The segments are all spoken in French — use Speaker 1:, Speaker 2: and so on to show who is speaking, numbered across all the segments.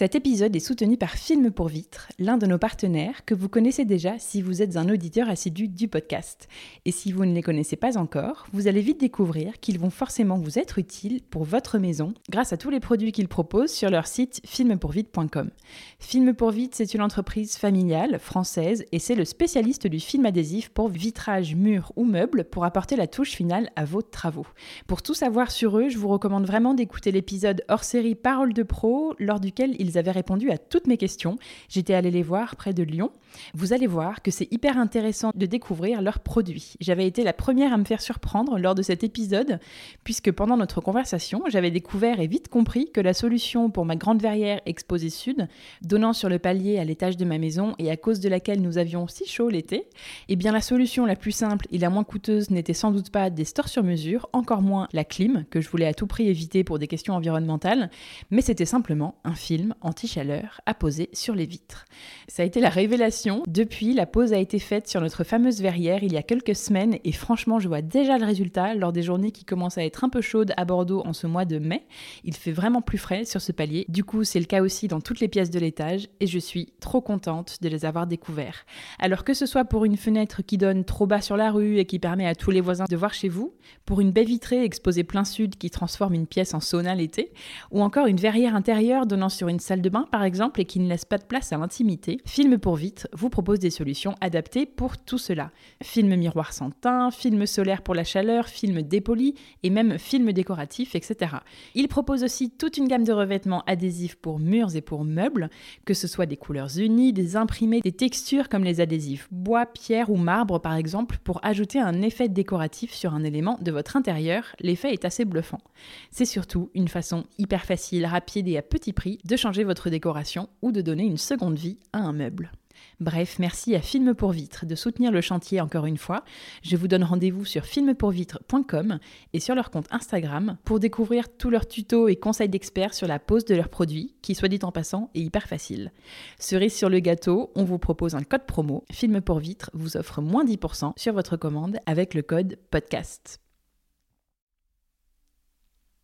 Speaker 1: Cet épisode est soutenu par Film pour Vitre, l'un de nos partenaires que vous connaissez déjà si vous êtes un auditeur assidu du podcast. Et si vous ne les connaissez pas encore, vous allez vite découvrir qu'ils vont forcément vous être utiles pour votre maison grâce à tous les produits qu'ils proposent sur leur site filmpourvitre.com. Film pour Vitre, c'est une entreprise familiale française et c'est le spécialiste du film adhésif pour vitrage, mur ou meubles pour apporter la touche finale à vos travaux. Pour tout savoir sur eux, je vous recommande vraiment d'écouter l'épisode hors série Parole de Pro lors duquel ils ils avaient répondu à toutes mes questions. J'étais allée les voir près de Lyon. Vous allez voir que c'est hyper intéressant de découvrir leurs produits. J'avais été la première à me faire surprendre lors de cet épisode, puisque pendant notre conversation, j'avais découvert et vite compris que la solution pour ma grande verrière exposée sud, donnant sur le palier à l'étage de ma maison et à cause de laquelle nous avions si chaud l'été, eh bien la solution la plus simple et la moins coûteuse n'était sans doute pas des stores sur mesure, encore moins la clim, que je voulais à tout prix éviter pour des questions environnementales, mais c'était simplement un film anti-chaleur à poser sur les vitres. Ça a été la révélation. Depuis, la pose a été faite sur notre fameuse verrière il y a quelques semaines et franchement, je vois déjà le résultat lors des journées qui commencent à être un peu chaudes à Bordeaux en ce mois de mai. Il fait vraiment plus frais sur ce palier. Du coup, c'est le cas aussi dans toutes les pièces de l'étage et je suis trop contente de les avoir découverts. Alors que ce soit pour une fenêtre qui donne trop bas sur la rue et qui permet à tous les voisins de voir chez vous, pour une baie vitrée exposée plein sud qui transforme une pièce en sauna l'été, ou encore une verrière intérieure donnant sur une salle de bain par exemple et qui ne laisse pas de place à l'intimité, Film pour Vite vous propose des solutions adaptées pour tout cela. Film miroir sans teint, film solaire pour la chaleur, film dépoli et même film décoratif, etc. Il propose aussi toute une gamme de revêtements adhésifs pour murs et pour meubles, que ce soit des couleurs unies, des imprimés, des textures comme les adhésifs bois, pierre ou marbre par exemple, pour ajouter un effet décoratif sur un élément de votre intérieur. L'effet est assez bluffant. C'est surtout une façon hyper facile, rapide et à petit prix de changer votre décoration ou de donner une seconde vie à un meuble. Bref, merci à Film pour Vitre de soutenir le chantier encore une fois. Je vous donne rendez-vous sur filmpourvitre.com et sur leur compte Instagram pour découvrir tous leurs tutos et conseils d'experts sur la pose de leurs produits, qui, soit dit en passant, est hyper facile. Cerise sur le gâteau, on vous propose un code promo. Film pour Vitre vous offre moins 10% sur votre commande avec le code podcast.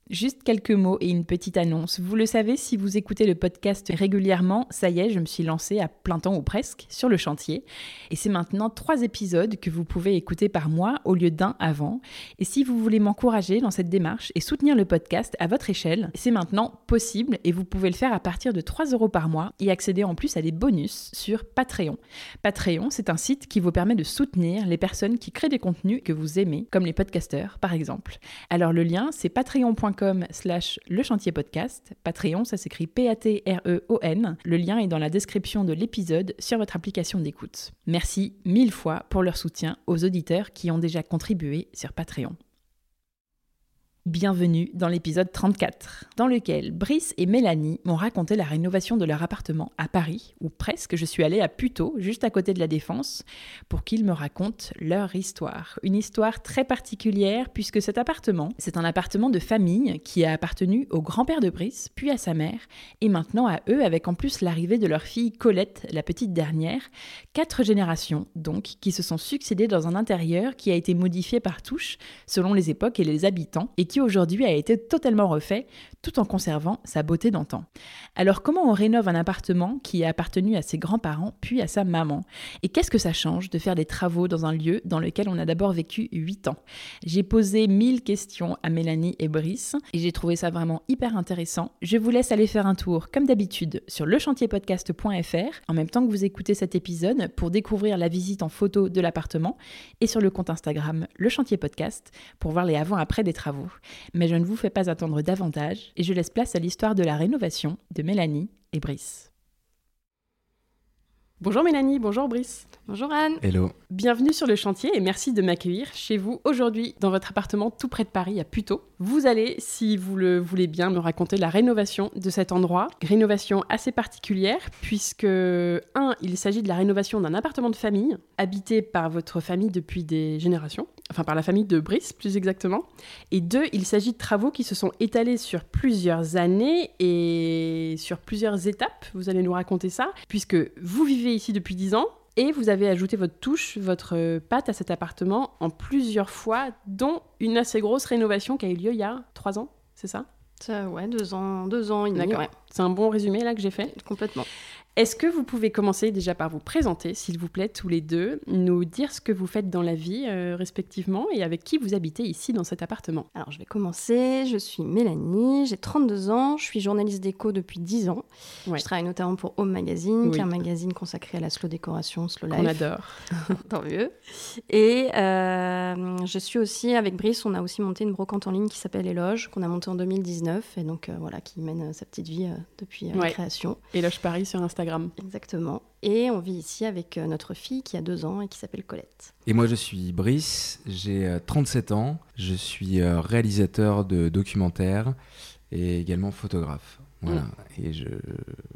Speaker 1: Juste quelques mots et une petite annonce. Vous le savez, si vous écoutez le podcast régulièrement, ça y est, je me suis lancée à plein temps ou presque sur le chantier. Et c'est maintenant trois épisodes que vous pouvez écouter par mois au lieu d'un avant. Et si vous voulez m'encourager dans cette démarche et soutenir le podcast à votre échelle, c'est maintenant possible et vous pouvez le faire à partir de 3 euros par mois et accéder en plus à des bonus sur Patreon. Patreon, c'est un site qui vous permet de soutenir les personnes qui créent des contenus que vous aimez, comme les podcasteurs par exemple. Alors le lien, c'est patreon.com le chantier podcast. Patreon, ça s'écrit P-A-T-R-E-O-N. Le lien est dans la description de l'épisode sur votre application d'écoute. Merci mille fois pour leur soutien aux auditeurs qui ont déjà contribué sur Patreon. Bienvenue dans l'épisode 34, dans lequel Brice et Mélanie m'ont raconté la rénovation de leur appartement à Paris, ou presque. Je suis allée à Puteaux, juste à côté de la Défense, pour qu'ils me racontent leur histoire. Une histoire très particulière, puisque cet appartement, c'est un appartement de famille qui a appartenu au grand-père de Brice, puis à sa mère, et maintenant à eux, avec en plus l'arrivée de leur fille Colette, la petite dernière. Quatre générations, donc, qui se sont succédées dans un intérieur qui a été modifié par touche, selon les époques et les habitants, et qui aujourd'hui a été totalement refait tout en conservant sa beauté d'antan. Alors comment on rénove un appartement qui a appartenu à ses grands-parents puis à sa maman? Et qu'est-ce que ça change de faire des travaux dans un lieu dans lequel on a d'abord vécu 8 ans? J'ai posé 1000 questions à Mélanie et Brice et j'ai trouvé ça vraiment hyper intéressant. Je vous laisse aller faire un tour comme d'habitude sur lechantierpodcast.fr en même temps que vous écoutez cet épisode pour découvrir la visite en photo de l'appartement et sur le compte Instagram Le Chantier Podcast pour voir les avant-après des travaux.
Speaker 2: Mais je ne vous fais pas attendre davantage et je laisse place à l'histoire de la rénovation de Mélanie et Brice. Bonjour Mélanie, bonjour Brice.
Speaker 3: Bonjour Anne.
Speaker 4: Hello.
Speaker 2: Bienvenue sur le chantier et merci de m'accueillir chez vous aujourd'hui dans votre appartement tout près de Paris à Puteaux. Vous allez, si vous le voulez bien, me raconter la rénovation de cet endroit. Rénovation assez particulière puisque, un, il s'agit de la rénovation d'un appartement de famille habité par votre famille depuis des générations, enfin par la famille de Brice plus exactement. Et deux, il s'agit de travaux qui se sont étalés sur plusieurs années et sur plusieurs étapes. Vous allez nous raconter ça puisque vous vivez ici depuis 10 ans et vous avez ajouté votre touche, votre patte à cet appartement en plusieurs fois, dont une assez grosse rénovation qui a eu lieu il y a trois ans, c'est ça?
Speaker 3: Ça, ouais, deux ans, deux ans demi.
Speaker 2: D'accord.
Speaker 3: Ouais,
Speaker 2: C'est un bon résumé là que j'ai fait?
Speaker 3: complètement.
Speaker 2: Est-ce que vous pouvez commencer déjà par vous présenter, s'il vous plaît, tous les deux, nous dire ce que vous faites dans la vie euh, respectivement et avec qui vous habitez ici dans cet appartement?
Speaker 3: Alors, je vais commencer. Je suis Mélanie, j'ai 32 ans, je suis journaliste déco depuis 10 ans.
Speaker 2: Ouais.
Speaker 3: Je travaille notamment pour Home Magazine, qui est un magazine consacré à la slow décoration, slow life.
Speaker 2: adore.
Speaker 3: Tant mieux. Et euh, je suis aussi, avec Brice, on a aussi monté une brocante en ligne qui s'appelle Éloge, qu'on a montée en 2019, et donc euh, voilà, qui mène sa petite vie depuis
Speaker 2: Ouais.
Speaker 3: la création.
Speaker 2: Éloge Paris sur Instagram.
Speaker 3: Exactement. Et on vit ici avec euh, notre fille qui a deux ans et qui s'appelle Colette.
Speaker 4: Et moi, je suis Brice, j'ai euh, 37 ans, je suis euh, réalisateur de documentaires et également photographe. Voilà. Et je,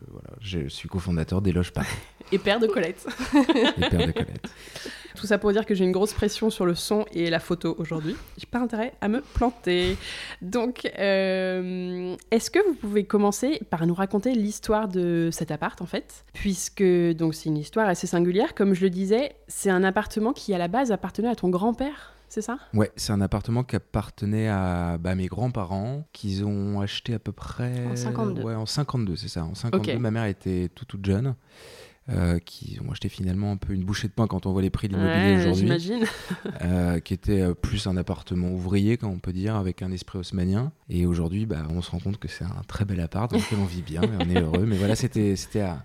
Speaker 4: voilà, je suis cofondateur d'Éloge Paris
Speaker 2: Et père de Colette.
Speaker 4: et père de Colette.
Speaker 2: Tout ça pour dire que j'ai une grosse pression sur le son et la photo aujourd'hui. J'ai pas intérêt à me planter. Donc, euh, est-ce que vous pouvez commencer par nous raconter l'histoire de cet appart en fait? Puisque donc c'est une histoire assez singulière. Comme je le disais, c'est un appartement qui à la base appartenait à ton grand-père, c'est ça?
Speaker 4: Ouais, c'est un appartement qui appartenait à bah, mes grands-parents, qu'ils ont acheté à peu près...
Speaker 3: En 52.
Speaker 4: Ouais, en 52, c'est ça. En 52,
Speaker 2: Ok.
Speaker 4: ma mère était toute, toute jeune. euh, qui ont acheté finalement un peu une bouchée de pain quand on voit les prix de l'immobilier
Speaker 2: Ouais,
Speaker 4: aujourd'hui.
Speaker 2: j'imagine.
Speaker 4: euh, qui était euh, plus un appartement ouvrier, comme on peut dire, avec un esprit haussmanien. Et aujourd'hui, bah, on se rend compte que c'est un très bel appart dans lequel on vit bien et on est heureux. Mais voilà, c'était c'était à,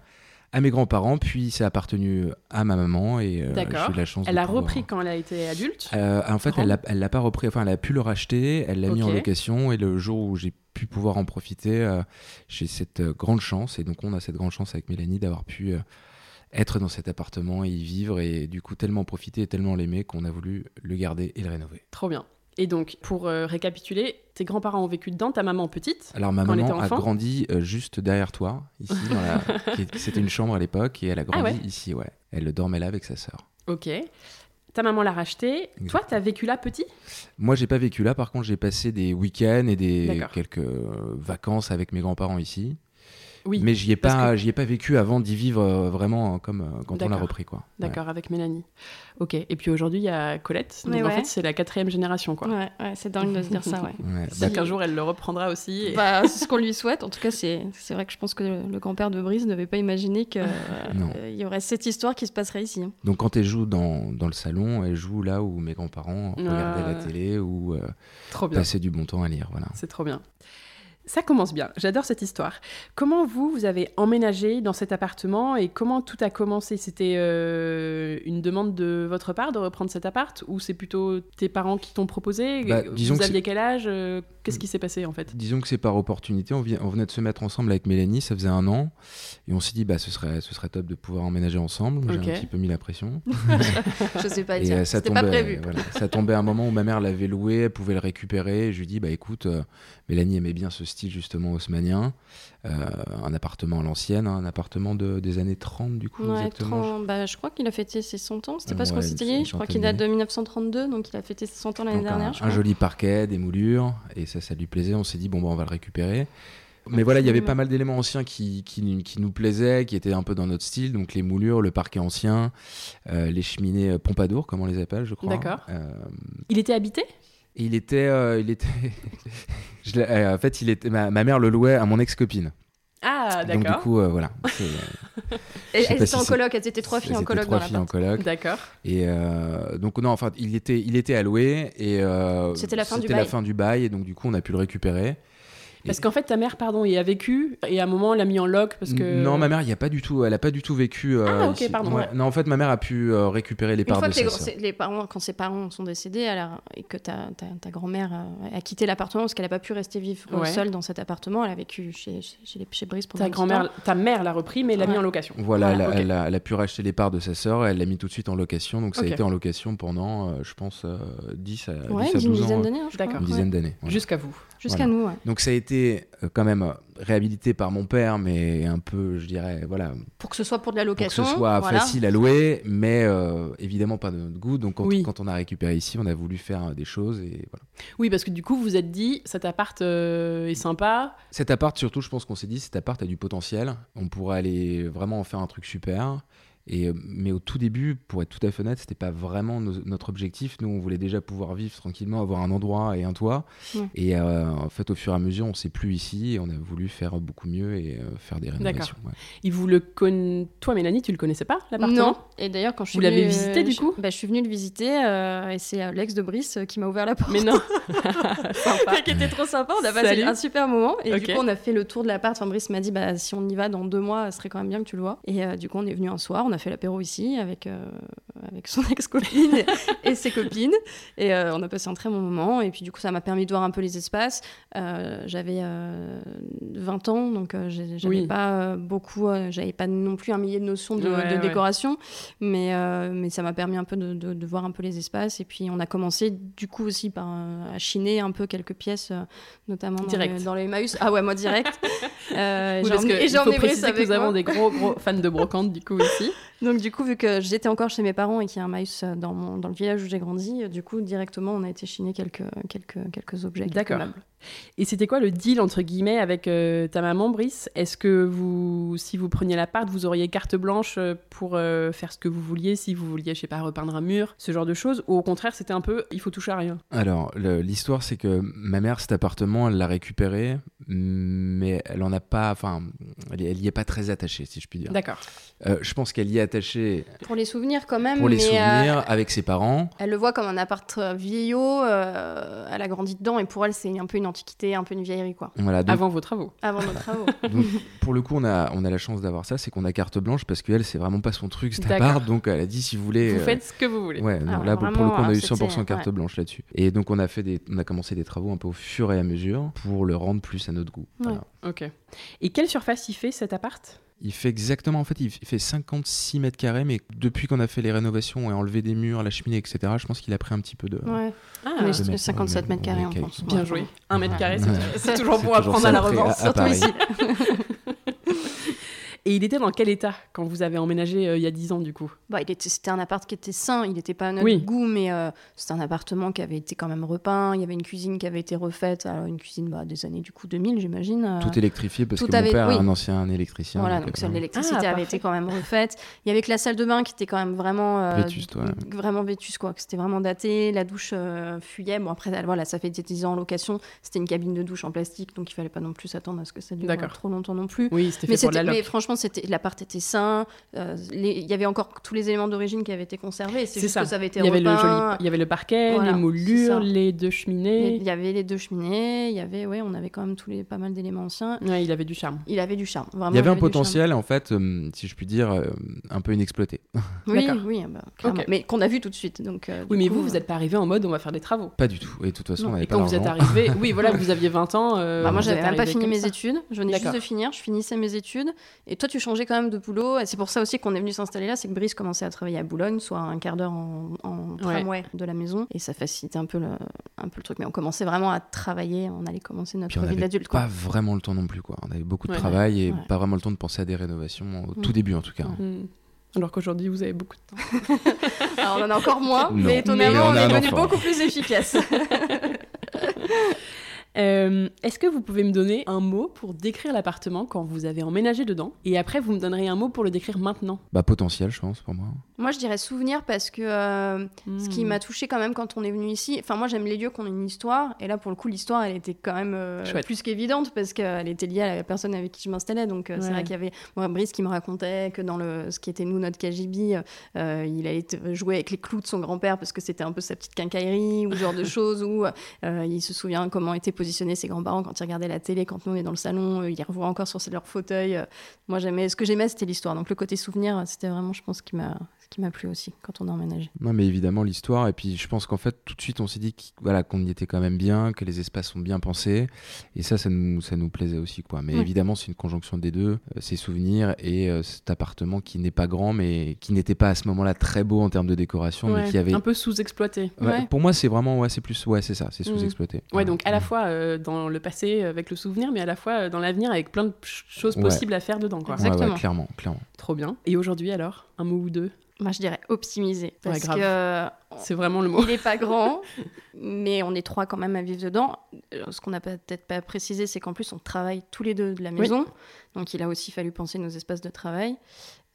Speaker 4: à mes grands-parents, puis ça a appartenu à ma maman et euh, j'ai eu la chance
Speaker 2: Elle
Speaker 4: de
Speaker 2: a
Speaker 4: pouvoir-
Speaker 2: repris quand elle a été adulte.
Speaker 4: Euh, en fait, elle l'a- pas repris. Enfin, elle a pu le racheter. Elle l'a mis en location. Et le jour où j'ai pu pouvoir en profiter, euh, j'ai cette euh, grande chance. Et donc, on a cette grande chance avec Mélanie d'avoir pu euh, être dans cet appartement et y vivre. Et du coup, tellement profiter et tellement l'aimer qu'on a voulu le garder et le rénover.
Speaker 2: Trop bien. Et donc, pour euh, récapituler, tes grands-parents ont vécu dedans, ta maman petite.
Speaker 4: Alors ma
Speaker 2: Quand
Speaker 4: maman a grandi euh, juste derrière toi, ici. la- C'était une chambre à l'époque et elle a grandi
Speaker 2: Ah ouais
Speaker 4: ici, ouais. Elle dormait là avec sa sœur.
Speaker 2: Ok. Ta maman l'a racheté. Toi, t'as vécu là petit?
Speaker 4: Moi, j'ai pas vécu là. Par contre, j'ai passé des week-ends et des quelques euh, vacances avec mes grands-parents ici.
Speaker 2: Oui.
Speaker 4: Mais j'y ai pas, j'y ai pas vécu avant d'y vivre euh, vraiment euh, comme euh, quand on l'a repris, quoi. Ouais.
Speaker 2: D'accord, avec Mélanie. Ok. Et puis aujourd'hui, il y a Colette. Donc
Speaker 3: Mais
Speaker 2: en fait, c'est la quatrième génération, quoi.
Speaker 3: Ouais, ouais, c'est dingue de se dire ça, ouais.
Speaker 4: Ouais.
Speaker 2: Peut-être qu'un jour, elle le reprendra aussi. et-
Speaker 3: Bah, c'est ce qu'on lui souhaite. En tout cas, c'est c'est vrai que je pense que le, le grand-père de Brice ne devait pas imaginer qu'il y aurait cette histoire qui se passerait ici.
Speaker 4: Donc quand elle joue dans, dans le salon, elle joue là où mes grands-parents regardaient la
Speaker 2: Ouais.
Speaker 4: télé ou euh,
Speaker 2: Trop bien.
Speaker 4: passaient du bon temps à lire, voilà.
Speaker 2: C'est trop bien. Ça commence bien, j'adore cette histoire. Comment vous, vous avez emménagé dans cet appartement et comment tout a commencé? C'était euh, une demande de votre part de reprendre cet appart ou c'est plutôt tes parents qui t'ont proposé?
Speaker 4: Bah,
Speaker 2: Vous aviez quel âge Euh, Qu'est-ce qui s'est passé en fait?
Speaker 4: Disons que c'est par opportunité. On, vient- on venait de se mettre ensemble avec Mélanie, ça faisait un an. Et on s'est dit, bah, ce, serait, ce serait top de pouvoir emménager ensemble. J'ai un petit peu mis la pression.
Speaker 3: Je sais pas
Speaker 4: Et
Speaker 3: dire.
Speaker 4: euh, ça tombait,
Speaker 3: pas prévu.
Speaker 4: voilà, ça tombait à un moment où ma mère l'avait loué, elle pouvait le récupérer. Et je lui dis, bah écoute, euh, Mélanie aimait bien ce style justement haussmanien. Euh, un appartement à l'ancienne, hein, un appartement de, des années 30 du coup,
Speaker 3: Ouais,
Speaker 4: exactement.
Speaker 3: 30 bah, je crois qu'il a fêté ses 100 ans. C'était pas ce qu'on s'était dit. Je crois qu'il date de 1932, donc il a fêté ses 100 ans l'année
Speaker 4: un,
Speaker 3: dernière.
Speaker 4: un joli parquet, des moulures, et ça, ça lui plaisait. On s'est dit, bon, bah, on va le récupérer. Mais voilà, il y avait pas mal d'éléments anciens qui, qui, qui nous plaisaient, qui étaient un peu dans notre style. Donc les moulures, le parquet ancien, euh, les cheminées Pompadour, comme on les appelle, je crois.
Speaker 2: D'accord.
Speaker 4: Euh,
Speaker 2: Il était habité?
Speaker 4: Et il était. euh, il était je euh, en fait, il était, ma, ma mère le louait à mon ex-copine.
Speaker 2: Ah,
Speaker 4: Donc du
Speaker 2: d'accord.
Speaker 4: coup, euh, voilà.
Speaker 3: Elles étaient
Speaker 4: si
Speaker 3: en coloc, elles étaient trois filles en
Speaker 4: C'était
Speaker 3: coloc
Speaker 4: trois
Speaker 3: dans
Speaker 4: filles en coloc.
Speaker 2: D'accord.
Speaker 4: Et donc non, enfin, il était, il était alloué et
Speaker 3: C'était la fin du
Speaker 4: c'était
Speaker 3: bail.
Speaker 4: la fin du bail et donc du coup, on a pu le récupérer.
Speaker 2: Parce qu'en fait, ta mère, pardon, y a vécu et à un moment, elle l'a mis en loc parce que.
Speaker 4: Non, ma mère, il y a pas du tout, elle a pas du tout vécu. euh,
Speaker 2: Ah, ok,
Speaker 4: si-
Speaker 2: pardon, ouais.
Speaker 4: Non, en fait, ma mère a pu euh, récupérer les
Speaker 3: Une
Speaker 4: parts
Speaker 3: fois
Speaker 4: de
Speaker 3: que les, c'est- les parents, quand ses parents sont décédés alors, et que ta, ta, ta grand-mère euh, a quitté l'appartement parce qu'elle n'a pas pu rester vivre
Speaker 2: Ouais.
Speaker 3: seule dans cet appartement, elle a vécu chez, chez, chez, les- chez Brice pendant
Speaker 2: Ta grand-mère, ta mère l'a repris, mais l'a mis en location.
Speaker 4: Voilà, elle, a, elle a- elle a pu racheter les parts de sa sœur, elle l'a mis tout de suite en location, donc ça a été en location pendant, euh, je pense, euh, 10 à, 10
Speaker 3: Ouais,
Speaker 4: à
Speaker 3: une
Speaker 4: 12
Speaker 3: dizaine
Speaker 4: ans.
Speaker 3: d'années, hein.
Speaker 4: Une dizaine d'années.
Speaker 2: Jusqu'à vous.
Speaker 3: Jusqu'à
Speaker 4: Voilà.
Speaker 3: nous, ouais.
Speaker 4: Donc ça a été euh, quand même réhabilité par mon père, mais un peu, je dirais, voilà,
Speaker 3: Pour que ce soit pour de la
Speaker 4: pour que
Speaker 3: location.
Speaker 4: ce soit
Speaker 3: voilà.
Speaker 4: facile à louer, mais euh, évidemment pas de notre goût. Donc quand,
Speaker 2: Oui.
Speaker 4: quand on a récupéré ici, on a voulu faire euh, des choses et voilà.
Speaker 2: Oui, parce que du coup, vous vous êtes dit, cet appart euh, est sympa.
Speaker 4: Cet appart, surtout, je pense qu'on s'est dit, cet appart a du potentiel. On pourrait aller vraiment en faire un truc super. Et, euh, mais au tout début, pour être tout à fait honnête, c'était pas vraiment nos- notre objectif. Nous, on voulait déjà pouvoir vivre tranquillement, avoir un endroit et un toit. Et euh, en fait, au fur et à mesure, on s'est plus ici et on a voulu faire beaucoup mieux et euh, faire des rénovations. ouais.
Speaker 2: Et vous le conna- Toi, Mélanie, tu le connaissais pas, l'appartement?
Speaker 3: Non. Et d'ailleurs, quand je suis
Speaker 2: Vous l'avez visité, du
Speaker 3: je-
Speaker 2: coup?
Speaker 3: bah, Je suis venue le visiter euh, et c'est euh, l'ex de Brice euh, qui m'a ouvert la porte.
Speaker 2: Mais non. Sympa.
Speaker 3: qui était trop sympa. On a passé
Speaker 2: Salut.
Speaker 3: un super moment. Et du coup, on a fait le tour de l'appart. Enfin, Brice m'a dit bah, si on y va dans deux mois, ce serait quand même bien que tu le vois. Et euh, du coup, on est venu un soir. On a fait l'apéro ici avec, euh, avec son ex-copine et, et ses copines. Et euh, on a passé un très bon moment. Et puis, du coup, ça m'a permis de voir un peu les espaces. Euh, j'avais euh, 20 ans, donc j'avais
Speaker 2: Oui.
Speaker 3: pas beaucoup, j'avais pas non plus un millier de notions de,
Speaker 2: Ouais,
Speaker 3: de
Speaker 2: ouais.
Speaker 3: décoration. Mais, mais ça m'a permis un peu de, de- de voir un peu les espaces. Et puis, on a commencé du coup aussi par, à chiner un peu quelques pièces, notamment dans
Speaker 2: Direct.
Speaker 3: les, dans les Emmaüs. Ah ouais, moi direct.
Speaker 2: Oui, parce que
Speaker 3: et Brice
Speaker 2: préciser que nous avons des gros, gros fans de brocante, du coup, ici.
Speaker 3: Donc du coup, vu que j'étais encore chez mes parents et qu'il y a un Emmaüs euh, dans, mon, dans le village où j'ai grandi, euh, du coup, directement, on a été chiner quelques, quelques, quelques objets.
Speaker 2: D'accord. Et c'était quoi le deal, entre guillemets, avec euh, ta maman, Brice? Est-ce que vous, si vous preniez l'appart, vous auriez carte blanche euh, pour euh, faire ce que vous vouliez, si vous vouliez, je sais pas, repeindre un mur, ce genre de choses? Ou au contraire, c'était un peu, il faut toucher à rien?
Speaker 4: Alors, l'histoire, c'est que ma mère, cet appartement, elle l'a récupéré, mais elle en a pas, enfin, elle, y- elle y est pas très attachée, si je puis dire.
Speaker 2: D'accord.
Speaker 4: Euh, je pense qu'elle y est attachée
Speaker 3: Pour les souvenirs quand même.
Speaker 4: pour les
Speaker 3: mais, euh,
Speaker 4: souvenirs avec ses parents.
Speaker 3: Elle le voit comme un appart vieillot, euh, elle a grandi dedans et pour elle c'est un peu une antiquité, un peu une vieillerie quoi.
Speaker 4: Voilà, donc,
Speaker 2: Avant vos travaux.
Speaker 3: Avant nos travaux.
Speaker 4: donc, pour le coup, on a, on a la chance d'avoir ça, c'est qu'on a carte blanche parce qu'elle, c'est vraiment pas son truc, cet
Speaker 2: D'accord.
Speaker 4: appart, donc elle a dit si vous voulez.
Speaker 2: Vous
Speaker 4: euh,
Speaker 2: faites ce que vous voulez.
Speaker 4: Ouais,
Speaker 3: Ah
Speaker 4: non, là pour, pour le coup, on a eu
Speaker 3: c'était-
Speaker 4: 100% carte
Speaker 3: ouais.
Speaker 4: blanche là-dessus. Et donc on a fait des, on a commencé des travaux un peu au fur et à mesure pour le rendre plus à notre goût.
Speaker 3: Ouais.
Speaker 4: Voilà.
Speaker 2: Ok. Et quelle surface il fait cet appart?
Speaker 4: Il fait exactement, en fait, il fait 56 mètres carrés, mais depuis qu'on a fait les rénovations et enlevé des murs, la cheminée, etc., je pense qu'il a pris un petit peu de.
Speaker 3: Ouais.
Speaker 2: Ah,
Speaker 3: Mais
Speaker 4: de
Speaker 3: c'est
Speaker 4: mètres,
Speaker 3: 57
Speaker 4: ouais,
Speaker 3: mètres carrés en. France.
Speaker 2: Bien joué. Un mètre carré,
Speaker 4: Ouais.
Speaker 2: c'est toujours bon à prendre à la
Speaker 4: à
Speaker 3: Surtout ici.
Speaker 2: Et il était dans quel état quand vous avez emménagé euh, il y a 10 ans, du coup?
Speaker 3: Bah, il était, c'était un appart qui était sain, il n'était pas à notre
Speaker 2: Oui.
Speaker 3: goût, mais euh, c'était un appartement qui avait été quand même repeint. Il y avait une cuisine qui avait été refaite, alors une cuisine bah, des années du coup 2000, j'imagine. euh,
Speaker 4: Tout électrifié parce
Speaker 3: tout
Speaker 4: que
Speaker 3: avait-
Speaker 4: mon père
Speaker 3: oui.
Speaker 4: est un ancien électricien.
Speaker 3: Voilà,
Speaker 4: donc,
Speaker 3: donc
Speaker 4: euh,
Speaker 3: l'électricité
Speaker 2: Ah,
Speaker 3: avait été quand même refaite. Il y avait que la salle de bain qui était quand même vraiment euh,
Speaker 4: Vétuste, ouais.
Speaker 3: vraiment vétuste quoi. que C'était vraiment daté. La douche euh, fuyait. Bon après voilà, ça fait 10 ans en location. C'était une cabine de douche en plastique, donc il fallait pas non plus s'attendre à ce que ça dure trop longtemps non plus.
Speaker 2: Oui, c'était
Speaker 3: Mais,
Speaker 2: fait pour la
Speaker 3: mais
Speaker 2: loc.
Speaker 3: Franchement, c'était l'appart était sain. euh, les- Il y avait encore tous les éléments d'origine qui avaient été conservés. C'est
Speaker 2: C'est
Speaker 3: juste
Speaker 2: ça.
Speaker 3: que ça avait été
Speaker 2: Il y avait le
Speaker 3: repeint.
Speaker 2: joli, il y avait le parquet,
Speaker 3: Voilà,
Speaker 2: les moulures, les deux
Speaker 3: Il
Speaker 2: cheminées.
Speaker 3: y avait les deux cheminées. Il y avait, ouais, on avait quand même tous les pas mal d'éléments anciens.
Speaker 2: Ouais, il avait du charme.
Speaker 3: Il avait du charme. Vraiment,
Speaker 4: Il y avait un potentiel, en fait, euh, si je puis dire, euh, un peu inexploité.
Speaker 3: Oui, oui, bah, clairement. Mais qu'on a vu tout de suite. Donc, euh,
Speaker 2: Oui, mais
Speaker 3: coup,
Speaker 2: vous, vous n'êtes pas arrivé en mode on va faire des travaux.
Speaker 4: Pas du tout. Et de toute façon,
Speaker 2: Non.
Speaker 4: on n'avait
Speaker 2: Et
Speaker 4: pas
Speaker 2: quand vous êtes arrivé, oui, voilà, vous aviez 20 ans.
Speaker 3: Bah, moi, j'avais même pas fini mes études. Je venais juste de finir. Je finissais mes études. Et toi, tu changeais quand même de boulot. Et c'est pour ça aussi qu'on est venu s'installer là. C'est que Brice commençait à travailler à Boulogne, soit un quart d'heure en, en tramway de la maison. Et ça facilitait un peu, le, un peu le truc. Mais on commençait vraiment à travailler. On allait commencer notre
Speaker 4: Puis
Speaker 3: vie d'adulte. quoi.
Speaker 4: Pas vraiment le temps non plus, quoi. On avait beaucoup de
Speaker 2: Ouais.
Speaker 4: travail et
Speaker 3: Ouais.
Speaker 4: pas vraiment le temps de penser à des rénovations au tout
Speaker 3: Mm.
Speaker 4: début, en tout cas.
Speaker 2: Hmm. Alors qu'aujourd'hui, vous avez beaucoup de temps.
Speaker 3: Alors, on en a encore moins.
Speaker 4: Non.
Speaker 3: mais étonnamment,
Speaker 4: Mais on
Speaker 3: on,
Speaker 4: a
Speaker 3: est devenu beaucoup plus efficace.
Speaker 2: Euh, Est-ce que vous pouvez me donner un mot pour décrire l'appartement quand vous avez emménagé dedans Et après, vous me donnerez un mot pour le décrire maintenant?
Speaker 4: Bah, potentiel, je pense, pour moi.
Speaker 3: moi, je dirais souvenir parce que euh, Ce qui
Speaker 2: Hmm.
Speaker 3: m'a touché quand même quand on est venu ici, enfin moi j'aime les lieux qui ont une histoire, et là pour le coup l'histoire elle était quand même euh, plus qu'évidente parce qu'elle était liée à la personne avec qui je m'installais, donc euh, c'est vrai qu'il y avait moi, Brice qui me racontait que dans le, ce qui était nous notre KGB, euh, il allait jouer avec les clous de son grand-père parce que c'était un peu sa petite quincaillerie ou ce genre de choses, où euh, il se souvient comment était positionner ses grands-parents quand ils regardaient la télé, quand nous on est dans le salon, euh, ils revoient encore sur leur fauteuil. euh. Moi, j'aimais, ce que j'aimais, c'était l'histoire. Donc le côté souvenir, c'était vraiment, je pense, qui m'a, ce qui m'a plu aussi quand on a emménagé.
Speaker 4: Non, mais évidemment, l'histoire. Et puis, je pense qu'en fait, tout de suite, on s'est dit qu'- voilà, qu'on y était quand même bien, que les espaces sont bien pensés. Et ça, ça nous, ça nous plaisait aussi. Quoi. Mais
Speaker 3: Ouais.
Speaker 4: évidemment, c'est une conjonction des deux. euh, ces souvenirs et euh, cet appartement qui n'est pas grand, mais qui n'était pas à ce moment-là très beau en termes de décoration, mais
Speaker 2: Ouais,
Speaker 4: qui avait.
Speaker 2: Un peu sous-exploité.
Speaker 4: Ouais,
Speaker 3: Ouais.
Speaker 4: Pour moi, c'est vraiment. Ouais, c'est plus. Ouais, c'est ça. C'est
Speaker 2: Mm.
Speaker 4: sous-exploité.
Speaker 2: Ouais, donc à la fois euh, dans le passé avec le souvenir, mais à la fois dans l'avenir avec plein de ch- choses possibles à faire dedans. Quoi.
Speaker 3: Exactement.
Speaker 4: clairement, clairement.
Speaker 2: Trop bien. Et aujourd'hui alors, un mot ou deux
Speaker 3: Moi, je dirais optimiser. Parce que euh,
Speaker 2: C'est vraiment le mot.
Speaker 3: il n'est pas grand, mais on est trois quand même à vivre dedans. Euh, Ce qu'on n'a peut-être pas précisé, c'est qu'en plus, on travaille tous les deux de la maison. Donc, il a aussi fallu penser nos espaces de travail.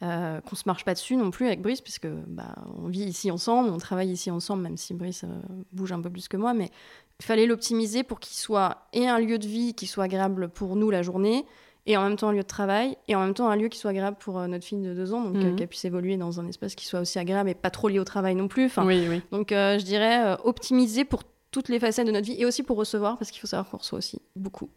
Speaker 3: Euh, qu'on se marche pas dessus non plus avec Brice, puisque bah, on vit ici ensemble, on travaille ici ensemble, même si Brice euh, bouge un peu plus que moi. Mais il fallait l'optimiser pour qu'il soit et un lieu de vie qui soit agréable pour nous la journée, et en même temps un lieu de travail, et en même temps un lieu qui soit agréable pour euh, notre fille de deux ans, donc euh,
Speaker 2: Mhm.
Speaker 3: qu'elle puisse évoluer dans un espace qui soit aussi agréable et pas trop lié au travail non plus. Enfin,
Speaker 2: Oui, oui.
Speaker 3: donc euh, je dirais euh, optimiser pour toutes les facettes de notre vie et aussi pour recevoir parce qu'il faut savoir qu'on reçoit aussi beaucoup.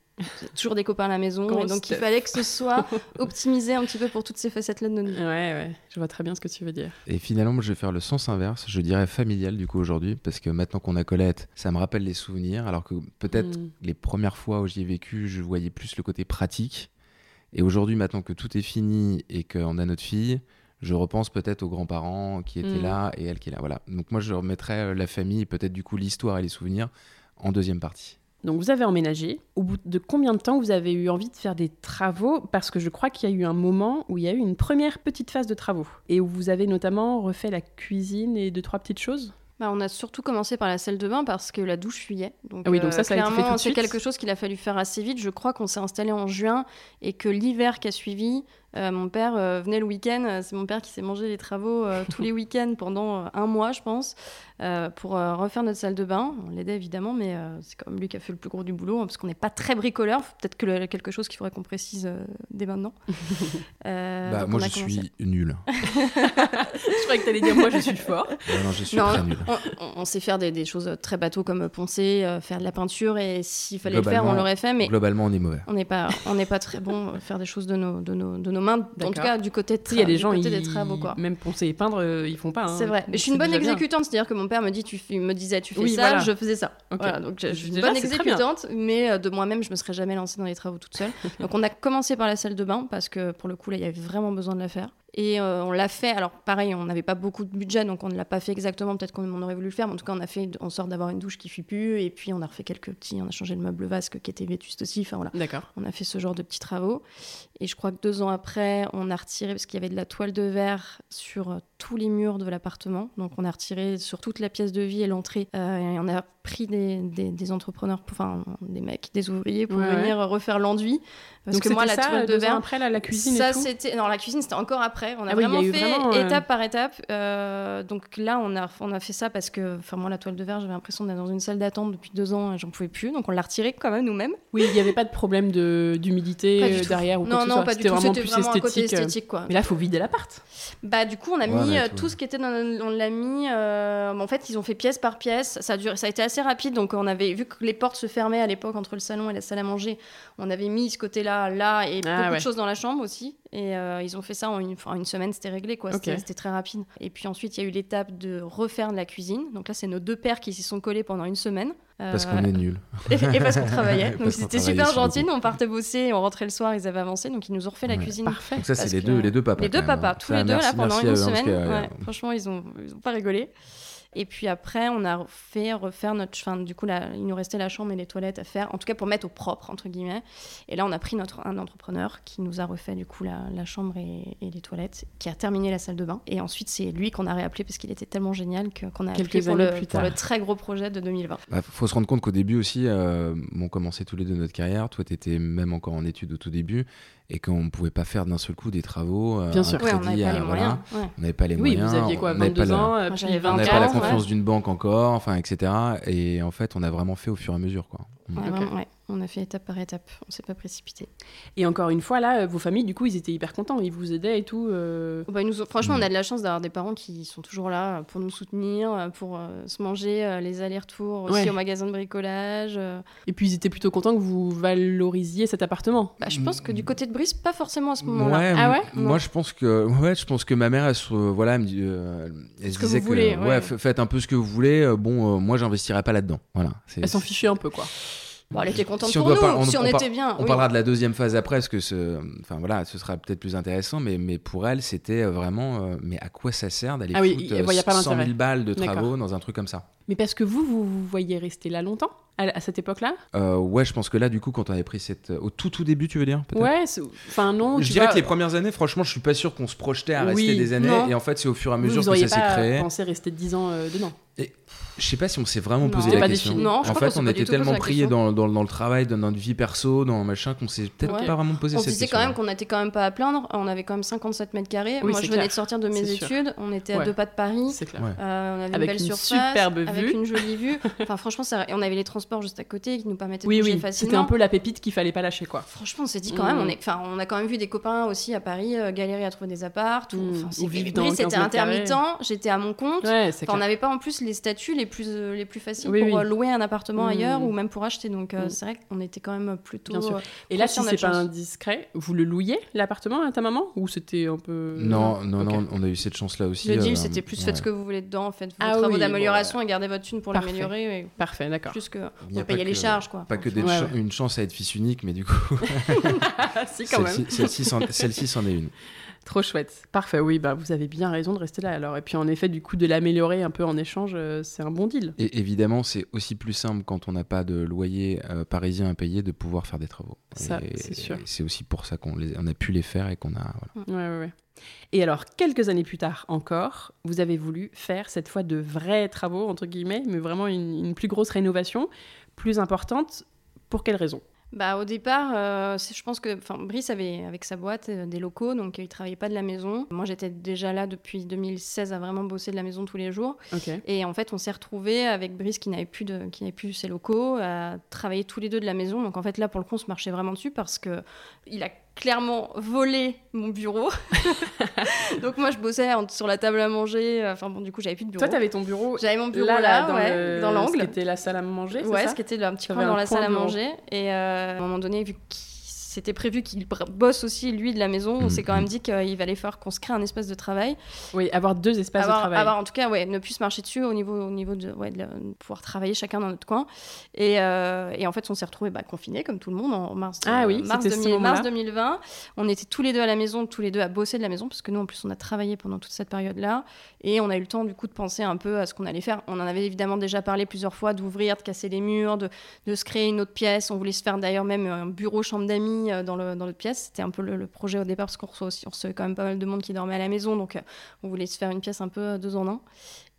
Speaker 3: Toujours des copains à la maison
Speaker 2: Gros
Speaker 3: et donc il fallait que ce soit optimisé un petit peu pour toutes ces facettes-là de notre vie.
Speaker 2: Ouais, ouais. Je vois très bien ce que tu veux dire.
Speaker 4: Et finalement, je vais faire le sens inverse. Je dirais familial, du coup, aujourd'hui. Parce que maintenant qu'on a Colette, ça me rappelle les souvenirs. Alors que peut-être
Speaker 2: Mm.
Speaker 4: les premières fois où j'y ai vécu, je voyais plus le côté pratique. Et aujourd'hui, maintenant que tout est fini et qu'on a notre fille, je repense peut-être aux grands-parents qui étaient
Speaker 2: Mm.
Speaker 4: là et elle qui est là. Voilà. Donc moi, je remettrais euh, la famille peut-être du coup l'histoire et les souvenirs en deuxième partie.
Speaker 2: Donc vous avez emménagé. Au bout de combien de temps vous avez eu envie de faire des travaux? Parce que je crois qu'il y a eu un moment où il y a eu une première petite phase de travaux et où vous avez notamment refait la cuisine et deux trois petites choses?
Speaker 3: Bah, on a surtout commencé par la salle de bain parce que la douche fuyait. Donc,
Speaker 2: Ah oui, donc ça, ça a été fait
Speaker 3: clairement,
Speaker 2: tout de
Speaker 3: c'est quelque chose qu'il a fallu faire assez vite. Je crois qu'on s'est installé en juin et que l'hiver qui a suivi, euh, mon père euh, venait le week-end. Euh, C'est mon père qui s'est mangé les travaux euh, tous les week-ends pendant euh, un mois, je pense, euh, pour euh, refaire notre salle de bain. On l'aidait évidemment, mais euh, c'est quand même lui qui a fait le plus gros du boulot hein, parce qu'on n'est pas très bricoleur. Peut-être que le- quelque chose qu'il faudrait qu'on précise euh, dès maintenant. Euh,
Speaker 4: Bah, moi, je
Speaker 3: commencé.
Speaker 4: suis nul.
Speaker 2: je croyais que t'allais dire moi je suis fort.
Speaker 4: Non, je suis
Speaker 3: Non,
Speaker 4: très nul.
Speaker 3: on, on- on sait faire des, des choses très bateaux comme poncer, euh, faire de la peinture et s'il fallait le faire, on l'aurait fait, mais
Speaker 4: Globalement, on est mauvais.
Speaker 3: on n'est pas, on n'est pas très bon à faire des choses de nos, de nos, de nos mains. En tout cas, du côté, de
Speaker 2: Tu sais, il y a
Speaker 3: tra-
Speaker 2: des gens,
Speaker 3: côté des
Speaker 2: ils...
Speaker 3: travaux, quoi.
Speaker 2: même poncer et peindre, euh, ils font pas. hein.
Speaker 3: C'est vrai. Mais je suis une bonne exécutante, c'est-à-dire que mon père me dit, tu fais- me disait, tu fais
Speaker 2: Oui,
Speaker 3: ça,
Speaker 2: voilà.
Speaker 3: je faisais ça. Voilà, donc je, je suis une bonne exécutante, mais euh, de moi-même, je me serais jamais lancée dans les travaux toute seule. donc on a commencé par la salle de bain parce que pour le coup, là, il y avait vraiment besoin de la faire. Et euh, on l'a fait. Alors pareil, on n'avait pas beaucoup de budget, donc on ne l'a pas fait exactement. Peut-être qu'on on aurait voulu le faire, mais en tout cas, on a fait en sorte d'avoir une douche qui fuit plus. Et puis on a refait quelques petits, on a changé le meuble vasque qui était vétuste aussi. Enfin voilà.
Speaker 2: D'accord.
Speaker 3: On a fait ce genre de petits travaux. Et je crois que deux ans après, on a retiré, parce qu'il y avait de la toile de verre sur euh, tous les murs de l'appartement. Donc on a retiré sur toute la pièce de vie et l'entrée. Euh, et on a pris des, des- des entrepreneurs, pour- enfin des mecs, des ouvriers pour
Speaker 2: Ouais, ouais.
Speaker 3: venir refaire l'enduit. Parce
Speaker 2: Donc
Speaker 3: que moi, la
Speaker 2: ça,
Speaker 3: toile de verre.
Speaker 2: après là, la cuisine
Speaker 3: ça,
Speaker 2: et tout.
Speaker 3: c'était. Non, la cuisine, c'était encore après. On a
Speaker 2: Ah oui, il y a
Speaker 3: vraiment fait
Speaker 2: vraiment, euh,
Speaker 3: étape par étape. Euh, donc là, on a, on a fait ça parce que, enfin, moi, la toile de verre, j'avais l'impression d'être dans une salle d'attente depuis deux ans et j'en pouvais plus. Donc on l'a retirée quand même nous-mêmes.
Speaker 2: Oui, il n'y avait pas de problème de d'humidité
Speaker 3: du
Speaker 2: euh, derrière ou quoi
Speaker 3: Non, non, pas du
Speaker 2: C'était
Speaker 3: tout.
Speaker 2: vraiment
Speaker 3: C'était
Speaker 2: plus
Speaker 3: vraiment un côté
Speaker 2: esthétique.
Speaker 3: quoi.
Speaker 2: Mais là, faut vider l'appart.
Speaker 3: Bah du coup on a
Speaker 4: Ouais,
Speaker 3: mis
Speaker 4: tout.
Speaker 3: tout ce qui était dans on l'a mis euh, en fait ils ont fait pièce par pièce ça a duré ça a été assez rapide donc on avait vu que les portes se fermaient à l'époque entre le salon et la salle à manger on avait mis ce côté là là et
Speaker 2: Ah,
Speaker 3: beaucoup
Speaker 2: ouais.
Speaker 3: de choses dans la chambre aussi et euh, ils ont fait ça en une, en une semaine c'était réglé quoi c'était très rapide et puis ensuite il y a eu l'étape de refaire de la cuisine donc là c'est nos deux pères qui s'y sont collés pendant une semaine
Speaker 4: Parce
Speaker 3: Euh,
Speaker 4: qu'on est nul.
Speaker 3: et, et parce qu'on travaillait donc c'était super gentil on partait bosser on rentrait le soir ils avaient avancé donc ils nous ont refait la
Speaker 4: Ouais.
Speaker 3: cuisine
Speaker 2: Parfait.
Speaker 4: Donc ça, c'est les deux, les deux papas.
Speaker 3: les deux papas,
Speaker 4: hein.
Speaker 3: tous les deux, là, pendant une semaine.
Speaker 4: euh,
Speaker 3: franchement, ils ont, ils ont pas rigolé. Et puis après, on a fait refaire notre. Enfin, du coup, là, il nous restait la chambre et les toilettes à faire, en tout cas pour mettre au propre, entre guillemets. Et là, on a pris notre, un entrepreneur qui nous a refait, du coup, la, la chambre et, et les toilettes, qui a terminé la salle de bain. Et ensuite, c'est lui qu'on a réappelé parce qu'il était tellement génial que- qu'on a appelé pour le,
Speaker 2: plus
Speaker 3: pour
Speaker 2: tard.
Speaker 3: le très gros projet de 2020.
Speaker 4: Bah, faut se rendre compte qu'au début aussi, euh, on commençait tous les deux notre carrière. Toi, tu étais même encore en études au tout début et qu'on ne pouvait pas faire d'un seul coup des travaux. euh,
Speaker 2: Bien
Speaker 4: un
Speaker 2: sûr.
Speaker 3: Ouais, on
Speaker 4: crédit,
Speaker 3: n'avait pas les
Speaker 4: euh,
Speaker 3: moyens.
Speaker 4: voilà.
Speaker 3: ouais.
Speaker 4: On n'avait pas les
Speaker 2: Oui,
Speaker 4: moyens.
Speaker 2: vous aviez quoi,
Speaker 4: on n'avait pas
Speaker 2: 22
Speaker 4: la-
Speaker 2: ans euh,
Speaker 3: Moi,
Speaker 2: puis
Speaker 3: j'avais
Speaker 4: On
Speaker 3: 24
Speaker 4: n'avait pas la
Speaker 3: ans, ouais.
Speaker 4: confiance d'une banque encore, enfin, etc. Et en fait, on a vraiment fait au fur et à mesure, quoi. Mm.
Speaker 3: Ouais,
Speaker 2: Ok.
Speaker 3: vraiment, ouais. on a fait étape par étape, on s'est pas précipité.
Speaker 2: Et encore une fois, là, euh, vos familles, du coup, ils étaient hyper contents, ils vous aidaient et tout. euh.
Speaker 3: Bah, ils nous ont- Franchement,
Speaker 4: Mm.
Speaker 3: on a de la chance d'avoir des parents qui sont toujours là pour nous soutenir, pour euh, se manger euh, les allers-retours aussi
Speaker 2: Ouais.
Speaker 3: au magasin de bricolage. euh.
Speaker 2: Et puis ils étaient plutôt contents que vous valorisiez cet appartement.
Speaker 3: Bah, je pense que du côté de Brice, pas forcément à ce moment-là.
Speaker 4: Ouais,
Speaker 2: Ah ouais?
Speaker 4: Moi, je pense que, ouais, je pense que ma mère, elle se, voilà, elle me dit, euh, elle
Speaker 3: Ce
Speaker 4: se
Speaker 3: que
Speaker 4: disait
Speaker 3: voulez,
Speaker 4: que,
Speaker 3: ouais.
Speaker 4: faites un peu ce que vous voulez. euh, Bon, euh, moi, j'investirai pas là-dedans. Voilà.
Speaker 2: Elles s'en fichaient un peu, quoi.
Speaker 3: Bon, elle était contente
Speaker 4: Si on
Speaker 3: pour
Speaker 4: doit
Speaker 3: nous,
Speaker 4: par- on-
Speaker 3: si on, était bien.
Speaker 4: On
Speaker 3: oui.
Speaker 4: parlera de la deuxième phase après, parce que ce, enfin voilà, ce sera peut-être plus intéressant, mais, mais pour elle, c'était euh, vraiment, euh, mais à quoi ça sert d'aller
Speaker 2: Ah oui,
Speaker 4: foutre
Speaker 2: il- elle voyait pas
Speaker 4: 100 000
Speaker 2: l'intérêt.
Speaker 4: balles de travaux dans un truc comme ça
Speaker 2: Mais parce que vous, vous vous voyez rester là longtemps à, cette époque-là?
Speaker 4: Euh, Ouais, je pense que là, du coup, quand on avait pris cette, au tout tout début, tu veux dire
Speaker 2: Ouais, enfin non.
Speaker 4: Je dirais
Speaker 2: vois,
Speaker 4: que les premières années, franchement, je suis pas sûr qu'on se projetait à
Speaker 2: Oui,
Speaker 4: rester des années,
Speaker 3: non.
Speaker 4: et en fait, c'est au fur et à
Speaker 2: vous,
Speaker 4: mesure
Speaker 2: vous
Speaker 4: que ça s'est
Speaker 2: pas
Speaker 4: créé.
Speaker 2: pensé rester 10 ans euh, dedans.
Speaker 4: Je sais pas si on s'est vraiment
Speaker 3: Non.
Speaker 4: posé
Speaker 3: C'était
Speaker 4: la
Speaker 2: pas
Speaker 4: question.
Speaker 3: Non, je
Speaker 4: en fait, on était tellement pris
Speaker 3: question.
Speaker 4: dans, dans, dans le travail, dans notre vie perso, dans machin, qu'on s'est peut-être
Speaker 3: Ouais.
Speaker 4: pas vraiment posé
Speaker 3: On
Speaker 4: cette
Speaker 3: se disait
Speaker 4: question.
Speaker 3: quand même qu'on n'était quand même pas à plaindre. On avait quand même 57 mètres carrés.
Speaker 2: Oui,
Speaker 3: Moi, je venais
Speaker 2: clair.
Speaker 3: de sortir de mes
Speaker 2: sûr.
Speaker 3: études. On était à
Speaker 2: Ouais.
Speaker 3: deux pas de Paris.
Speaker 2: C'est clair.
Speaker 3: Euh, on avait
Speaker 2: Avec
Speaker 3: une belle
Speaker 2: une
Speaker 3: surface,
Speaker 2: superbe
Speaker 3: avec
Speaker 2: vue.
Speaker 3: une jolie vue. Enfin, franchement, ça... on avait les transports juste à côté qui nous permettaient
Speaker 2: Oui,
Speaker 3: de bouger
Speaker 2: oui, c'était
Speaker 3: facilement.
Speaker 2: un peu la pépite qu'il fallait pas lâcher, quoi.
Speaker 3: Franchement, on s'est dit quand même, on, est... enfin, on a quand même vu des copains aussi à Paris euh, galérer à trouver des apparts. Ou...
Speaker 2: Mm.
Speaker 3: Enfin,
Speaker 2: Ou
Speaker 3: c'est...
Speaker 2: vivre dans
Speaker 3: Brice
Speaker 2: 15
Speaker 3: était
Speaker 2: mètres carrés.
Speaker 3: intermittent, j'étais à mon compte. On n'avait pas en plus les statuts les plus, euh, les plus faciles
Speaker 2: Oui,
Speaker 3: pour
Speaker 2: oui.
Speaker 3: euh, louer un appartement
Speaker 2: Mm.
Speaker 3: ailleurs ou même pour acheter. Donc, euh,
Speaker 2: Mm.
Speaker 3: c'est vrai qu'on était quand même plutôt.
Speaker 2: Bien sûr. Et là, si c'est pas
Speaker 3: chance.
Speaker 2: indiscret, vous le louiez l'appartement à ta maman ou c'était un peu
Speaker 4: Non, non,
Speaker 2: Ok.
Speaker 4: non, on a eu cette chance-là aussi.
Speaker 3: Le deal,
Speaker 4: euh,
Speaker 3: c'était plus
Speaker 4: ouais.
Speaker 3: faites ce que vous voulez dedans, faites vos
Speaker 2: Ah
Speaker 3: travaux
Speaker 2: oui,
Speaker 3: d'amélioration et gardez votre thune pour l'améliorer.
Speaker 2: Parfait, d'accord.
Speaker 3: Plus que
Speaker 4: Il y a
Speaker 3: on payait les charges, quoi.
Speaker 4: Pas que une chance à être fils unique, mais du coup,
Speaker 2: si, quand même.
Speaker 4: celle-ci celle-ci c'en celle-ci c'en est une.
Speaker 2: Trop chouette. Parfait, oui, bah vous avez bien raison de rester là alors. Et puis en effet, du coup, de l'améliorer un peu en échange, euh, c'est un bon deal.
Speaker 4: Et évidemment, c'est aussi plus simple quand on n'a pas de loyer euh, parisien à payer de pouvoir faire des travaux.
Speaker 2: Ça, c'est sûr.
Speaker 4: C'est aussi pour ça qu'on on a pu les faire et qu'on a. voilà.
Speaker 2: Ouais, ouais, ouais. Et alors, quelques années plus tard encore, vous avez voulu faire cette fois de vrais travaux, entre guillemets, mais vraiment une, une plus grosse rénovation, plus importante. Pour quelle raison?
Speaker 3: Bah, au départ, euh, je pense que Brice avait avec sa boîte euh, des locaux, donc il travaillait pas de la maison. Moi, j'étais déjà là depuis 2016 à vraiment bosser de la maison tous les jours. Et en fait, on s'est retrouvés avec Brice qui n'avait plus, de, qui n'avait plus ses locaux, à travailler tous les deux de la maison. Donc en fait, là, pour le coup, on se marchait vraiment dessus parce que il a clairement volé mon bureau. donc moi, je bossais en- sur la table à manger. Enfin bon, du coup, j'avais plus de bureau.
Speaker 2: Toi, t'avais ton bureau
Speaker 3: J'avais mon bureau
Speaker 2: là,
Speaker 3: là,
Speaker 2: là, dans
Speaker 3: ouais,
Speaker 2: le-
Speaker 3: dans
Speaker 2: Ce
Speaker 3: l'angle.
Speaker 2: qui était la salle à manger, c'est
Speaker 3: Ouais,
Speaker 2: ça
Speaker 3: ce qui était là, un petit coin dans la salle à manger. Et euh, à un moment donné, vu qu'il c'était prévu qu'il bosse aussi lui de la maison, on
Speaker 4: Mhm.
Speaker 3: s'est quand même dit qu'il allait falloir qu'on se crée un espace de travail.
Speaker 2: Oui, avoir deux espaces
Speaker 3: avoir,
Speaker 2: de travail.
Speaker 3: avoir, en tout cas, ouais, ne plus se marcher dessus au niveau, au niveau de, ouais, de la- pouvoir travailler chacun dans notre coin. Et, euh, et en fait, on s'est retrouvés bah, confinés comme tout le monde en mars,
Speaker 2: Ah oui,
Speaker 3: euh, mars,
Speaker 2: c'était ce
Speaker 3: 2000 mars
Speaker 2: moment-là.
Speaker 3: 2020. On était tous les deux à la maison, tous les deux à bosser de la maison, parce que nous, en plus, on a travaillé pendant toute cette période-là. Et on a eu le temps, du coup, de penser un peu à ce qu'on allait faire. On en avait évidemment déjà parlé plusieurs fois, d'ouvrir, de casser les murs, de, de se créer une autre pièce. On voulait se faire d'ailleurs même un bureau chambre d'amis euh, dans, le, dans l'autre pièce. C'était un peu le, le projet au départ, parce qu'on reçoit aussi, on recevait quand même pas mal de monde qui dormait à la maison. Donc, euh, on voulait se faire une pièce un peu euh, deux en un.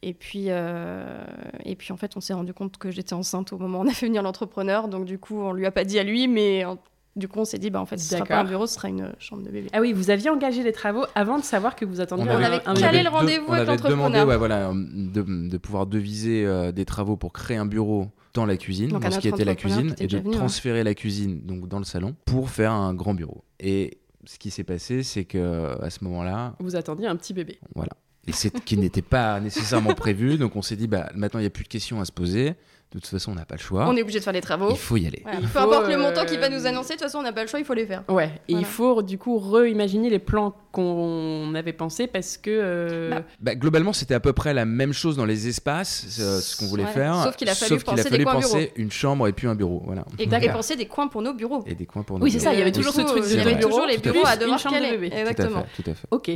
Speaker 3: Et puis, euh, et puis en fait, on s'est rendu compte que j'étais enceinte au moment où on a fait venir l'entrepreneur. Donc, du coup, on lui a pas dit à lui, mais en- du coup, on s'est dit, bah, en fait, ce sera pas un
Speaker 2: D'accord.
Speaker 3: bureau, ce sera une chambre de bébé.
Speaker 2: Ah oui, vous aviez engagé les travaux avant de savoir que vous attendiez
Speaker 3: On
Speaker 2: un,
Speaker 3: avait
Speaker 2: un
Speaker 3: calé le rendez-vous
Speaker 4: on
Speaker 3: avec
Speaker 4: avait demandé
Speaker 3: l'entrepreneur.
Speaker 4: ouais, voilà, de, de pouvoir deviser euh, des travaux pour créer un bureau dans la cuisine,
Speaker 3: Donc, à
Speaker 4: dans ce qui était la cuisine, et de
Speaker 3: venu, hein.
Speaker 4: transférer la cuisine donc dans le salon pour faire un grand bureau. Et ce qui s'est passé, c'est que à ce moment-là,
Speaker 2: Vous attendiez un petit bébé.
Speaker 4: voilà, et c'est qui n'était pas nécessairement prévu, donc on s'est dit bah maintenant il n'y a plus de questions à se poser. De toute façon, on n'a pas le choix.
Speaker 3: On est obligé de faire les travaux.
Speaker 4: Il faut y aller.
Speaker 3: Voilà.
Speaker 2: Il
Speaker 3: Peu
Speaker 2: faut,
Speaker 3: importe le
Speaker 2: euh,
Speaker 3: montant qu'il va nous annoncer, de toute façon, on n'a pas le choix, il faut les faire.
Speaker 2: Ouais, et il faut du coup réimaginer les plans qu'on avait pensés parce que. euh,
Speaker 3: Bah,
Speaker 4: Bah, globalement, c'était à peu près la même chose dans les espaces, euh, ce qu'on voulait
Speaker 3: Ouais.
Speaker 4: faire.
Speaker 3: Sauf qu'il a fallu
Speaker 4: a
Speaker 3: penser des
Speaker 4: fallu
Speaker 3: coins
Speaker 4: penser une chambre et puis un bureau. Voilà.
Speaker 3: Et,
Speaker 2: D'accord.
Speaker 3: et penser des coins pour nos bureaux.
Speaker 4: Et des coins pour
Speaker 2: Oui,
Speaker 4: nos
Speaker 2: c'est
Speaker 4: bureaux.
Speaker 2: ça, il y avait toujours ce truc de
Speaker 3: il y avait
Speaker 4: bureaux,
Speaker 3: toujours les bureaux à devoir
Speaker 2: chambre de
Speaker 3: caler.
Speaker 2: bébé. Tout à
Speaker 4: Tout à
Speaker 3: Exactement.
Speaker 4: fait, tout à fait.
Speaker 2: Ok.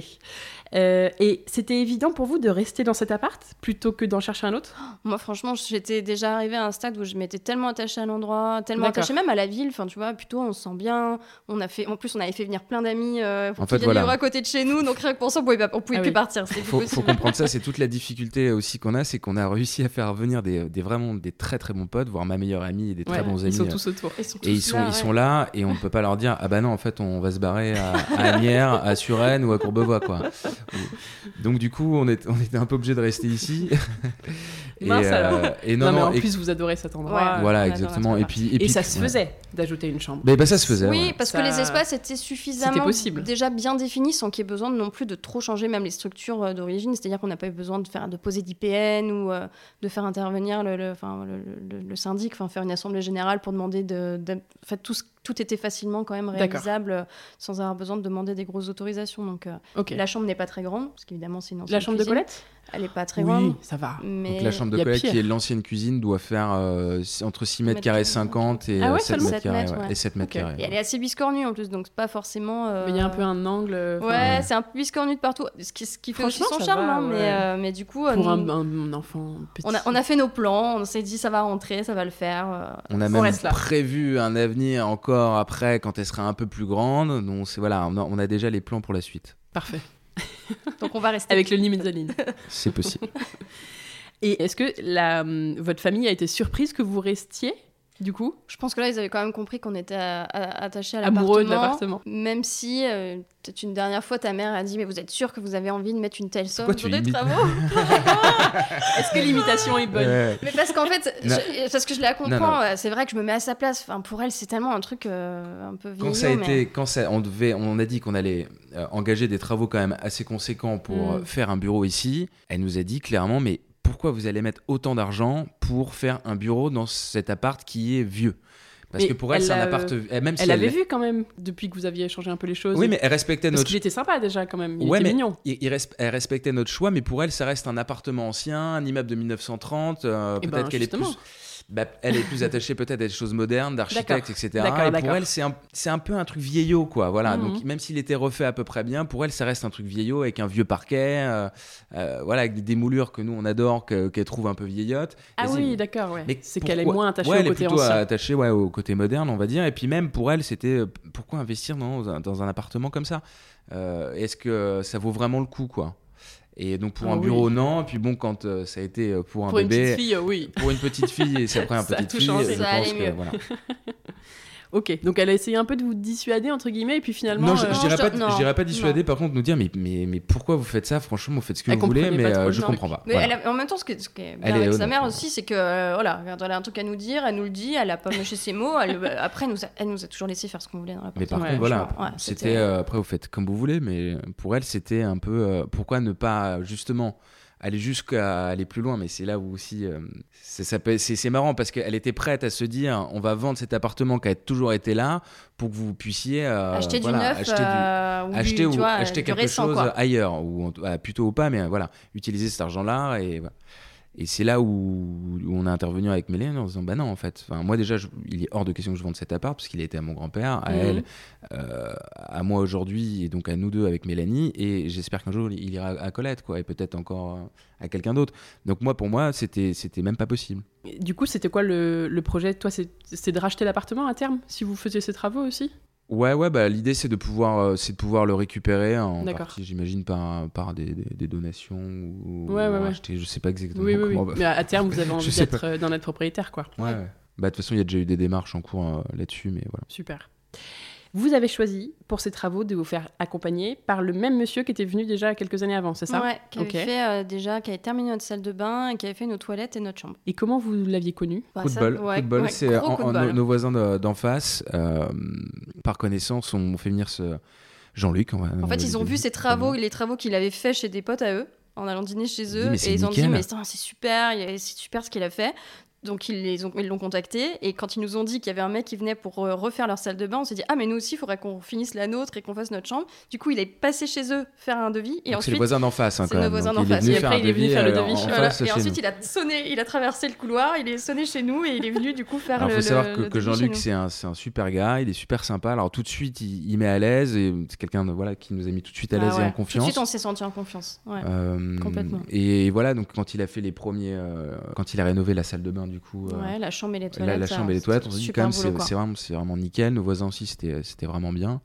Speaker 2: Euh, et c'était évident pour vous de rester dans cet appart plutôt que d'en chercher un autre?
Speaker 3: Moi, franchement, j'étais déjà arrivée à un stade où je m'étais tellement attachée à l'endroit, tellement attachée même à la ville. Enfin, tu vois, plutôt on se sent bien. On a fait, en plus, on avait fait venir plein d'amis euh, pour
Speaker 4: En fait, voilà.
Speaker 3: Côté de chez nous. Donc rien que pour ça, on pouvait, pas- on pouvait
Speaker 2: Ah
Speaker 3: plus
Speaker 2: oui.
Speaker 3: partir. Plus
Speaker 4: Faut, comprendre ça, c'est toute la difficulté aussi qu'on a, c'est qu'on a réussi à faire venir des, des vraiment des très très bons potes, voire ma meilleure amie et des très bons
Speaker 2: Ils
Speaker 4: amis.
Speaker 2: sont
Speaker 4: euh,
Speaker 2: tous autour.
Speaker 3: Ils sont
Speaker 4: et ils
Speaker 3: tous
Speaker 4: sont,
Speaker 3: là,
Speaker 4: ils
Speaker 3: ouais.
Speaker 4: sont là et on ne peut pas leur dire ah bah non en fait on va se barrer à, à Agnières, à Suresnes ou à Courbevoie quoi. Donc du coup on, est, on était un peu obligé de rester ici
Speaker 2: Mince, alors.
Speaker 4: euh, et
Speaker 2: Non,
Speaker 4: non,
Speaker 2: mais en
Speaker 4: et-
Speaker 2: plus, vous adorez cet endroit.
Speaker 3: Ouais.
Speaker 4: voilà, exactement. Et puis,
Speaker 2: Et,
Speaker 4: puis-
Speaker 2: ça se faisait d'ajouter une chambre.
Speaker 4: Mais bah, ça se faisait.
Speaker 3: Oui,
Speaker 4: ouais.
Speaker 3: parce
Speaker 2: Ça-
Speaker 3: que les espaces étaient suffisamment
Speaker 2: possible.
Speaker 3: déjà bien définis sans qu'il y ait besoin non plus de trop changer même les structures euh, d'origine. C'est-à-dire qu'on n'a pas eu besoin de faire de poser d'IPN ou euh, de faire intervenir le, le, enfin, le, le- le syndic, enfin faire une assemblée générale pour demander de, de- en fait tout, ce- tout était facilement quand même réalisable euh, sans avoir besoin de demander des grosses autorisations. Donc euh, la chambre n'est pas très grande parce qu'évidemment c'est une ancienne
Speaker 2: La chambre de
Speaker 3: cuisine.
Speaker 2: Colette
Speaker 3: Elle n'est pas très
Speaker 2: Oui,
Speaker 3: grande.
Speaker 2: ça va.
Speaker 3: Mais
Speaker 4: Donc la chambre de Colette,
Speaker 2: pire.
Speaker 4: qui est l'ancienne cuisine, doit faire euh, entre 6 mètres carrés
Speaker 3: carrés,
Speaker 4: 50 et
Speaker 2: Ah ouais,
Speaker 4: 7
Speaker 2: seulement
Speaker 4: mètres
Speaker 3: 7
Speaker 4: carrés. ouais. Et 7 mètres carrés.
Speaker 3: Et elle est assez biscornue en plus, donc c'est pas forcément. euh,
Speaker 2: Mais il y a un peu un angle.
Speaker 3: Ouais, c'est un peu biscornu de partout, ce qui, ce qui fait aussi
Speaker 2: Franchement,
Speaker 3: son
Speaker 2: ça
Speaker 3: charme,
Speaker 2: va,
Speaker 3: hein,
Speaker 2: ouais.
Speaker 3: mais, euh, mais du coup, euh,
Speaker 2: Pour un, enfant petit.
Speaker 3: on, a, on a fait nos plans, on s'est dit ça va rentrer, ça va le faire.
Speaker 4: On a même prévu un avenir encore après quand elle sera un peu plus grande. Donc c'est voilà, on a, on a déjà les plans pour la suite.
Speaker 2: Parfait.
Speaker 3: Donc on va rester.
Speaker 2: Avec le lit mezzanine.
Speaker 4: C'est possible.
Speaker 2: Et est-ce que la, hum, votre famille a été surprise que vous restiez, du coup
Speaker 3: Je pense que là, ils avaient quand même compris qu'on était à- à- attachés à
Speaker 2: Amoureux de
Speaker 3: l'appartement. Même si, euh, peut-être une dernière fois, ta mère a dit Mais vous êtes sûr que vous avez envie de mettre une telle somme sur des travaux
Speaker 2: Est-ce que l'imitation est bonne
Speaker 4: Ouais.
Speaker 3: Mais parce qu'en fait, je- parce que je la comprends, euh, c'est vrai que je me mets à sa place. Enfin, pour elle, c'est tellement un truc euh, un peu vieillot.
Speaker 4: Quand ça a
Speaker 3: mais-
Speaker 4: été, quand ça, on devait, on a dit qu'on allait euh, engager des travaux quand même assez conséquents pour
Speaker 2: Mm.
Speaker 4: faire un bureau ici. Elle nous a dit clairement, mais pourquoi vous allez mettre autant d'argent pour faire un bureau dans cet appart qui est vieux? Parce
Speaker 2: Mais
Speaker 4: que pour elle, c'est un appart,
Speaker 2: euh,
Speaker 4: même si
Speaker 2: Elle avait vu quand même, depuis que vous aviez changé un peu les choses.
Speaker 4: Oui, mais elle respectait
Speaker 2: Parce
Speaker 4: notre
Speaker 2: qu'il était sympa déjà quand même. Il
Speaker 4: Ouais,
Speaker 2: était
Speaker 4: mais
Speaker 2: mignon.
Speaker 4: il- il res- elle respectait notre choix, mais pour elle, ça reste un appartement ancien, un immeuble de 1930. euh,
Speaker 2: Eh
Speaker 4: peut-être
Speaker 2: ben,
Speaker 4: qu'elle est plus. Bah, elle est plus attachée peut-être à des choses modernes, d'architectes, etc. Et pour elle, c'est un, un peu un truc vieillot, quoi. Voilà.
Speaker 2: Mhm.
Speaker 4: Donc même s'il était refait à peu près bien, pour elle, ça reste un truc vieillot avec un vieux parquet, euh, euh, voilà, avec des démoulures que nous on adore, que- qu'elle trouve un peu vieillottes.
Speaker 2: Ah
Speaker 4: Et
Speaker 2: oui, d'accord, ouais. C'est qu'elle est moins attachée
Speaker 4: ouais,
Speaker 2: au
Speaker 4: elle est
Speaker 2: côté
Speaker 4: plutôt
Speaker 2: ancien.
Speaker 4: attachée ouais, au côté moderne, on va dire. Et puis même pour elle, c'était euh, pourquoi investir dans un, dans un appartement comme ça? Euh, Est-ce que ça vaut vraiment le coup, quoi? Et donc pour
Speaker 2: Ah
Speaker 4: un
Speaker 2: oui.
Speaker 4: bureau, non. Et puis bon, quand euh, ça a été euh, pour un
Speaker 2: Pour une
Speaker 4: bébé,
Speaker 2: petite fille, oui.
Speaker 4: pour une petite fille, et c'est après un
Speaker 2: Ça a
Speaker 4: petite
Speaker 2: tout
Speaker 4: fille,
Speaker 2: changé.
Speaker 4: je pense que voilà.
Speaker 2: Ok, donc elle a essayé un peu de vous dissuader, entre guillemets, et puis finalement.
Speaker 4: Non, je,
Speaker 2: euh,
Speaker 4: dirais pas,
Speaker 3: te-
Speaker 4: je
Speaker 3: non,
Speaker 4: dirais pas dissuader,
Speaker 3: non.
Speaker 4: par contre, nous dire, mais, mais, mais pourquoi vous faites ça? Franchement, vous faites ce que
Speaker 2: Elle
Speaker 4: vous voulez, mais euh, je comprends pas.
Speaker 3: Mais
Speaker 4: Voilà.
Speaker 3: elle a- en même temps, ce qui est, ce qui est bien
Speaker 4: Elle est
Speaker 3: avec sa mère aussi, c'est que euh, voilà, elle a un truc à nous dire, elle nous le dit, elle a pas moché ses mots. Elle, euh, après, elle nous, a, elle nous a toujours laissé faire ce qu'on voulait dans la
Speaker 4: Mais par
Speaker 2: Ouais,
Speaker 4: contre, voilà,
Speaker 3: Ouais,
Speaker 4: c'était euh, après vous faites comme vous voulez, mais pour elle c'était un peu euh, pourquoi ne pas justement aller jusqu'à aller plus loin. Mais c'est là où aussi euh, c'est marrant parce qu'elle était prête à se dire on va vendre cet appartement qui a toujours été là pour que vous puissiez euh,
Speaker 3: acheter
Speaker 4: voilà,
Speaker 3: du neuf,
Speaker 4: acheter du-
Speaker 3: euh, ou
Speaker 4: acheter
Speaker 3: tu
Speaker 4: ou
Speaker 3: vois,
Speaker 4: acheter
Speaker 3: du
Speaker 4: quelque
Speaker 3: récent,
Speaker 4: chose
Speaker 3: quoi.
Speaker 4: ailleurs ou ah, plutôt ou pas mais voilà utiliser cet argent là et voilà. Et c'est là où, où on a intervenu avec Mélène en disant bah non en fait. Enfin, moi déjà je- il est hors de question que je vende cet appart parce qu'il a été à mon grand-père à
Speaker 2: Mhm.
Speaker 4: elle euh, à moi aujourd'hui et donc à nous deux avec Mélanie. Et j'espère qu'un jour il ira à Colette quoi et peut-être encore euh, à quelqu'un d'autre. Donc moi pour moi c'était même pas possible.
Speaker 2: Du coup, c'était quoi le, le projet? Toi, c'est de racheter l'appartement à terme, si vous faisiez ces travaux aussi?
Speaker 4: Ouais, ouais, bah, l'idée c'est de pouvoir, euh, c'est de pouvoir le récupérer en
Speaker 2: D'accord.
Speaker 4: partie, j'imagine par, par des, des, des donations ou
Speaker 2: Ouais, ouais,
Speaker 4: ou
Speaker 2: ouais.
Speaker 4: acheter, je sais pas exactement
Speaker 2: Oui, oui,
Speaker 4: bah,
Speaker 2: Mais à terme, vous avez envie d'être euh, d'en être propriétaire, quoi.
Speaker 4: ouais, ouais. Bah de toute façon, il y a déjà eu des démarches en cours euh, là-dessus, mais voilà.
Speaker 2: Super. Vous avez choisi pour ces travaux de vous faire accompagner par le même monsieur qui était venu déjà quelques années avant, c'est ça
Speaker 3: Ouais, qui avait fait euh, déjà, qui avait terminé notre salle de bain et qui avait fait nos toilettes et notre chambre.
Speaker 2: Et comment vous l'aviez connu?
Speaker 3: Bah,
Speaker 4: coup de
Speaker 3: ça-
Speaker 4: bol,
Speaker 3: ouais,
Speaker 4: coup de bol,
Speaker 3: ouais,
Speaker 4: c'est nos, nos voisins de- d'en face, euh, par connaissance, ont fait venir ce Jean-Luc. on on
Speaker 3: En fait, ils ont vu ses travaux, les travaux qu'il avait fait chez des potes à eux, en allant dîner chez eux, et ils ont dit mais c'est super, c'est super ce qu'il a fait. Donc ils les ont, ils l'ont contacté et quand ils nous ont dit qu'il y avait un mec qui venait pour euh, refaire leur salle de bain, on s'est dit ah mais nous aussi il faudrait qu'on finisse la nôtre et qu'on fasse notre chambre. Du coup il est passé chez eux faire un devis et
Speaker 4: Donc, C'est
Speaker 3: ensuite
Speaker 4: les voisins d'en face, hein,
Speaker 3: c'est nos voisins d'en face.
Speaker 2: Et après, il est venu faire le
Speaker 4: euh,
Speaker 2: devis.
Speaker 3: Voilà.
Speaker 4: face
Speaker 3: Et ensuite, il a sonné, il a traversé le couloir, il est sonné chez nous et il est venu du coup faire
Speaker 4: Alors,
Speaker 3: le.
Speaker 4: faut savoir
Speaker 3: le-
Speaker 4: que,
Speaker 3: le
Speaker 4: Jean-Luc, c'est un, un super gars, il est super sympa. Alors, tout de suite, il, il met à l'aise et c'est quelqu'un voilà, qui nous a mis tout de suite à
Speaker 3: Ah
Speaker 4: l'aise et en
Speaker 3: Tout de
Speaker 4: confiance.
Speaker 3: suite, on s'est senti en confiance. Ouais.
Speaker 4: Euh,
Speaker 3: complètement.
Speaker 4: Et voilà, donc quand il a fait les premiers, euh, quand il a rénové la salle de bain, du coup, euh,
Speaker 3: Ouais, la chambre et les toilettes.
Speaker 4: la chambre et les toilettes, on s'est dit quand même, c'est vraiment, nickel. Nos voisins aussi, c'était c'était vraiment bien.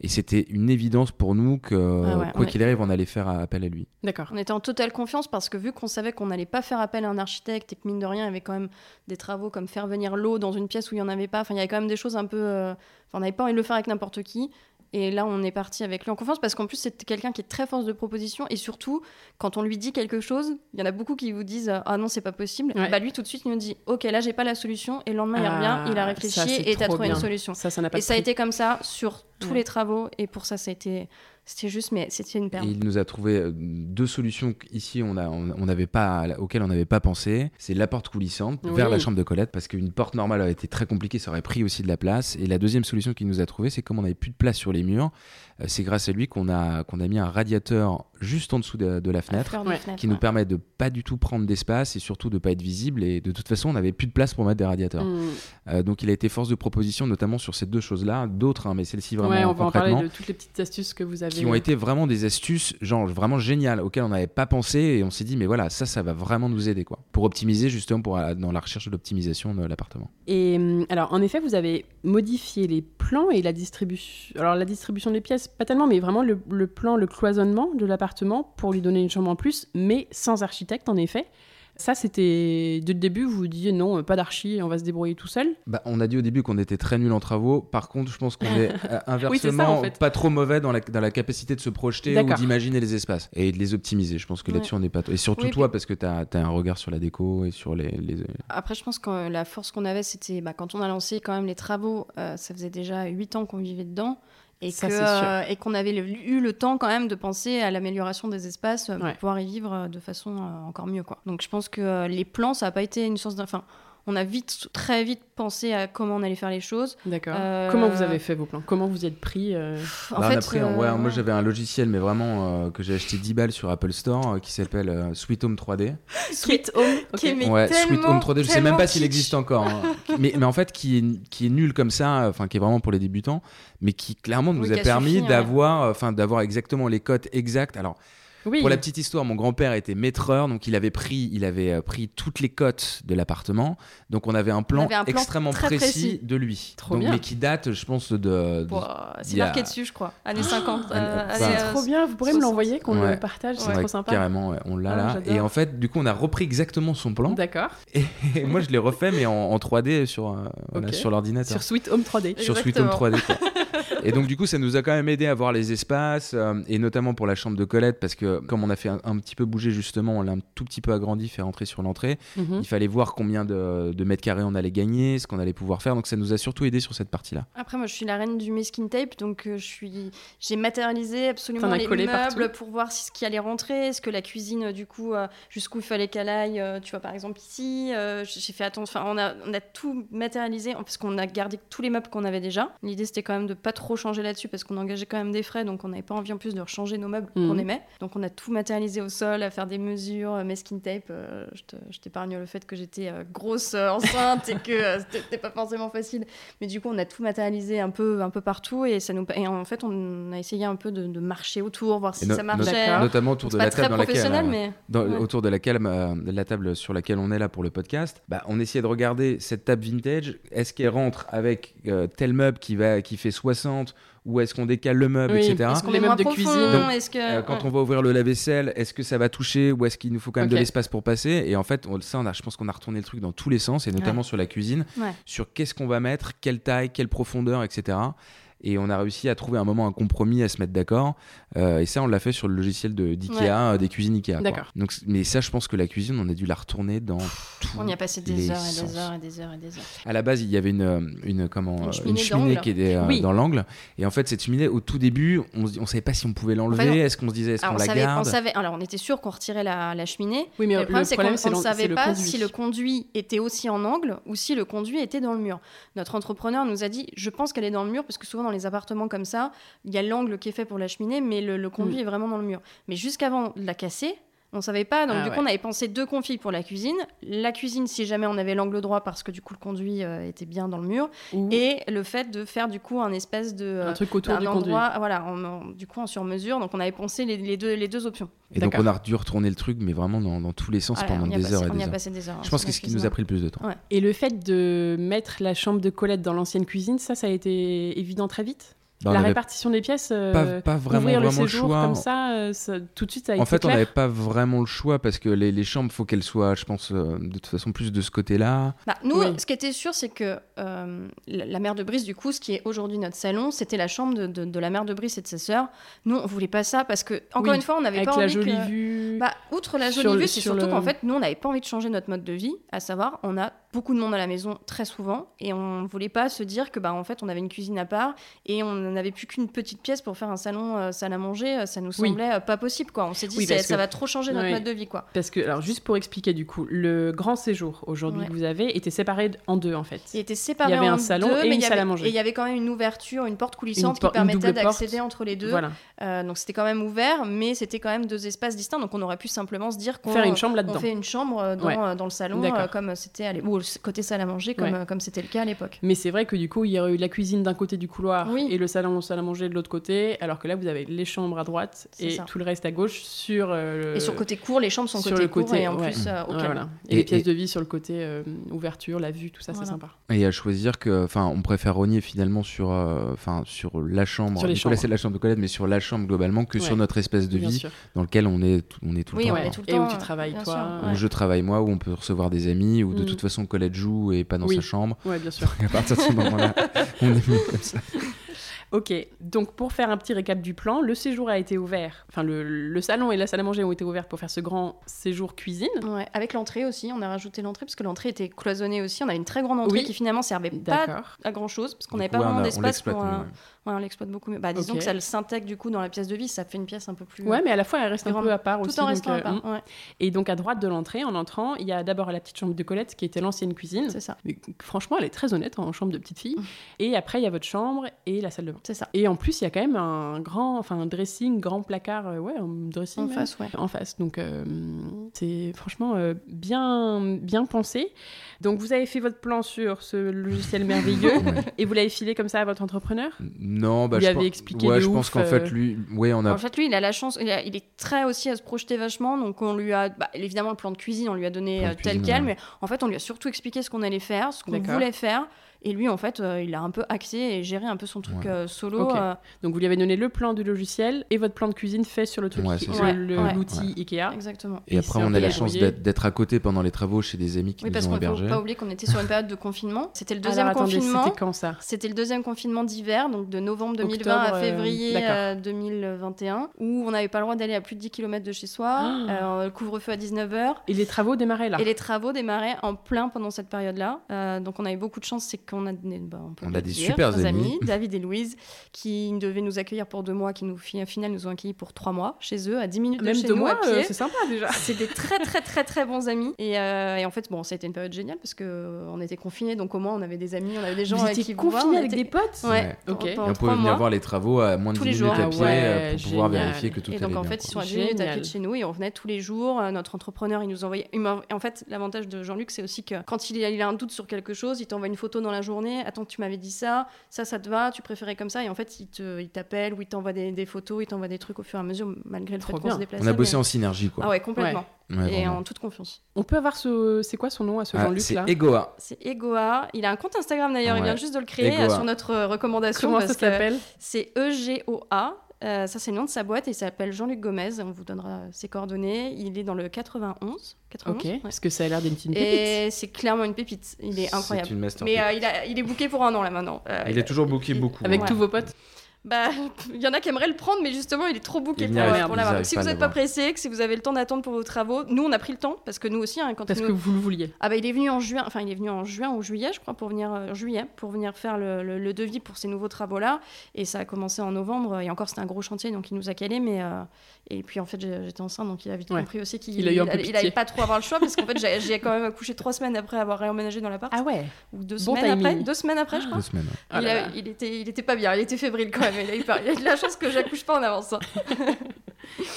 Speaker 4: Et c'était une évidence pour nous que,
Speaker 3: Ah ouais,
Speaker 4: quoi qu'il arrive, on allait faire appel à lui.
Speaker 2: D'accord.
Speaker 3: On était en totale confiance parce que vu qu'on savait qu'on n'allait pas faire appel à un architecte et que mine de rien, il y avait quand même des travaux comme faire venir l'eau dans une pièce où il n'y en avait pas. Enfin, il y avait quand même des choses un peu. euh, enfin, on n'avait pas envie de le faire avec n'importe qui. Et là, on est parti avec lui en confiance parce qu'en plus, c'est quelqu'un qui est très force de proposition. Et surtout, quand on lui dit quelque chose, il y en a beaucoup qui vous disent Ah non, c'est pas possible.
Speaker 2: Ouais.
Speaker 3: Bah, lui, tout de suite, il nous dit Ok, là, j'ai pas la solution. Et le lendemain, il
Speaker 2: Ah,
Speaker 3: revient, il a réfléchi et t'as trouvé
Speaker 2: bien.
Speaker 3: une solution.
Speaker 2: Ça, ça n'a pas
Speaker 3: Et ça a été comme ça sur tous
Speaker 2: Ouais.
Speaker 3: les travaux. Et pour ça, ça a été. C'était juste, mais c'était une
Speaker 4: Et
Speaker 3: perle.
Speaker 4: il nous a trouvé euh, deux solutions ici on a, on, on n'avait pas, auxquelles on n'avait pas pensé. C'est la porte coulissante
Speaker 2: Oui.
Speaker 4: vers la chambre de Colette parce qu'une porte normale aurait été très compliquée, ça aurait pris aussi de la place. Et la deuxième solution qu'il nous a trouvé, c'est comme on n'avait plus de place sur les murs, c'est grâce à lui qu'on a, qu'on a mis un radiateur juste en dessous de, de la fenêtre
Speaker 2: Ouais.
Speaker 4: qui nous permet de pas du tout prendre d'espace et surtout de pas être visible. Et de toute façon, on n'avait plus de place pour mettre des radiateurs.
Speaker 2: Mm.
Speaker 4: Euh, donc il a été force de proposition, notamment sur ces deux choses-là. D'autres, hein, mais celle-ci vraiment
Speaker 2: Ouais, on va en parler
Speaker 4: concrètement,
Speaker 2: de toutes les petites astuces que vous avez.
Speaker 4: qui ont été vraiment des astuces, genre vraiment géniales, auxquelles on n'avait pas pensé. Et on s'est dit, mais voilà, ça, ça va vraiment nous aider, quoi. Pour optimiser, justement, pour, euh, dans la recherche de l'optimisation de l'appartement.
Speaker 2: Et hum, alors, en effet, vous avez modifié les plans et la distribution. Alors, la distribution des pièces, pas tellement, mais vraiment le, le plan, le cloisonnement de l'appartement pour lui donner une chambre en plus, mais sans architecte, en effet. Ça, c'était. Dès le début, vous vous disiez non, euh, pas d'archi, on va se débrouiller tout seul.
Speaker 4: Bah, on a dit au début qu'on était très nul en travaux. Par contre, je pense qu'on est euh, inversement
Speaker 2: en fait.
Speaker 4: pas trop mauvais dans la, dans la capacité de se projeter ou d'imaginer les espaces et de les optimiser. Je pense que
Speaker 3: Ouais.
Speaker 4: là-dessus, on n'est pas. Et surtout
Speaker 3: Oui,
Speaker 4: toi, parce que tu as, un regard sur la déco et sur les. les-
Speaker 3: Après, je pense que la force qu'on avait, c'était bah, quand on a lancé quand même les travaux, euh, ça faisait déjà 8 ans qu'on vivait dedans. Et
Speaker 2: Ça,
Speaker 3: que,
Speaker 2: c'est sûr.
Speaker 3: euh, et qu'on avait eu le temps quand même de penser à l'amélioration des espaces euh, pour
Speaker 2: Ouais.
Speaker 3: pouvoir y vivre euh, de façon encore mieux. Quoi. Donc je pense que les plans, ça n'a pas été une source d'in- Enfin, on a vite, très vite pensé à comment on allait faire les choses.
Speaker 2: D'accord.
Speaker 3: Euh,
Speaker 2: Comment vous avez fait vos plans? Comment vous y êtes pris euh,
Speaker 3: En
Speaker 4: on
Speaker 3: fait,
Speaker 4: a pris un-
Speaker 3: euh,
Speaker 4: ouais, moi j'avais un logiciel, mais vraiment euh, que j'ai acheté 10 balles sur Apple Store euh, qui s'appelle euh, Sweet Home 3D.
Speaker 2: Sweet Home
Speaker 3: Qui est-
Speaker 2: ok.
Speaker 3: mais
Speaker 4: ouais, Sweet Home 3D, je sais même pas s'il existe encore. hein. mais, mais en fait, qui est, qui est nul comme ça, enfin qui est vraiment pour les débutants, mais qui clairement nous
Speaker 3: Oui,
Speaker 4: a
Speaker 3: a
Speaker 4: permis d'avoir, enfin d'avoir exactement les cotes exactes. Alors
Speaker 2: Oui.
Speaker 4: pour la petite histoire, mon grand-père était maîtreur, donc il avait pris, il avait euh, pris toutes les cotes de l'appartement. Donc on avait un plan,
Speaker 3: avait un plan
Speaker 4: extrêmement
Speaker 3: très
Speaker 4: précis,
Speaker 3: précis.
Speaker 4: de lui.
Speaker 2: Trop
Speaker 4: Donc,
Speaker 2: bien.
Speaker 4: Mais qui date, je pense, de. de-
Speaker 3: Ouah, c'est
Speaker 4: il y a-
Speaker 3: marqué dessus, je crois. Années 50.
Speaker 4: Ah,
Speaker 3: euh,
Speaker 2: C'est
Speaker 3: euh,
Speaker 2: trop bien, vous pourrez me
Speaker 3: 60.
Speaker 2: l'envoyer, qu'on
Speaker 4: Ouais.
Speaker 2: le partage, c'est
Speaker 4: Ouais,
Speaker 2: trop sympa.
Speaker 4: Carrément, ouais, on l'a
Speaker 2: Ah,
Speaker 4: là. Et en fait, du coup, on a repris exactement son plan.
Speaker 2: D'accord.
Speaker 4: Et moi, je l'ai refait, mais en, en 3D sur, euh, sur l'ordinateur.
Speaker 2: Sur Sweet Home 3D.
Speaker 4: Sur Sweet Home
Speaker 3: Exactement.
Speaker 4: 3D. quoi. et donc, du coup, ça nous a quand même aidé à voir les espaces, euh, et notamment pour la chambre de Colette, parce que comme on a fait un, un petit peu bouger justement, on l'a un tout petit peu agrandi, fait rentrer sur l'entrée.
Speaker 2: Mhm.
Speaker 4: Il fallait voir combien de, de mètres carrés on allait gagner, ce qu'on allait pouvoir faire. Donc, ça nous a surtout aidé sur cette partie-là.
Speaker 3: Après, moi, je suis la reine du masking tape, donc euh, je suis, j'ai matérialisé absolument les meubles
Speaker 2: partout
Speaker 3: pour voir si ce qui allait rentrer, est-ce que la cuisine, du coup, euh, jusqu'où il fallait qu'elle aille. euh, tu vois, par exemple ici, j'ai fait attention. Enfin, on a, on a tout matérialisé parce qu'on a gardé tous les meubles qu'on avait déjà. L'idée, c'était quand même de pas trop changer là-dessus parce qu'on engageait quand même des frais, donc on n'avait pas envie en plus de rechanger nos meubles
Speaker 2: Mhm.
Speaker 3: qu'on aimait. Donc on a tout matérialisé au sol, à faire des mesures, euh, masking tape. euh, je t'épargne le fait que j'étais euh, grosse euh, enceinte et que euh, c'était pas forcément facile. Mais du coup, on a tout matérialisé un peu, un peu partout et ça nous et en fait, on a essayé un peu de, de marcher autour, voir si
Speaker 4: no-
Speaker 3: ça marchait.
Speaker 4: Notamment autour de la table dans laquelle.
Speaker 3: professionnel,
Speaker 4: euh,
Speaker 3: mais
Speaker 4: dans-
Speaker 3: Ouais.
Speaker 4: autour de laquelle euh, de la table sur laquelle on est là pour le podcast, bah, on essayait de regarder cette table vintage. Est-ce qu'elle rentre avec euh, tel meuble qui va qui fait 60 ou est-ce qu'on décale le meuble,
Speaker 2: Oui.
Speaker 4: etc.
Speaker 3: est-ce qu'on
Speaker 2: Les
Speaker 3: est moins
Speaker 2: meubles de
Speaker 3: profond
Speaker 2: cuisine.
Speaker 4: Donc,
Speaker 3: Est-ce que
Speaker 4: Euh, quand
Speaker 3: ouais.
Speaker 4: on va ouvrir le lave-vaisselle, est-ce que ça va toucher ou est-ce qu'il nous faut quand même de l'espace pour passer? Et en fait, on, ça, on a, je pense qu'on a retourné le truc dans tous les sens et notamment sur la cuisine,
Speaker 3: Ouais.
Speaker 4: sur qu'est-ce qu'on va mettre, quelle taille, quelle profondeur, etc. Et on a réussi à trouver un moment un compromis, à se mettre d'accord. Euh, et ça, on l'a fait sur le logiciel de- d'IKEA,
Speaker 3: Ouais.
Speaker 4: euh, des cuisines IKEA.
Speaker 2: D'accord.
Speaker 4: Donc, mais ça, je pense que la cuisine, on a dû la retourner dans tout.
Speaker 3: On y a passé des heures et des heures et des heures et des heures.
Speaker 4: À la base, il y avait une, euh, une, comment,
Speaker 3: Une cheminée
Speaker 4: une cheminée
Speaker 3: d'angle.
Speaker 4: qui était
Speaker 2: Oui.
Speaker 4: dans l'angle. Et en fait, cette cheminée, au tout début, on ne savait pas si on pouvait l'enlever.
Speaker 3: Enfin,
Speaker 4: est-ce qu'on se disait, est-ce
Speaker 3: Alors,
Speaker 4: qu'on
Speaker 3: on,
Speaker 4: la
Speaker 3: savait, on
Speaker 4: garde?
Speaker 3: savait, alors on était sûr qu'on retirait la, la cheminée.
Speaker 2: Oui, mais
Speaker 3: le problème, c'est qu'on on ne savait pas
Speaker 2: conduit.
Speaker 3: si le conduit était aussi en angle ou si le conduit était dans le mur. Notre entrepreneur nous a dit Je pense qu'elle est dans le mur, parce que souvent dans les appartements comme ça, il y a l'angle qui est fait pour la cheminée, mais le, le conduit
Speaker 2: Mm.
Speaker 3: est vraiment dans le mur. Mais jusqu'avant de la casser, on savait pas. Donc,
Speaker 2: Ah
Speaker 3: du
Speaker 2: ouais.
Speaker 3: coup, on avait pensé deux configs pour la cuisine. La cuisine, si jamais on avait l'angle droit, parce que du coup, le conduit euh, était bien dans le mur. Et le fait de faire du coup un espèce de. euh,
Speaker 2: un truc autour
Speaker 3: d'un
Speaker 2: du conduit.
Speaker 3: endroit, voilà, en- en- du coup en sur mesure. Donc on avait pensé les, les deux, les deux options.
Speaker 4: Et donc, on a dû retourner le truc, mais vraiment dans, dans tous les sens
Speaker 3: Voilà,
Speaker 4: pendant des
Speaker 3: passé-
Speaker 4: heures et
Speaker 3: on y
Speaker 4: des
Speaker 3: a
Speaker 4: heures.
Speaker 3: passé des heures.
Speaker 4: Je pense que c'est ce qui nous
Speaker 3: cuisine.
Speaker 4: a pris le plus de temps.
Speaker 3: Ouais.
Speaker 2: Et le fait de mettre la chambre de Colette dans l'ancienne cuisine, ça, ça a été évident très vite? La
Speaker 4: avait
Speaker 2: répartition des pièces, euh,
Speaker 4: pas, pas vraiment,
Speaker 2: ouvrir le
Speaker 4: vraiment le
Speaker 2: séjour
Speaker 4: choix.
Speaker 2: comme ça, euh, ça- tout de suite, ça a
Speaker 4: En
Speaker 2: été
Speaker 4: fait, on n'avait pas vraiment le choix parce que les, les chambres, faut qu'elles soient, je pense, euh, de toute façon, plus de ce côté-là.
Speaker 3: Bah, nous,
Speaker 2: Oui.
Speaker 3: ce qui était sûr, c'est que euh, la la mère de Brice, du coup, ce qui est aujourd'hui notre salon, c'était la chambre de, de- de la mère de Brice et de ses sœurs. Nous, on voulait pas ça parce que, encore
Speaker 2: Oui,
Speaker 3: une fois, on n'avait
Speaker 2: Avec
Speaker 3: pas
Speaker 2: la
Speaker 3: envie
Speaker 2: jolie
Speaker 3: que...
Speaker 2: vue.
Speaker 3: Bah, outre la jolie vue, c'est
Speaker 2: sur
Speaker 3: surtout
Speaker 2: le-
Speaker 3: qu'en fait, nous, on n'avait pas envie de changer notre mode de vie. À savoir, on a beaucoup de monde à la maison très souvent et on voulait pas se dire que, bah, en fait, on avait une cuisine à part et on n'avait plus qu'une petite pièce pour faire un salon euh, salle à manger. euh, Ça nous semblait euh, pas possible, quoi. On s'est dit,
Speaker 2: Oui,
Speaker 3: ça va trop changer notre mode de vie, quoi.
Speaker 2: Parce que, alors, juste pour expliquer, du coup, le grand séjour aujourd'hui
Speaker 3: Ouais.
Speaker 2: que vous avez était séparé en deux, en fait.
Speaker 3: Il était séparé
Speaker 2: Il y avait
Speaker 3: en
Speaker 2: un salon
Speaker 3: deux,
Speaker 2: et
Speaker 3: mais
Speaker 2: une
Speaker 3: il y
Speaker 2: salle à
Speaker 3: avait-
Speaker 2: manger.
Speaker 3: Et il y avait quand même une ouverture, une porte coulissante
Speaker 2: por-
Speaker 3: qui permettait d'accéder entre les deux.
Speaker 2: Voilà.
Speaker 3: Euh, donc c'était quand même ouvert, mais c'était quand même deux espaces distincts. Donc on aurait pu simplement se dire qu'on
Speaker 2: Faire une chambre
Speaker 3: on
Speaker 2: là-dedans.
Speaker 3: fait une chambre dans,
Speaker 2: Ouais.
Speaker 3: dans le salon, euh, comme c'était à côté salle à manger, comme
Speaker 2: Ouais.
Speaker 3: euh, comme c'était le cas à l'époque.
Speaker 2: Mais c'est vrai que du coup, il y aurait eu la cuisine d'un côté du couloir
Speaker 3: Oui.
Speaker 2: et le salon, salle à manger de l'autre côté, alors que là, vous avez les chambres à droite et
Speaker 3: ça.
Speaker 2: tout le reste à gauche sur euh,
Speaker 3: Et sur côté court, les chambres sont
Speaker 2: sur
Speaker 3: côté
Speaker 2: le
Speaker 3: court
Speaker 2: côté,
Speaker 3: et en
Speaker 2: ouais.
Speaker 3: plus euh, au
Speaker 2: Ouais,
Speaker 3: calme.
Speaker 2: voilà. Et,
Speaker 4: Et-
Speaker 2: les pièces
Speaker 4: et-
Speaker 2: de vie sur le côté euh, ouverture, la vue, tout ça,
Speaker 3: Voilà.
Speaker 2: c'est sympa.
Speaker 4: Et à choisir que, enfin, on préfère rogner finalement sur, euh, enfin, sur la chambre.
Speaker 2: Sur les
Speaker 4: Du coup, là,
Speaker 2: chambres.
Speaker 4: c'est la chambre de Colette, mais sur la chambre globalement que sur notre espèce de vie dans lequel on est, tout- on est tout le temps.
Speaker 3: le
Speaker 2: Et où tu travailles, toi.
Speaker 4: Où je travaille moi, où on peut recevoir des amis, où de
Speaker 2: Mm.
Speaker 4: toute façon Colette joue et pas dans
Speaker 2: Oui.
Speaker 4: sa chambre.
Speaker 2: Ouais, bien sûr.
Speaker 4: Et à partir de ce moment-là, on est mis comme ça.
Speaker 2: Ok, donc pour faire un petit récap du plan, le séjour a été ouvert, enfin le, le salon et la salle à manger ont été ouverts pour faire ce grand séjour cuisine.
Speaker 3: Ouais, avec l'entrée aussi, on a rajouté l'entrée parce que l'entrée était cloisonnée aussi. On a une très grande entrée
Speaker 2: Oui.
Speaker 3: qui finalement servait pas à grand chose parce qu'on n'avait pas
Speaker 4: ouais,
Speaker 3: vraiment d'espace pour.
Speaker 4: mieux,
Speaker 3: un-
Speaker 4: ouais.
Speaker 3: Ouais, on l'exploite beaucoup mieux. Bah, disons
Speaker 2: Ok.
Speaker 3: que ça le s'intègre du coup dans la pièce de vie, ça fait une pièce un peu plus.
Speaker 2: Ouais, mais à la fois elle reste un peu à part
Speaker 3: tout
Speaker 2: aussi.
Speaker 3: en
Speaker 2: donc,
Speaker 3: restant
Speaker 2: euh,
Speaker 3: à part.
Speaker 2: mm.
Speaker 3: ouais,
Speaker 2: Et donc à droite de l'entrée, en entrant, il y a d'abord la petite chambre de Colette qui était l'ancienne cuisine.
Speaker 3: c'est ça.
Speaker 2: Mais franchement, elle est très honnête en chambre de petite fille. Et après, il y a votre chambre et la salle de bain.
Speaker 3: C'est ça.
Speaker 2: Et en plus, il y a quand même un grand, enfin un dressing, grand placard, euh, ouais, un dressing
Speaker 3: En
Speaker 2: même,
Speaker 3: face, ouais.
Speaker 2: en face. Donc euh, c'est franchement euh, bien, bien pensé. Donc vous avez fait votre plan sur ce logiciel merveilleux
Speaker 4: Ouais.
Speaker 2: et vous l'avez filé comme ça à votre entrepreneur?
Speaker 4: Non, bah
Speaker 2: Lui
Speaker 4: je
Speaker 2: avez
Speaker 4: pense-
Speaker 2: expliqué
Speaker 4: Ouais, je
Speaker 2: ouf,
Speaker 4: pense qu'en
Speaker 2: euh,
Speaker 4: fait lui, ouais, on a
Speaker 3: En fait, lui, il a la chance, il, a- il est très aussi à se projeter vachement. Donc, on lui a, bah, évidemment, le plan de cuisine, on lui a donné euh, tel
Speaker 4: cuisine,
Speaker 3: quel,
Speaker 4: ouais.
Speaker 3: mais en fait, on lui a surtout expliqué ce qu'on allait faire, ce qu'on voulait faire. Et lui, en fait, euh, il a un peu axé et géré un peu son truc
Speaker 4: Ouais.
Speaker 3: euh, solo. Euh,
Speaker 2: Donc vous lui avez donné le plan du logiciel et votre plan de cuisine fait sur le truc,
Speaker 4: Ouais,
Speaker 2: l'outil Ikea.
Speaker 3: exactement.
Speaker 4: Et
Speaker 2: Et
Speaker 4: après, on a la chance d'être à côté pendant les travaux chez des amis qui
Speaker 3: Oui, parce
Speaker 4: nous ont hébergés.
Speaker 3: faut pas oublier qu'on était sur une période de confinement. C'était le deuxième
Speaker 2: Alors attendez,
Speaker 3: confinement.
Speaker 2: c'était quand ça?
Speaker 3: C'était le deuxième confinement d'hiver, donc de novembre 2020
Speaker 2: Octobre,
Speaker 3: à février
Speaker 2: d'accord.
Speaker 3: euh, 2021, où on n'avait pas le droit d'aller à plus de 10 km de chez soi,
Speaker 2: Ah.
Speaker 3: euh, le couvre-feu à 19h.
Speaker 2: Et les travaux démarraient là?
Speaker 3: Et les travaux démarraient en plein pendant cette période-là. Euh, donc on a eu beaucoup de chance, c'est qu'on a, bah, peut
Speaker 4: On
Speaker 3: le
Speaker 4: a des
Speaker 3: dire,
Speaker 4: super amis.
Speaker 3: David et Louise, qui devaient nous accueillir pour deux mois, qui nous, au final nous ont accueillis pour trois mois chez eux, à 10 minutes de
Speaker 2: Même
Speaker 3: chez
Speaker 2: deux
Speaker 3: nous
Speaker 2: mois, euh, c'est sympa déjà.
Speaker 3: C'est des très très très très bons amis et, euh, et en fait bon ça a été une période géniale parce que euh, on était confinés donc au moins on avait des amis on avait des gens
Speaker 2: Vous
Speaker 3: avec
Speaker 2: étiez
Speaker 3: qui voir,
Speaker 2: confinés
Speaker 3: on
Speaker 2: avec
Speaker 3: était-
Speaker 2: des potes
Speaker 3: ouais,
Speaker 4: Ouais.
Speaker 3: pendant-
Speaker 2: Ok.
Speaker 4: Et on pouvait venir
Speaker 3: mois.
Speaker 4: voir les travaux à moins de
Speaker 3: Tous
Speaker 4: 10
Speaker 3: les
Speaker 4: minutes à
Speaker 3: Ah
Speaker 4: pied
Speaker 2: ouais,
Speaker 4: pour pouvoir
Speaker 2: génial.
Speaker 4: vérifier que tout
Speaker 3: et
Speaker 4: allait
Speaker 3: donc en
Speaker 4: bien.
Speaker 3: fait, ils sont à 10 minutes à pied de chez nous et on venait tous les jours. Notre entrepreneur, il nous envoyait. en fait, l'avantage de Jean-Luc, c'est aussi que quand il a, il a un doute sur quelque chose, il t'envoie une photo dans la journée. Attends, tu m'avais dit ça, ça, ça te va, tu préférais comme ça. Et en fait, il t'appelle ou il t'envoie des, des photos, il t'envoie des trucs au fur et à mesure, malgré le
Speaker 2: Trop
Speaker 3: fait qu'on se déplaçait.
Speaker 4: On a bossé
Speaker 3: mais-
Speaker 4: en synergie, quoi.
Speaker 3: Ah ouais, complètement.
Speaker 4: Ouais,
Speaker 3: et
Speaker 4: vraiment.
Speaker 3: en toute confiance.
Speaker 2: On peut avoir ce. C'est quoi son nom à ce
Speaker 4: Ah,
Speaker 2: Jean-Luc
Speaker 4: c'est Egoa.
Speaker 3: C'est Egoa. Il a un compte Instagram d'ailleurs, il vient juste de le créer
Speaker 4: Egoa.
Speaker 3: sur notre recommandation.
Speaker 2: Comment
Speaker 3: parce
Speaker 2: ça s'appelle?
Speaker 3: C'est E-G-O-A. Euh, ça, c'est le nom de sa boîte et il s'appelle Jean-Luc Gomez. On vous donnera ses coordonnées. Il est dans le 91. 91
Speaker 2: Ok.
Speaker 3: ouais.
Speaker 2: Parce que ça a l'air d'être une pépite.
Speaker 3: Et c'est clairement une pépite. Il est incroyable.
Speaker 4: C'est une master.
Speaker 3: Mais euh, il, a, il est booké pour un an là maintenant. Euh,
Speaker 4: Il est toujours booké
Speaker 3: il-
Speaker 4: beaucoup.
Speaker 2: Avec.
Speaker 3: Ouais.
Speaker 2: tous vos potes.
Speaker 3: Bah, il y en a qui aimeraient le prendre, mais justement, il est trop
Speaker 4: Il
Speaker 3: pour, euh, pour l'avoir. Donc, si vous n'êtes pas pressé, que si vous avez le temps d'attendre pour vos travaux, nous, on a pris le temps parce que nous aussi, hein, quand
Speaker 2: Parce
Speaker 3: nous-
Speaker 2: que vous le vouliez.
Speaker 3: Ah bah il est venu en juin, enfin il est venu en juin ou juillet je crois pour venir euh, juillet pour venir faire le, le- le devis pour ces nouveaux travaux là et ça a commencé en novembre et encore c'était un gros chantier donc il nous a calé mais euh, et puis en fait j'étais enceinte donc il a vite
Speaker 2: Ouais.
Speaker 3: compris aussi qu'il avait pas trop avoir le choix parce qu'en fait j'ai quand même accouché trois semaines après avoir réemménagé dans l'appart
Speaker 2: Ah ouais.
Speaker 3: ou deux
Speaker 2: bon
Speaker 3: semaines après deux semaines après je crois
Speaker 4: Deux semaines. ouais.
Speaker 2: Ah
Speaker 3: il,
Speaker 2: là
Speaker 3: a- il était il était pas bien il était fébrile quand même il. Il a de la chance que j'accouche pas en avance hein.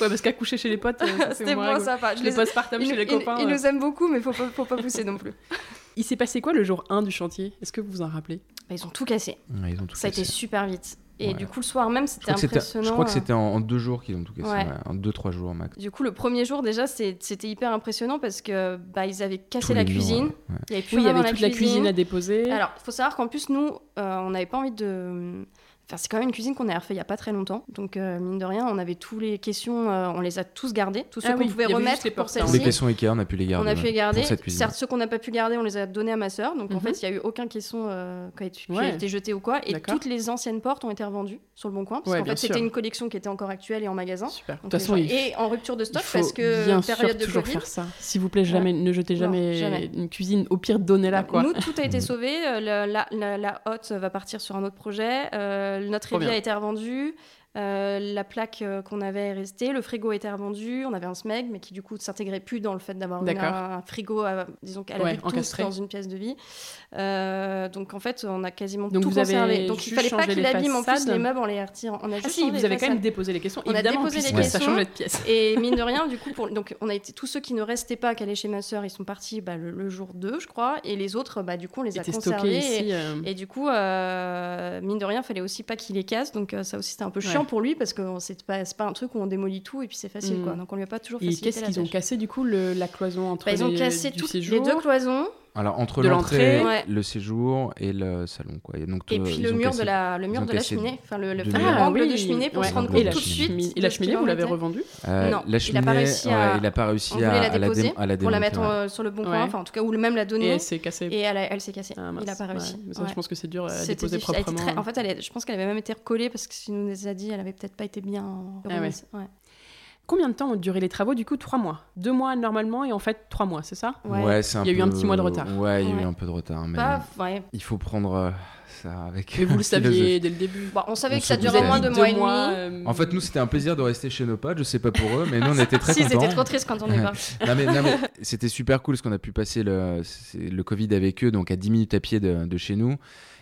Speaker 2: Ouais, parce qu'à coucher chez les potes, euh, c'est
Speaker 3: c'était
Speaker 2: moins
Speaker 3: sympa je
Speaker 2: Le
Speaker 3: les-
Speaker 2: postpartum chez les copains.
Speaker 3: ils
Speaker 2: euh.
Speaker 3: nous aiment beaucoup mais faut pas, faut pas pousser non plus
Speaker 2: Il s'est passé quoi le jour 1 du chantier? Est-ce que vous vous en rappelez?
Speaker 3: Bah, ils ont tout cassé
Speaker 4: Ouais, ils ont tout
Speaker 3: ça a été super vite. Et
Speaker 4: Ouais.
Speaker 3: du coup, le soir même, c'était impressionnant.
Speaker 4: Je crois que
Speaker 3: euh.
Speaker 4: c'était en, en deux jours qu'ils ont tout cassé.
Speaker 3: Ouais.
Speaker 4: ouais, En deux, trois jours max.
Speaker 3: Du coup, le premier jour, déjà, c'était hyper impressionnant parce que bah, ils avaient cassé
Speaker 4: Tous
Speaker 3: la cuisine. Il y avait plus
Speaker 2: Oui, il y
Speaker 3: rien
Speaker 2: avait
Speaker 3: dans
Speaker 2: toute la cuisine à déposer.
Speaker 3: Alors, il faut savoir qu'en plus, nous, euh, on n'avait pas envie de Enfin, c'est quand même une cuisine qu'on a refait il y a pas très longtemps. Donc, euh, mine de rien, on avait tous les questions, euh, on les a tous gardés. Tous ceux
Speaker 2: Ah
Speaker 3: qu'on
Speaker 2: oui,
Speaker 3: pouvait remettre
Speaker 2: les
Speaker 3: pour
Speaker 2: porteurs.
Speaker 4: Les
Speaker 3: celle-ci.
Speaker 4: caissons Ikea, on a pu les garder.
Speaker 3: On a pu les garder.
Speaker 4: Pour cette cuisine.
Speaker 3: Certes, ceux qu'on n'a pas pu garder, on les a donnés à ma sœur. Donc, en
Speaker 2: Mhm.
Speaker 3: fait, il n'y a eu aucun caisson euh, qui, a été,
Speaker 2: Ouais.
Speaker 3: jeté ou quoi. Et
Speaker 2: D'accord.
Speaker 3: toutes les anciennes portes ont été revendues sur le Bon Coin. Parce
Speaker 2: Ouais,
Speaker 3: qu'en fait, c'était une collection qui était encore actuelle et en magasin.
Speaker 2: Super. De
Speaker 3: Donc,
Speaker 2: toute façon,
Speaker 3: gens- Et en rupture de stock
Speaker 2: il faut
Speaker 3: parce que
Speaker 2: bien
Speaker 3: période
Speaker 2: sûr
Speaker 3: de
Speaker 2: toujours
Speaker 3: Covid.
Speaker 2: faire ça. S'il vous plaît, jamais, ne jetez
Speaker 3: Non,
Speaker 2: jamais,
Speaker 3: jamais.
Speaker 2: une cuisine. Au pire, donnez-la quoi.
Speaker 3: Nous, tout a été
Speaker 4: Mhm.
Speaker 3: sauvé. La hotte va partir sur un autre projet. Notre
Speaker 2: Trop
Speaker 3: évier
Speaker 2: bien.
Speaker 3: a été revendu. Euh, la plaque euh, qu'on avait est restée. Le frigo a été revendu. On avait un SMEG, mais qui du coup ne s'intégrait plus dans le fait d'avoir un frigo, à, disons qu'à
Speaker 2: Ouais,
Speaker 3: dans une pièce de vie. Euh, donc en fait, on a quasiment
Speaker 2: Donc
Speaker 3: tout
Speaker 2: vous avez
Speaker 3: conservé. Donc il fallait pas qu'il abîme en plus les meubles, on les retire. On a
Speaker 2: Ah
Speaker 3: juste
Speaker 2: si, vous avez quand même déposé les questions.
Speaker 3: On a
Speaker 2: Évidemment,
Speaker 3: déposé les
Speaker 2: puisque ça
Speaker 3: questions.
Speaker 2: changeait de pièce.
Speaker 3: Et mine de rien, du coup, pour... donc on a été tous ceux qui ne restaient pas, qui allaient chez ma sœur, ils sont partis bah, le, le jour 2, je crois, et les autres, bah, du coup, on les a
Speaker 2: Était
Speaker 3: conservés. et-
Speaker 2: euh,
Speaker 3: du coup, euh, mine de rien, fallait aussi pas qu'il les casse. Donc euh, ça aussi, c'était un peu chiant. Pour lui parce que c'est pas, pas un truc où on démolit tout et puis c'est facile.
Speaker 2: Mm.
Speaker 3: Quoi. Donc on lui a pas toujours
Speaker 2: Et
Speaker 3: facilité
Speaker 2: qu'est-ce
Speaker 3: la
Speaker 2: qu'ils ont cassé du coup le- la cloison entre
Speaker 3: Bah, Ils ont cassé
Speaker 2: du
Speaker 3: toutes
Speaker 2: séjour
Speaker 3: les deux cloisons
Speaker 4: Alors entre
Speaker 2: De
Speaker 4: l'entrée.
Speaker 3: Ouais.
Speaker 4: le séjour et le salon quoi. Et, donc,
Speaker 3: et
Speaker 4: euh,
Speaker 3: puis
Speaker 4: ils
Speaker 3: le
Speaker 4: ont
Speaker 3: mur,
Speaker 4: cassé-
Speaker 3: de la, le mur
Speaker 4: ont
Speaker 3: de la cheminée, enfin le, le fameux
Speaker 4: murs.
Speaker 3: angle
Speaker 2: oui,
Speaker 3: de cheminée pour
Speaker 2: ouais.
Speaker 3: se rendre compte tout de suite.
Speaker 2: Et la
Speaker 3: de
Speaker 2: cheminée, vous l'avez revendue?
Speaker 4: Euh,
Speaker 3: Non, il a
Speaker 4: la
Speaker 3: pas
Speaker 4: cheminée,
Speaker 3: réussi à-
Speaker 4: ouais, il a pas réussi à,
Speaker 3: la
Speaker 4: à la,
Speaker 3: déposer
Speaker 4: dé- à la
Speaker 3: pour la mettre
Speaker 4: ouais.
Speaker 3: euh, sur le bon coin, enfin en tout cas, ou le même la
Speaker 2: et
Speaker 3: donner.
Speaker 2: elle s'est cassée.
Speaker 3: Et elle, a- elle s'est cassée.
Speaker 2: Ah,
Speaker 3: il a
Speaker 2: mince.
Speaker 3: pas réussi.
Speaker 2: Ouais, mais ça,
Speaker 3: Ouais.
Speaker 2: Je pense que c'est dur à
Speaker 3: C'était
Speaker 2: déposer proprement.
Speaker 3: très- En fait, elle est- je pense qu'elle avait même été recollée parce que qu'il nous a dit, elle avait peut-être pas été bien
Speaker 2: Ah ouais.
Speaker 3: remise. Ouais.
Speaker 2: Combien de temps ont duré les travaux Du coup, trois mois. Deux mois normalement et en fait trois mois, c'est ça
Speaker 3: Ouais.
Speaker 4: Ouais, c'est un
Speaker 2: Il y a eu un petit mois de retard.
Speaker 4: Ouais, il y a eu un peu de retard, mais
Speaker 3: Pas,
Speaker 4: il faut prendre euh, ça avec.
Speaker 2: Mais vous le saviez dès le début.
Speaker 3: Bon, on savait
Speaker 4: On
Speaker 3: que ça durait moins
Speaker 4: avez
Speaker 3: mois et demi.
Speaker 2: euh,
Speaker 4: En fait, nous, c'était un plaisir de rester chez nos potes. Je sais pas pour eux, mais nous, on était très
Speaker 3: si, ils
Speaker 4: contents.
Speaker 3: étaient trop tristes quand on est pas.
Speaker 4: non mais, non, mais c'était super cool parce qu'on a pu passer le, le Covid avec eux, donc à 10 minutes à pied de, de chez nous.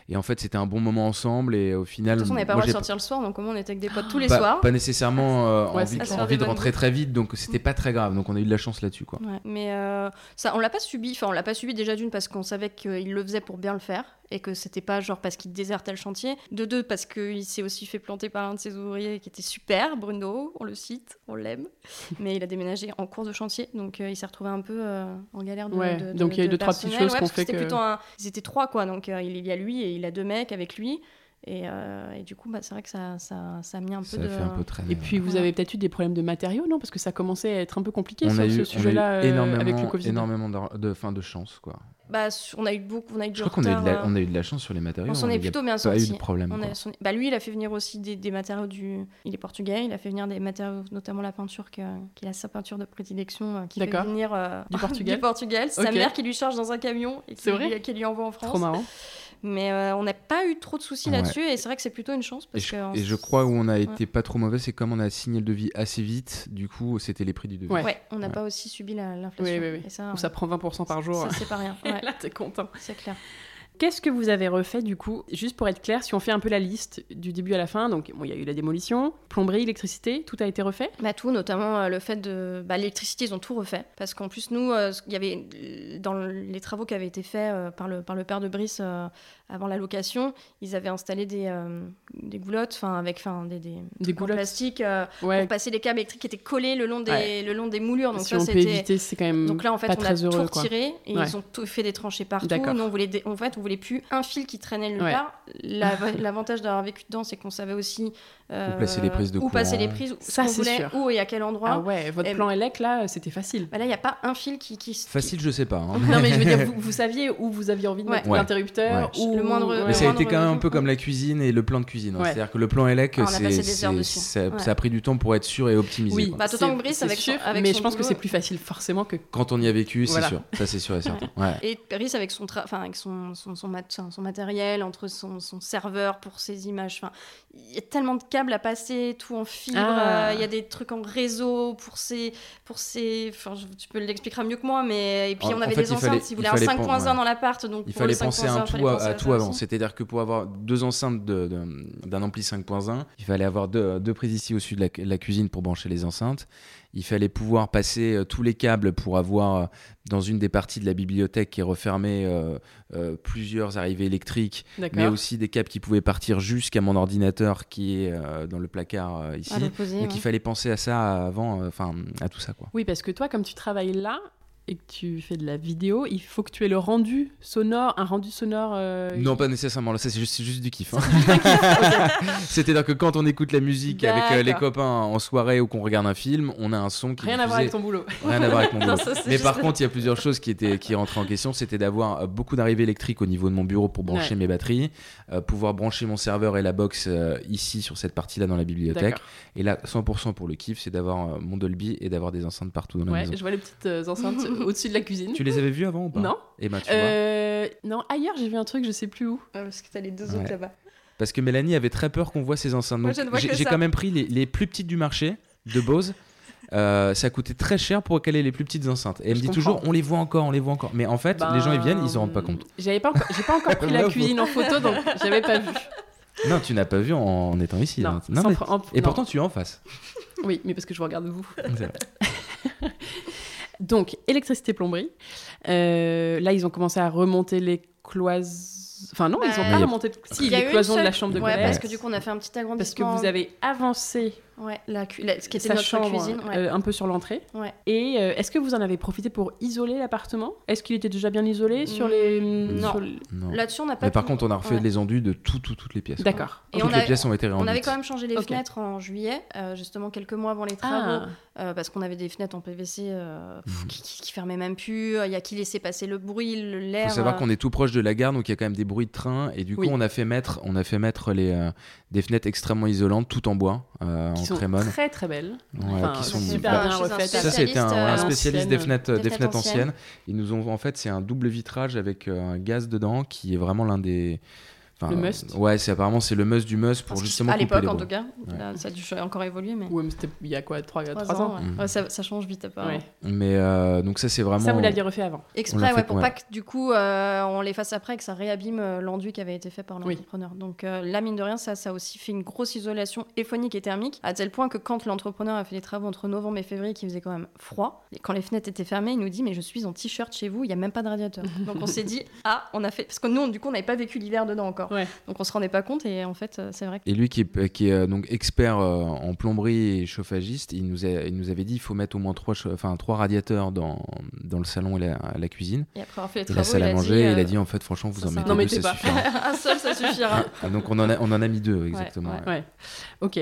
Speaker 4: Et en fait, c'était un bon moment ensemble. Et au final,
Speaker 3: De toute façon, on n'avait pas le droit de sortir le soir, donc comment on était avec des potes tous les
Speaker 4: pas,
Speaker 3: soirs.
Speaker 4: pas nécessairement euh,
Speaker 2: Ouais,
Speaker 4: envie, de- envie rentrer très vite, donc c'était pas très grave. Donc on a eu de la chance là-dessus, quoi.
Speaker 3: Ouais. Mais euh, ça, on l'a pas subi. Enfin, on l'a pas subi déjà d'une parce qu'on savait qu'il le faisait pour bien le faire et que c'était pas genre parce qu'il désertait le chantier. De deux parce qu'il s'est aussi fait planter par un de ses ouvriers qui était super, Bruno. On le cite, on l'aime. Mais il a déménagé en cours de chantier, donc euh, il s'est retrouvé un peu euh, en galère de.
Speaker 2: Ouais,
Speaker 3: de- de-
Speaker 2: donc il y a eu
Speaker 3: de
Speaker 2: deux, trois petites choses
Speaker 3: Ouais,
Speaker 2: qu'on fait que-
Speaker 3: plutôt un. Ils étaient trois quoi, donc euh, il y a lui et il a deux mecs avec lui. Et, euh, et du coup, bah, c'est vrai que ça, ça, ça a mis un peu
Speaker 4: Ça
Speaker 3: de.
Speaker 4: a fait un peu traîner.
Speaker 2: Et puis vous avez peut-être eu des problèmes de matériaux, non? Parce que ça commençait à être un peu compliqué
Speaker 4: on
Speaker 2: sur
Speaker 4: a, eu,
Speaker 2: ce sujet-là euh, avec le Covid.
Speaker 4: énormément d'ar- de, fin, de chance, quoi.
Speaker 3: Bah, on a eu beaucoup, on a eu du
Speaker 4: Je crois qu'on a, eu de
Speaker 3: retard,
Speaker 4: la-
Speaker 3: euh,
Speaker 4: a eu de la chance sur les matériaux.
Speaker 3: On s'en
Speaker 4: hein,
Speaker 3: est plutôt bien
Speaker 4: pas eu
Speaker 3: sorti.
Speaker 4: de problème.
Speaker 3: On a son- bah, lui, il a fait venir aussi des, des matériaux du. Il est portugais, il a fait venir des matériaux, notamment la peinture, qu'il a sa peinture de prédilection, qui fait venir euh,
Speaker 2: Du Portugal.
Speaker 3: du Portugal. C'est
Speaker 2: Ok.
Speaker 3: Sa mère qui lui charge dans un camion et qui, lui, qui lui envoie en
Speaker 2: Trop
Speaker 3: France.
Speaker 2: marrant.
Speaker 3: Mais euh, on n'a pas eu trop de soucis
Speaker 4: Ouais.
Speaker 3: là-dessus et c'est vrai que c'est plutôt une chance
Speaker 4: Et
Speaker 3: parce
Speaker 4: je,
Speaker 3: que.
Speaker 4: et je crois où on a été pas trop mauvais, c'est comme on a signé le devis assez vite, du coup, c'était les prix du devis.
Speaker 2: Ouais.
Speaker 3: Ouais, on n'a
Speaker 4: Ouais.
Speaker 3: pas aussi subi la- l'inflation.
Speaker 2: Oui, oui, oui.
Speaker 3: Et ça,
Speaker 2: Ou ça prend 20% par jour.
Speaker 3: ça, c'est pas rien. Ouais,
Speaker 2: Là, t'es content.
Speaker 3: c'est clair.
Speaker 2: Qu'est-ce que vous avez refait du coup Juste pour être clair, si on fait un peu la liste du début à la fin, donc bon, il y a eu la démolition, plomberie, électricité, tout a été refait?
Speaker 3: Bah, tout, notamment euh, le fait de. Bah, l'électricité, ils ont tout refait. Parce qu'en plus, nous, euh, il y avait. Dans les travaux qui avaient été faits euh, par, le, par le père de Brice avant la location, ils avaient installé des, des goulottes, enfin, avec enfin, des, des,
Speaker 2: Des goulottes.
Speaker 3: plastique euh,
Speaker 2: Ouais,
Speaker 3: pour passer les câbles électriques qui étaient collés le long des,
Speaker 2: Ouais.
Speaker 3: le long des moulures. Donc,
Speaker 2: si
Speaker 3: ça,
Speaker 2: on peut éviter, c'est quand même
Speaker 3: Donc là, en fait, on a
Speaker 2: très
Speaker 3: tout
Speaker 2: heureux. Quoi.
Speaker 3: retiré et
Speaker 2: Ouais.
Speaker 3: ils ont tout fait des tranchées partout. Nous, on voulait en fait, on voulait plus un fil qui traînait nulle
Speaker 2: Ouais.
Speaker 3: part. L'avantage d'avoir vécu dedans, c'est qu'on savait aussi euh,
Speaker 4: Où placer les prises de
Speaker 3: où passer les
Speaker 4: courant.
Speaker 3: prises,
Speaker 2: Ça, c'est
Speaker 3: voulait,
Speaker 2: sûr.
Speaker 3: où et à quel endroit.
Speaker 2: Ah ouais, votre
Speaker 3: Et-
Speaker 2: plan élec là, c'était facile.
Speaker 3: Bah là, il n'y a pas un fil qui. qui
Speaker 4: Facile, je sais pas. hein.
Speaker 2: Non mais je veux dire, vous, vous saviez où vous aviez envie de
Speaker 3: Ouais.
Speaker 2: mettre
Speaker 4: Ouais.
Speaker 2: l'interrupteur
Speaker 4: Ouais.
Speaker 2: ou
Speaker 3: Le moindre-
Speaker 4: Mais ça a été quand même un peu comme la cuisine et le plan de cuisine. hein.
Speaker 2: Ouais.
Speaker 4: C'est-à-dire que le plan ELEC,
Speaker 3: Ah,
Speaker 4: ça, a pris du temps pour être sûr et optimisé.
Speaker 2: Oui.
Speaker 3: Bah, que Brice, avec son-
Speaker 2: sûr,
Speaker 3: avec
Speaker 2: mais
Speaker 3: son
Speaker 2: je pense que c'est plus facile forcément que
Speaker 4: Quand on y a vécu, c'est
Speaker 2: Voilà.
Speaker 4: sûr. Ça, c'est sûr et certain. Ouais.
Speaker 3: Et Paris avec son, tra- enfin, avec son, son, son, mat- son matériel, entre son, son serveur pour ses images. Enfin, il y a tellement de câbles à passer, tout en fibre.
Speaker 2: Ah.
Speaker 3: euh, Il y a des trucs en réseau pour ses. Pour ses enfin, je- tu peux l'expliquer mieux que moi, mais. Et puis
Speaker 4: En-
Speaker 3: on
Speaker 4: en
Speaker 3: avait
Speaker 4: fait,
Speaker 3: des enceintes.
Speaker 4: fallait-
Speaker 3: il voulait
Speaker 4: il
Speaker 3: un
Speaker 4: fallait
Speaker 3: 5.1
Speaker 4: pen- ouais.
Speaker 3: dans l'appart. Donc
Speaker 4: Il
Speaker 3: pour
Speaker 4: fallait penser
Speaker 3: 5.1,
Speaker 4: à un tout, à, tout avant. C'est-à-dire que pour avoir deux enceintes de- de- d'un ampli 5.1, il fallait avoir deux, deux prises ici au-dessus de la cuisine pour brancher les enceintes. Il fallait pouvoir passer euh, tous les câbles pour avoir, euh, dans une des parties de la bibliothèque qui est refermée, euh, plusieurs arrivées électriques, mais aussi des câbles qui pouvaient partir jusqu'à mon ordinateur qui est dans le placard euh, ici. Donc
Speaker 3: ouais.
Speaker 4: il fallait penser à ça avant, enfin à tout ça quoi.
Speaker 2: Oui, parce que toi, comme tu travailles là, et que tu fais de la vidéo, il faut que tu aies le rendu sonore, un rendu sonore. euh,
Speaker 4: Non, pas nécessairement. Là, c'est juste, du kiff. hein. C'est-à-dire que quand on écoute la musique avec euh, les copains en soirée ou qu'on regarde un film, on a un son qui
Speaker 2: Rien à voir avec ton boulot.
Speaker 4: Rien à voir avec mon boulot.
Speaker 2: Non, ça, c'est
Speaker 4: Mais par contre, il y a plusieurs choses qui étaient qui rentraient en question. C'était d'avoir euh, beaucoup d'arrivées électriques au niveau de mon bureau pour brancher
Speaker 2: Ouais.
Speaker 4: mes batteries, euh, pouvoir brancher mon serveur et la box ici sur cette partie-là dans la bibliothèque. Et là, 100% pour le kiff, c'est d'avoir mon Dolby et d'avoir des enceintes partout dans la
Speaker 2: Ouais,
Speaker 4: maison.
Speaker 2: je vois les petites enceintes au-dessus de la cuisine.
Speaker 4: Tu les avais vues avant ou pas
Speaker 2: Non.
Speaker 4: Et ben tu vois.
Speaker 2: Euh, non, ailleurs j'ai vu un truc, je sais plus où.
Speaker 3: parce que t'as les deux
Speaker 4: Ouais.
Speaker 3: autres là-bas.
Speaker 4: Parce que Mélanie avait très peur qu'on voit ces enceintes.
Speaker 3: Moi,
Speaker 4: Donc,
Speaker 3: je ne vois
Speaker 4: j'ai
Speaker 3: que
Speaker 4: j'ai
Speaker 3: ça.
Speaker 4: quand même pris les, les plus petites du marché de Bose. Euh, ça coûtait très cher pour caler les plus petites enceintes. Et elle
Speaker 2: Je
Speaker 4: me dit
Speaker 2: comprends.
Speaker 4: toujours, on les voit encore, on les voit encore. Mais en fait, les gens ils viennent, ils se rendent pas compte.
Speaker 2: Ben, J'avais pas encore, j'ai pas encore pris la cuisine en photo, donc j'avais pas vu.
Speaker 4: Non, tu n'as pas vu en, en étant ici.
Speaker 2: Non,
Speaker 4: hein. Non, mais-
Speaker 2: en-
Speaker 4: Et
Speaker 2: non.
Speaker 4: pourtant, tu es en face.
Speaker 2: Oui, mais parce que je vous regarde vous. Donc, électricité plomberie. Euh, là, ils ont commencé à remonter les cloisons. Enfin, non, ils ont
Speaker 3: Bah,
Speaker 2: pas remonté. Si, les cloisons de
Speaker 3: seule-
Speaker 2: la chambre de
Speaker 3: Ouais,
Speaker 2: collège.
Speaker 3: parce que du coup, on a fait un petit
Speaker 2: Parce que
Speaker 3: agrandissement.
Speaker 2: vous avez avancé
Speaker 3: Ouais, la, cu- la- ce qui était
Speaker 2: sa
Speaker 3: notre
Speaker 2: chambre
Speaker 3: cuisine. Ouais.
Speaker 2: euh, un peu sur l'entrée.
Speaker 3: Ouais.
Speaker 2: Et euh, est-ce que vous en avez profité pour isoler l'appartement? Est-ce qu'il était déjà bien isolé sur les.
Speaker 3: Mm, non.
Speaker 2: sur les-
Speaker 4: Non.
Speaker 3: Là-dessus, on n'a pas.
Speaker 4: Mais par
Speaker 3: tout-
Speaker 4: contre, on a refait
Speaker 3: ouais.
Speaker 4: les enduits de tout, tout- toutes les pièces.
Speaker 2: D'accord.
Speaker 3: Et
Speaker 4: toutes
Speaker 3: on
Speaker 4: les
Speaker 3: a-
Speaker 4: pièces ont été
Speaker 3: On
Speaker 4: rendues.
Speaker 3: avait quand même changé les fenêtres en juillet, euh, justement quelques mois avant les travaux,
Speaker 2: Ah,
Speaker 3: euh, parce qu'on avait des fenêtres en PVC euh, pff,
Speaker 4: Mhm.
Speaker 3: qui, qui, qui fermaient même plus. Il y a qui laissait passer le bruit, le-
Speaker 4: Il
Speaker 3: l'air.
Speaker 4: faut savoir
Speaker 3: euh,
Speaker 4: qu'on est tout proche de la gare, donc il y a quand même des bruits de train. Et du coup,
Speaker 2: Oui.
Speaker 4: on a fait mettre, on a fait mettre les, euh, des fenêtres extrêmement isolantes, tout en bois, euh,
Speaker 2: qui sont
Speaker 4: crémone.
Speaker 2: très très belles.
Speaker 4: Ouais,
Speaker 2: Enfin,
Speaker 4: qui sont
Speaker 2: super
Speaker 4: bah,
Speaker 2: bien refaites.
Speaker 4: Ça, c'était un,
Speaker 3: spécialiste,
Speaker 4: un spécialiste des
Speaker 2: ancienne.
Speaker 4: fenêtres,
Speaker 3: Des
Speaker 4: des
Speaker 3: fenêtres
Speaker 4: fenêtres
Speaker 3: anciennes.
Speaker 4: anciennes. Ils nous ont, en fait, c'est un double vitrage avec euh, un gaz dedans qui est vraiment l'un des. Enfin,
Speaker 2: Le must.
Speaker 4: Ouais, c'est apparemment c'est le must du must pour
Speaker 3: parce
Speaker 4: justement
Speaker 3: à l'époque, en tout cas,
Speaker 4: Ouais.
Speaker 3: Là, ça a dû encore évoluer, mais.
Speaker 2: Ouais, mais c'était il y a quoi 3,
Speaker 3: Trois
Speaker 2: ans,
Speaker 3: ouais.
Speaker 4: Mhm.
Speaker 3: Ouais, ça, ça change vite, apparemment.
Speaker 2: Ouais.
Speaker 4: Mais euh, donc ça c'est vraiment.
Speaker 2: Ça, vous l'aviez refait avant.
Speaker 3: Exprès,
Speaker 4: fait,
Speaker 3: pour
Speaker 4: ouais.
Speaker 3: pas que du coup euh, on les fasse après et que ça réabîme euh, l'enduit qui avait été fait par
Speaker 2: Oui.
Speaker 3: l'entrepreneur. Donc euh, là, mine de rien, ça, ça a aussi fait une grosse isolation phonique et thermique, à tel point que quand l'entrepreneur a fait les travaux entre novembre et février, qui faisait quand même froid, et quand les fenêtres étaient fermées, il nous dit Mais je suis en t-shirt chez vous, il n'y a même pas de radiateur. Donc on s'est dit Ah, on a fait. Parce que nous, on- du coup, on n'avait pas vécu l'hiver dedans encore.
Speaker 2: Ouais.
Speaker 3: Donc on se rendait pas compte, et en fait, euh, c'est vrai que.
Speaker 4: Et lui qui est, qui est euh, donc expert euh, en plomberie et chauffagiste, il nous, a, il nous avait dit il faut mettre au moins trois, enfin, trois radiateurs dans, dans le salon et la, la cuisine.
Speaker 3: Et après avoir fait les
Speaker 4: Et la
Speaker 3: travaux,
Speaker 4: salle
Speaker 3: il
Speaker 4: à
Speaker 3: a
Speaker 4: manger,
Speaker 3: dit,
Speaker 4: et il
Speaker 3: euh,
Speaker 4: a dit en fait franchement vous
Speaker 3: ça
Speaker 4: en mettez
Speaker 2: rien.
Speaker 4: deux, ça
Speaker 2: pas.
Speaker 4: suffira.
Speaker 3: un seul, ça suffira.
Speaker 4: Ah, donc on en, a, on en a mis deux exactement.
Speaker 3: ouais.
Speaker 4: ouais.
Speaker 2: Ouais. Ok.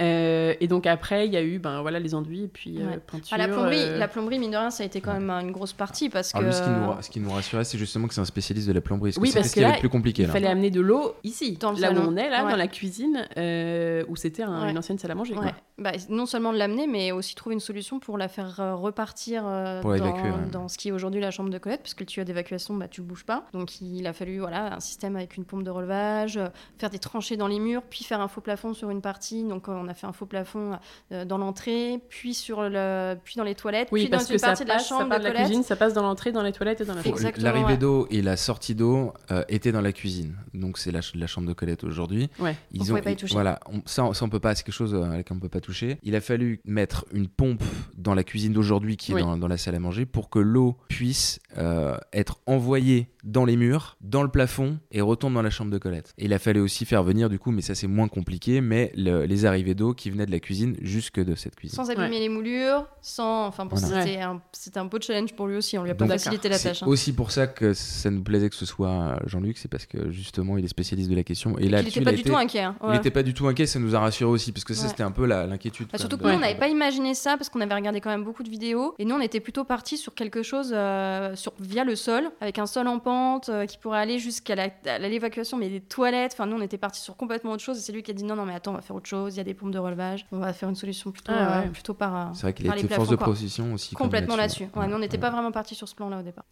Speaker 2: Euh, et donc après, il y a eu ben voilà les enduits et puis euh, peinture.
Speaker 3: Ah, la, plomberie,
Speaker 2: euh,
Speaker 3: la plomberie, mine de rien, ça a été quand même une grosse partie parce que.
Speaker 4: Lui, ce qui nous, ce qui nous rassurait, c'est justement que c'est un spécialiste de la plomberie.
Speaker 2: Oui,
Speaker 4: c'est
Speaker 2: parce
Speaker 4: ce
Speaker 2: que là,
Speaker 4: le plus compliqué.
Speaker 2: Il
Speaker 4: Là.
Speaker 2: fallait amener de l'eau ici,
Speaker 3: Dans le
Speaker 2: là où
Speaker 3: salon.
Speaker 2: on est, là,
Speaker 3: Ouais.
Speaker 2: dans la cuisine, euh, où c'était un-
Speaker 3: Ouais.
Speaker 2: une ancienne salle à manger. quoi.
Speaker 3: Bah, non seulement de l'amener, mais aussi trouver une solution pour la faire euh, repartir euh,
Speaker 4: Pour
Speaker 3: dans, dans ce qui est aujourd'hui la chambre de Colette, parce que le tuyau d'évacuation, bah, tu le bouges pas. Donc il a fallu voilà, un système avec une pompe de relevage, faire des tranchées dans les murs, puis faire un faux plafond sur une partie. Donc on a fait un faux plafond euh, dans l'entrée, puis, sur le, puis dans les toilettes,
Speaker 2: Oui,
Speaker 3: puis dans
Speaker 2: parce que
Speaker 3: une
Speaker 2: ça
Speaker 3: partie de la
Speaker 2: passe, ça
Speaker 3: chambre
Speaker 2: part
Speaker 3: de
Speaker 2: de la
Speaker 3: Colette.
Speaker 2: cuisine, ça passe dans l'entrée, dans les toilettes et dans la chambre.
Speaker 4: L'arrivée
Speaker 3: ouais.
Speaker 4: d'eau et la sortie d'eau euh, étaient dans la cuisine. Donc c'est la, ch- la chambre de Colette aujourd'hui.
Speaker 2: Ouais.
Speaker 4: Ils
Speaker 3: On
Speaker 4: ont,
Speaker 3: pouvait pas y toucher.
Speaker 4: Voilà, on- ça, on- ça on peut pas, c'est quelque chose euh, avec on peut pas toucher. Il a fallu mettre une pompe dans la cuisine d'aujourd'hui qui est
Speaker 2: Oui.
Speaker 4: dans, dans la salle à manger pour que l'eau puisse euh, être envoyée dans les murs, dans le plafond et retombe dans la chambre de Colette. Et il a fallu aussi faire venir du coup, mais ça c'est moins compliqué, mais le- les arrivées d'eau qui venaient de la cuisine jusque de cette cuisine.
Speaker 3: Sans abîmer
Speaker 2: Ouais.
Speaker 3: les moulures, sans. Enfin, bon,
Speaker 4: Voilà.
Speaker 3: c'était un, un beau challenge pour lui aussi. On lui a pas
Speaker 4: Donc,
Speaker 3: facilité la
Speaker 4: C'est
Speaker 3: tâche. hein.
Speaker 4: aussi pour ça que ça nous plaisait que ce soit euh, Jean-Luc, c'est parce que justement il est spécialiste de la question. Et
Speaker 3: Il
Speaker 4: là-dessus,
Speaker 3: n'était pas
Speaker 4: il a
Speaker 3: du
Speaker 4: été-
Speaker 3: tout inquiet. hein.
Speaker 4: Il n'était pas du tout inquiet, ça nous a rassuré aussi, parce que ça
Speaker 3: Ouais.
Speaker 4: c'était un peu la- l'inquiétude.
Speaker 3: Bah, surtout que nous,
Speaker 4: de-
Speaker 3: on n'avait pas imaginé ça parce qu'on avait regardé quand même beaucoup de vidéos. Et nous, on était plutôt partis sur quelque chose euh, sur, via le sol, avec un sol en pente euh, qui pourrait aller jusqu'à l'évacuation, mais des toilettes. Enfin, nous, on était partis sur complètement autre chose. Et c'est lui qui a dit non, non, mais attends, on va faire autre chose. Il y a des pompes de relevage. On va faire une solution plutôt,
Speaker 2: Ah,
Speaker 3: euh, plutôt par. euh,
Speaker 4: C'est vrai qu'il a été force de position aussi.
Speaker 3: Complètement là-dessus. Ouais,
Speaker 4: Ouais.
Speaker 3: nous, on n'était pas vraiment partis sur ce plan-là au départ.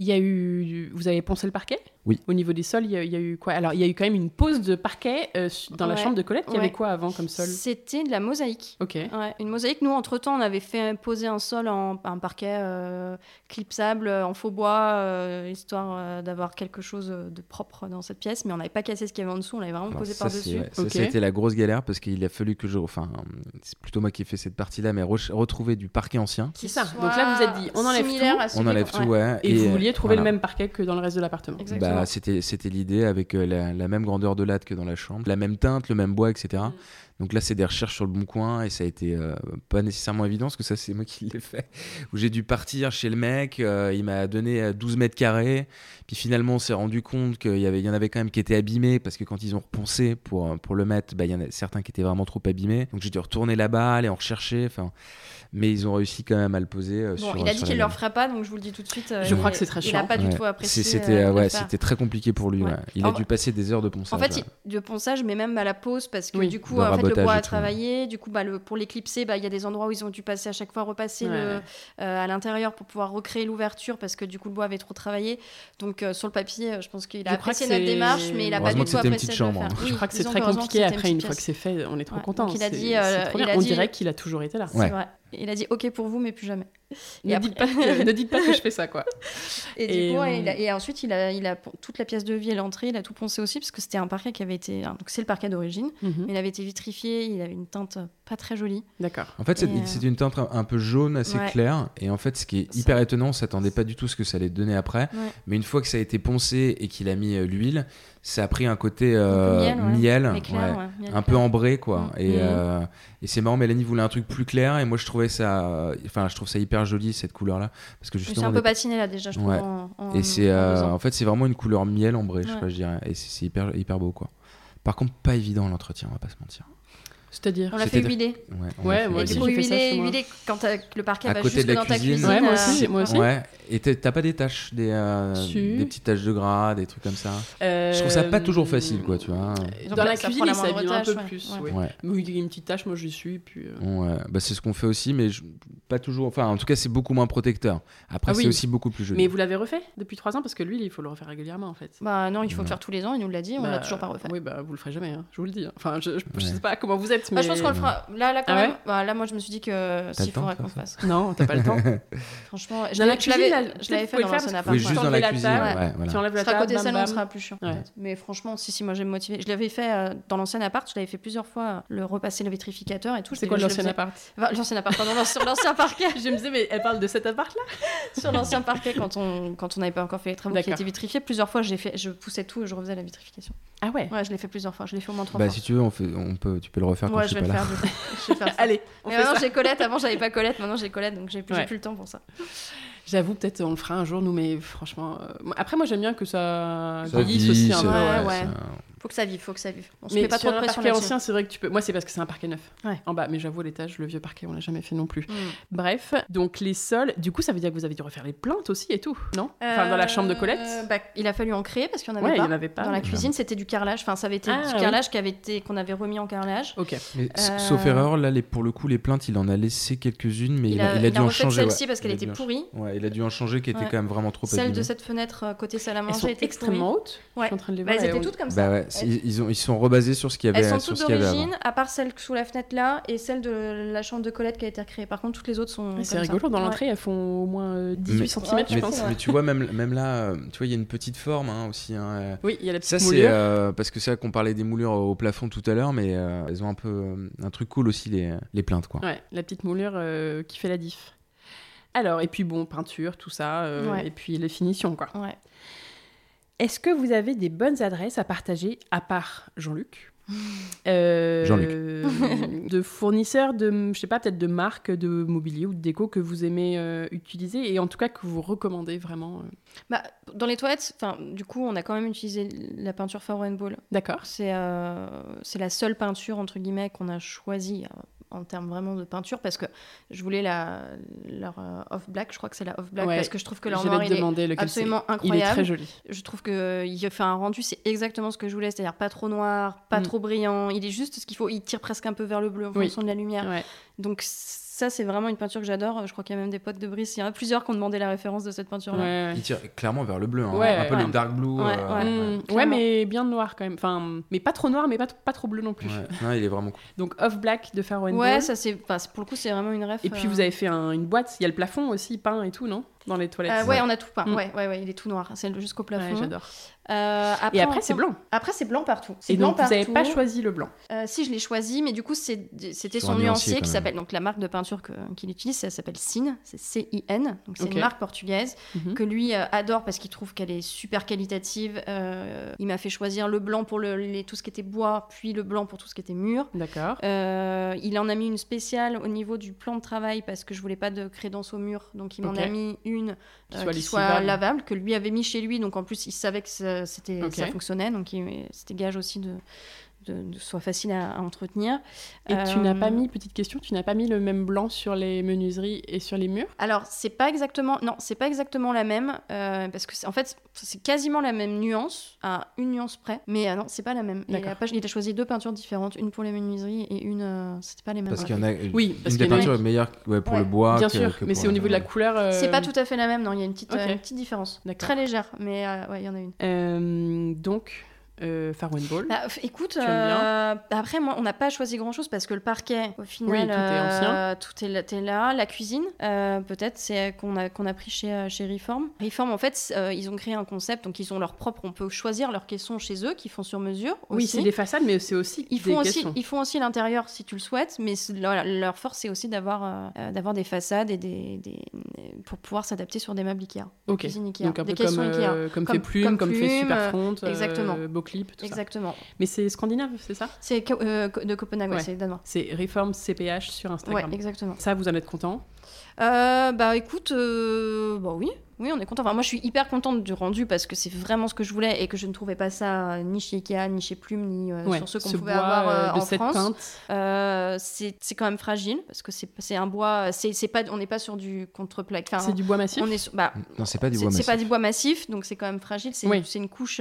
Speaker 2: Il y a eu. Vous avez poncé le parquet?
Speaker 4: Oui.
Speaker 2: Au niveau des sols, il y, a, il y a eu quoi? Alors, il y a eu quand même une pose de parquet euh, dans la chambre de Colette? Il y avait quoi avant comme sol?
Speaker 3: C'était de la mosaïque.
Speaker 2: Ok.
Speaker 3: Ouais, une mosaïque. Nous, entre-temps, on avait fait poser un sol en un parquet euh, clipsable euh, en faux bois, euh, histoire euh, d'avoir quelque chose de propre dans cette pièce. Mais on n'avait pas cassé ce qu'il y avait en dessous, on l'avait vraiment
Speaker 4: Alors,
Speaker 3: posé
Speaker 4: ça,
Speaker 3: par-dessus.
Speaker 4: c'est- ouais, ça,
Speaker 2: Ok.
Speaker 4: ça a été la grosse galère parce qu'il a fallu que je. Enfin, c'est plutôt moi qui ai fait cette partie-là, mais re- retrouver du parquet ancien.
Speaker 2: C'est ça. Donc là, vous êtes dit, on enlève tout.
Speaker 3: à
Speaker 4: On enlève tout,
Speaker 3: ouais.
Speaker 4: ouais.
Speaker 2: Et, vous
Speaker 4: euh,
Speaker 2: vouliez trouver
Speaker 4: voilà.
Speaker 2: le même parquet que dans le reste de l'appartement.
Speaker 3: Exactement.
Speaker 4: Bah, c'était c'était l'idée avec euh, la, la même grandeur de latte que dans la chambre, la même teinte, le même bois, etc.
Speaker 2: Mm.
Speaker 4: Donc là, c'est des recherches sur le bon coin et ça a été euh, pas nécessairement évident parce que ça, c'est moi qui l'ai fait. Où j'ai dû partir chez le mec, euh, il m'a donné euh, 12 mètres carrés. Puis finalement, on s'est rendu compte qu'il y, avait, il y en avait quand même qui étaient abîmés parce que quand ils ont repensé pour, pour le mettre, bah, il y en a certains qui étaient vraiment trop abîmés. Donc j'ai dû retourner là-bas, aller en rechercher. Enfin, mais ils ont réussi quand même à le poser. euh,
Speaker 3: Bon,
Speaker 4: sur,
Speaker 3: il a dit qu'il
Speaker 4: la
Speaker 3: le
Speaker 4: gamme.
Speaker 3: ferait pas, donc je vous le dis tout de suite. euh,
Speaker 2: Je crois
Speaker 3: il-
Speaker 2: que c'est très
Speaker 3: Il a
Speaker 2: chiant.
Speaker 3: pas du tout apprécié.
Speaker 4: C'était
Speaker 3: euh,
Speaker 4: euh, ouais, c'était très compliqué pour lui.
Speaker 3: Ouais.
Speaker 4: ouais. Il
Speaker 3: En-
Speaker 4: a dû passer des heures de ponçage.
Speaker 3: En fait,
Speaker 4: ouais.
Speaker 3: il- de ponçage, mais même à la pause, parce que
Speaker 2: Oui,
Speaker 3: du coup, en fait, le bois a travaillé. Du coup, bah, le, pour l'éclipser, bah, il y a des endroits où ils ont dû passer à chaque fois repasser
Speaker 2: Ouais.
Speaker 3: le, euh, à l'intérieur pour pouvoir recréer l'ouverture, parce que du coup, le bois avait trop travaillé. Donc, euh, sur le papier, je pense qu'il a
Speaker 2: Je crois
Speaker 3: apprécié notre démarche, mais il a pas du tout apprécié
Speaker 4: hein.
Speaker 2: Je crois que c'est très compliqué après,
Speaker 3: une
Speaker 2: fois que c'est fait, on est trop content.
Speaker 3: Il a dit, il
Speaker 2: On dirait qu'il a toujours été là.
Speaker 3: Il a dit OK pour vous, mais plus jamais.
Speaker 2: Ne,
Speaker 3: Et
Speaker 2: dites pas que, ne dites pas que je fais ça, quoi.
Speaker 3: Et, du coup, ouais,
Speaker 2: euh,
Speaker 3: il a- et ensuite, il a, il a toute la pièce de vie et l'entrée, il a tout poncé aussi, parce que c'était un parquet qui avait été. Donc, c'est le parquet d'origine,
Speaker 2: Mhm.
Speaker 3: mais il avait été vitrifié, il avait une teinte pas très jolie.
Speaker 2: D'accord.
Speaker 4: En fait, c'est
Speaker 3: euh,
Speaker 4: une teinte un, peu jaune, assez
Speaker 3: Ouais.
Speaker 4: claire. Et en fait, ce qui est
Speaker 3: Ça-
Speaker 4: hyper étonnant, on s'attendait pas du tout à ce que ça allait donner après.
Speaker 3: Ouais.
Speaker 4: Mais une fois que ça a été poncé et qu'il a mis euh, l'huile, ça a pris un côté euh,
Speaker 3: miel, ouais.
Speaker 4: miel,
Speaker 3: Mais clair,
Speaker 4: ouais.
Speaker 3: ouais, miel
Speaker 4: un
Speaker 3: clair.
Speaker 4: peu ambré, quoi.
Speaker 3: Mm.
Speaker 4: Et, euh, et c'est marrant, Mélanie voulait un truc plus clair. Et moi, je trouvais ça. Enfin, je trouve ça hyper joli, cette couleur-là. Parce que
Speaker 3: Mais C'est
Speaker 4: justement.
Speaker 3: un peu patiné là déjà, je trouve.
Speaker 4: Ouais.
Speaker 3: en- en-
Speaker 4: Et c'est.
Speaker 3: en
Speaker 4: euh, en fait, c'est vraiment une couleur miel ambré, je
Speaker 3: Ouais.
Speaker 4: crois, je dirais. Et c'est c'est hyper, hyper beau, quoi. Par contre, pas évident l'entretien, on va pas se mentir.
Speaker 2: C'est-à-dire
Speaker 3: On l'a fait huiler.
Speaker 4: Ouais, on
Speaker 2: Ouais, moi
Speaker 3: Et
Speaker 2: aussi,
Speaker 3: du
Speaker 4: huiler.
Speaker 3: coup,
Speaker 2: ça
Speaker 3: huiler, huiler quand euh, le parquet
Speaker 4: À
Speaker 3: va
Speaker 4: côté
Speaker 3: jusque
Speaker 4: de la
Speaker 3: dans ta
Speaker 4: cuisine.
Speaker 2: Ouais, moi
Speaker 3: euh,
Speaker 2: aussi, moi aussi.
Speaker 4: Ouais, et t'as pas des taches, des, euh,
Speaker 2: Si.
Speaker 4: des petites taches de gras, des trucs comme ça.
Speaker 2: Euh,
Speaker 4: Je trouve ça pas toujours facile, quoi, tu vois.
Speaker 3: Donc
Speaker 2: Dans
Speaker 3: là,
Speaker 2: la
Speaker 3: ça
Speaker 2: cuisine,
Speaker 3: moindre
Speaker 2: un peu
Speaker 3: ouais.
Speaker 2: plus.
Speaker 3: Ouais.
Speaker 4: Ouais.
Speaker 2: Mais il y a une petite tâche, moi j'y suis. Puis, euh,
Speaker 4: Ouais, bah c'est ce qu'on fait aussi, mais je- pas toujours. Enfin, en tout cas, c'est beaucoup moins protecteur. Après,
Speaker 2: Ah oui.
Speaker 4: c'est aussi beaucoup plus joli.
Speaker 2: Mais vous l'avez refait depuis 3 ans Parce que lui, il faut le refaire régulièrement en fait.
Speaker 3: Bah non, il faut le faire tous les ans, il nous l'a dit, on
Speaker 2: Bah,
Speaker 3: l'a toujours pas refait.
Speaker 2: Oui, bah vous le ferez jamais, hein, je vous le dis. Enfin, je, je, je sais pas comment vous êtes, mais.
Speaker 3: Bah, je pense qu'on le fera. Là, là quand
Speaker 2: Ah ouais
Speaker 3: même. bah, là, moi, je me suis dit que
Speaker 4: le
Speaker 3: s'il faudrait qu'on
Speaker 4: faire
Speaker 3: fasse.
Speaker 2: Non, t'as pas le temps.
Speaker 3: Franchement, je l'avais fait dans
Speaker 2: le faire
Speaker 3: l'ancien appart.
Speaker 4: Oui, juste dans la cuisine.
Speaker 2: Tu enlèves la table,
Speaker 3: côté salon, ce sera plus chiant. Mais franchement, si, si, moi j'ai motivé. Je l'avais fait euh, dans l'ancien appart, je l'avais fait plusieurs fois, euh, le repasser le vitrificateur et tout.
Speaker 2: C'est quoi
Speaker 3: le
Speaker 2: l'ancien appart
Speaker 3: L'ancien appart, pardon, sur l'ancien parquet.
Speaker 2: Je me disais, mais elle parle de cet appart là
Speaker 3: sur l'ancien parquet, quand on quand on n'avait pas encore fait les travaux qui étaient vitrifiés, plusieurs fois, j'ai fait, je poussais tout et je refaisais la vitrification.
Speaker 2: Ah ouais
Speaker 3: Ouais, je l'ai fait plusieurs fois, je l'ai fait au moins trois
Speaker 4: Bah,
Speaker 3: fois.
Speaker 4: si tu veux, on fait, on peut, tu peux le refaire quand
Speaker 3: ouais,
Speaker 4: je
Speaker 3: vais
Speaker 4: pas là.
Speaker 3: faire. Je vais faire ça.
Speaker 2: Allez, on
Speaker 3: Mais
Speaker 2: fait
Speaker 3: maintenant j'ai Colette, avant j'avais pas Colette, maintenant j'ai Colette, donc j'ai plus,
Speaker 2: Ouais.
Speaker 3: plus le temps pour ça.
Speaker 2: J'avoue, peut-être on le fera un jour, nous, mais franchement. euh, Après, moi j'aime bien que ça,
Speaker 4: Ça vit,
Speaker 2: aussi un.
Speaker 3: Ouais,
Speaker 2: ouais.
Speaker 3: Faut que ça vive, faut que ça vive. On se
Speaker 2: Mais
Speaker 3: met pas
Speaker 2: sur
Speaker 3: trop de
Speaker 2: un
Speaker 3: pression
Speaker 2: parquet ancien, c'est vrai que tu peux. Moi, c'est parce que c'est un parquet neuf.
Speaker 3: Ouais.
Speaker 2: En bas, mais j'avoue, l'étage, le vieux parquet, on l'a jamais fait non plus.
Speaker 3: Mm.
Speaker 2: Bref, donc les sols, du coup, ça veut dire que vous avez dû refaire les plantes aussi et tout, non? Enfin, dans la chambre de Colette?
Speaker 3: Euh, bah, Il a fallu en créer parce qu'il n'y en avait
Speaker 2: Ouais, en avait pas.
Speaker 3: Dans la cuisine, c'était du carrelage. Enfin, ça avait été
Speaker 2: Ah,
Speaker 3: du
Speaker 2: oui.
Speaker 3: carrelage qui avait été qu'on avait remis en carrelage.
Speaker 2: Ok.
Speaker 4: Mais, s-
Speaker 3: Euh,
Speaker 4: Sauf erreur, là, les, pour le coup, les plaintes, il en a laissé quelques-unes, mais il, a, il a
Speaker 3: il
Speaker 4: dû
Speaker 3: a
Speaker 4: en
Speaker 3: refait
Speaker 4: changer.
Speaker 3: celle-ci
Speaker 4: ouais.
Speaker 3: parce qu'elle
Speaker 4: Il a
Speaker 3: était
Speaker 4: dû en-
Speaker 3: pourrie.
Speaker 4: Ouais, il a dû en changer qui était quand même vraiment trop
Speaker 3: Celle de cette fenêtre euh, côté salle à manger
Speaker 2: sont
Speaker 3: était
Speaker 2: extrêmement hautes. Je
Speaker 3: Ouais.
Speaker 2: suis en train de les
Speaker 3: Bah, elles étaient toutes comme ça.
Speaker 4: C'est- ils, ont, ils sont rebasés sur ce qu'il y avait,
Speaker 3: Elles sont
Speaker 4: sur
Speaker 3: toutes d'origine, à part celle sous la fenêtre là et celle de la chambre de Colette qui a été recréée. Par contre, toutes les autres sont.
Speaker 2: C'est
Speaker 3: ça.
Speaker 2: rigolo, dans
Speaker 3: Ouais.
Speaker 2: l'entrée, elles font au moins euh, 18
Speaker 4: Mais-
Speaker 2: cm,
Speaker 3: Ouais,
Speaker 2: je
Speaker 4: mais,
Speaker 2: pense.
Speaker 4: mais tu vois, même, même là, euh, tu vois, il y a une petite forme hein, aussi. hein, euh.
Speaker 2: Oui, il y a la petite
Speaker 4: Ça, c'est
Speaker 2: moulure.
Speaker 4: euh, parce que c'est vrai qu'on parlait des moulures au plafond tout à l'heure, mais euh, elles ont un peu euh, un truc cool aussi, les, les plaintes. Quoi.
Speaker 2: Ouais, la petite moulure euh, qui fait la diff. Alors, et puis bon, peinture, tout ça, euh,
Speaker 3: Ouais.
Speaker 2: et puis les finitions, quoi.
Speaker 3: Ouais.
Speaker 1: Est-ce que vous avez des bonnes adresses à partager, à part Jean-Luc?
Speaker 2: Euh,
Speaker 4: Jean-Luc.
Speaker 2: de fournisseurs de, je sais pas, peut-être de marques de mobilier ou de déco que vous aimez euh, utiliser et en tout cas que vous recommandez vraiment. euh?
Speaker 3: Bah, dans les toilettes, enfin, du coup, on a quand même utilisé la peinture Faro Ball.
Speaker 2: D'accord.
Speaker 3: C'est euh, c'est la seule peinture entre guillemets qu'on a choisie euh, en termes vraiment de peinture parce que je voulais la leur euh, off black. Je crois que c'est la off black
Speaker 2: Ouais.
Speaker 3: parce que je trouve que leur noir il est absolument
Speaker 2: c'est. Il est
Speaker 3: incroyable.
Speaker 2: très joli.
Speaker 3: Je trouve que il fait un rendu, c'est exactement ce que je voulais, c'est-à-dire pas trop noir, pas
Speaker 2: Mm.
Speaker 3: trop brillant. Il est juste ce qu'il faut. Il tire presque un peu vers le bleu en
Speaker 2: Oui.
Speaker 3: fonction de la lumière.
Speaker 2: Ouais.
Speaker 3: Donc ça, c'est vraiment une peinture que j'adore. Je crois qu'il y a même des potes de Brice. Il y en a plusieurs qui ont demandé la référence de cette peinture-là.
Speaker 2: Ouais.
Speaker 4: Il tire clairement vers le bleu, hein,
Speaker 2: Ouais,
Speaker 4: un peu
Speaker 3: ouais.
Speaker 4: le dark blue.
Speaker 3: Ouais,
Speaker 4: euh,
Speaker 3: ouais.
Speaker 2: Mm, ouais, mais bien noir quand même. Enfin, mais pas trop noir, mais pas, pas trop bleu non plus.
Speaker 4: Ouais. Non, il est vraiment cool.
Speaker 2: Donc off black de Faro
Speaker 3: Ouais, ça c'est, enfin, pour le coup, c'est vraiment une ref.
Speaker 2: Et puis
Speaker 3: euh,
Speaker 2: vous avez fait un- une boîte. Il y a le plafond aussi peint et tout, non? Dans les toilettes.
Speaker 3: Euh, ouais, on a tout peint.
Speaker 2: Mm.
Speaker 3: Ouais, ouais, ouais, il est tout noir. C'est jusqu'au
Speaker 2: Ouais,
Speaker 3: plafond.
Speaker 2: j'adore.
Speaker 3: Euh,
Speaker 2: Et après, c'est blanc.
Speaker 3: Après, c'est blanc partout. C'est
Speaker 2: Et
Speaker 3: blanc
Speaker 2: donc, vous n'avez pas choisi le blanc.
Speaker 3: Euh, si, je l'ai choisi, mais du coup, c'était son
Speaker 4: nuancier,
Speaker 3: qui s'appelle. Donc, la marque de peinture qu'il utilise, ça s'appelle Cin. C'est C-I-N. Donc, c'est une marque portugaise
Speaker 2: Mhm.
Speaker 3: que lui euh, adore parce qu'il trouve qu'elle est super qualitative. Euh, il m'a fait choisir le blanc pour le, les- tout ce qui était bois, puis le blanc pour tout ce qui était mur.
Speaker 2: D'accord.
Speaker 3: Euh, il en a mis une spéciale au niveau du plan de travail parce que je voulais pas de crédence au mur. Donc il m'en a mis une
Speaker 2: Qui
Speaker 3: euh,
Speaker 2: soit
Speaker 3: qui soit lavable, que lui avait mis chez lui. Donc en plus, il savait que ça, c'était, ça fonctionnait. Donc il- c'était gage aussi de, de, de soit facile à, à entretenir.
Speaker 2: Et tu n'as
Speaker 3: Euh,
Speaker 2: pas mis, petite question, tu n'as pas mis le même blanc sur les menuiseries et sur les murs?
Speaker 3: Alors, c'est pas exactement, non, c'est pas exactement la même, euh, parce que c'est- en fait, c'est quasiment la même nuance, à une nuance près, mais euh, non, c'est pas la même. Il
Speaker 2: D'accord.
Speaker 3: a, pas- il a choisi deux peintures différentes, une pour les menuiseries et une, euh, c'était pas les mêmes.
Speaker 4: Parce qu'il y en a.
Speaker 2: Oui, parce
Speaker 4: une
Speaker 2: qu'il
Speaker 4: des
Speaker 2: y en a-
Speaker 4: peintures est meilleure ouais, pour
Speaker 3: Ouais.
Speaker 4: le bois.
Speaker 2: Bien
Speaker 4: que-
Speaker 2: sûr,
Speaker 4: que
Speaker 2: mais c'est au niveau de la couleur. euh,
Speaker 3: C'est pas tout à fait la même, non, il y a une petite, euh, une petite différence. Très légère, mais euh, ouais, il y en a une.
Speaker 2: Euh, donc, euh, Ball.
Speaker 3: Bah, écoute, euh, après, moi, on n'a pas choisi grand chose parce que le parquet, au final,
Speaker 2: tout est ancien.
Speaker 3: euh, tout est, là-. La cuisine, euh, peut-être, c'est qu'on a, qu'on a pris chez, euh, chez Reform. Reform, en fait, euh, ils ont créé un concept, donc ils ont leur propre, on peut choisir leurs caissons chez eux, qui font sur mesure.
Speaker 2: oui,
Speaker 3: aussi.
Speaker 2: c'est des façades, mais c'est aussi
Speaker 3: Ils
Speaker 2: des
Speaker 3: font, aussi,
Speaker 2: caissons.
Speaker 3: ils font aussi l'intérieur si tu le souhaites, mais voilà, leur force c'est aussi d'avoir euh, euh, d'avoir des façades et des, des- pour pouvoir s'adapter sur des meubles Ikea. des
Speaker 2: Ok.
Speaker 3: Ikea,
Speaker 2: Donc un
Speaker 3: des
Speaker 2: peu comme,
Speaker 3: caissons Ikea.
Speaker 2: euh, comme,
Speaker 3: Comme-
Speaker 2: fait Plume,
Speaker 3: comme
Speaker 2: comme, fait
Speaker 3: Plume,
Speaker 2: Superfront,
Speaker 3: euh, exactement.
Speaker 2: euh, Beauclip, tout ça.
Speaker 3: Exactement.
Speaker 2: Mais c'est scandinave, c'est ça?
Speaker 3: C'est euh, de Copenhague, ouais,
Speaker 2: Ouais.
Speaker 3: c'est danois.
Speaker 2: C'est Reform CPH sur
Speaker 3: Ouais,
Speaker 2: Instagram.
Speaker 3: exactement.
Speaker 2: Ça, vous en êtes content?
Speaker 3: Euh, bah écoute, euh, bah oui, oui, on est content. Enfin, moi, je suis hyper contente du rendu parce que c'est vraiment ce que je voulais et que je ne trouvais pas ça euh, ni chez Ikea, ni chez Plume, ni euh,
Speaker 2: Ouais,
Speaker 3: sur ceux qu'on
Speaker 2: ce
Speaker 3: pouvait
Speaker 2: bois,
Speaker 3: avoir euh,
Speaker 2: de
Speaker 3: en
Speaker 2: cette
Speaker 3: France. Euh, c'est quand même fragile parce que c'est un bois, c'est pas, on n'est pas sur du contreplaque. Enfin,
Speaker 2: C'est du bois massif?
Speaker 3: on est sur, bah,
Speaker 4: Non, c'est pas du bois
Speaker 3: c'est pas
Speaker 4: massif.
Speaker 3: du bois massif, donc c'est quand même fragile. C'est
Speaker 2: Oui.
Speaker 3: c'est une couche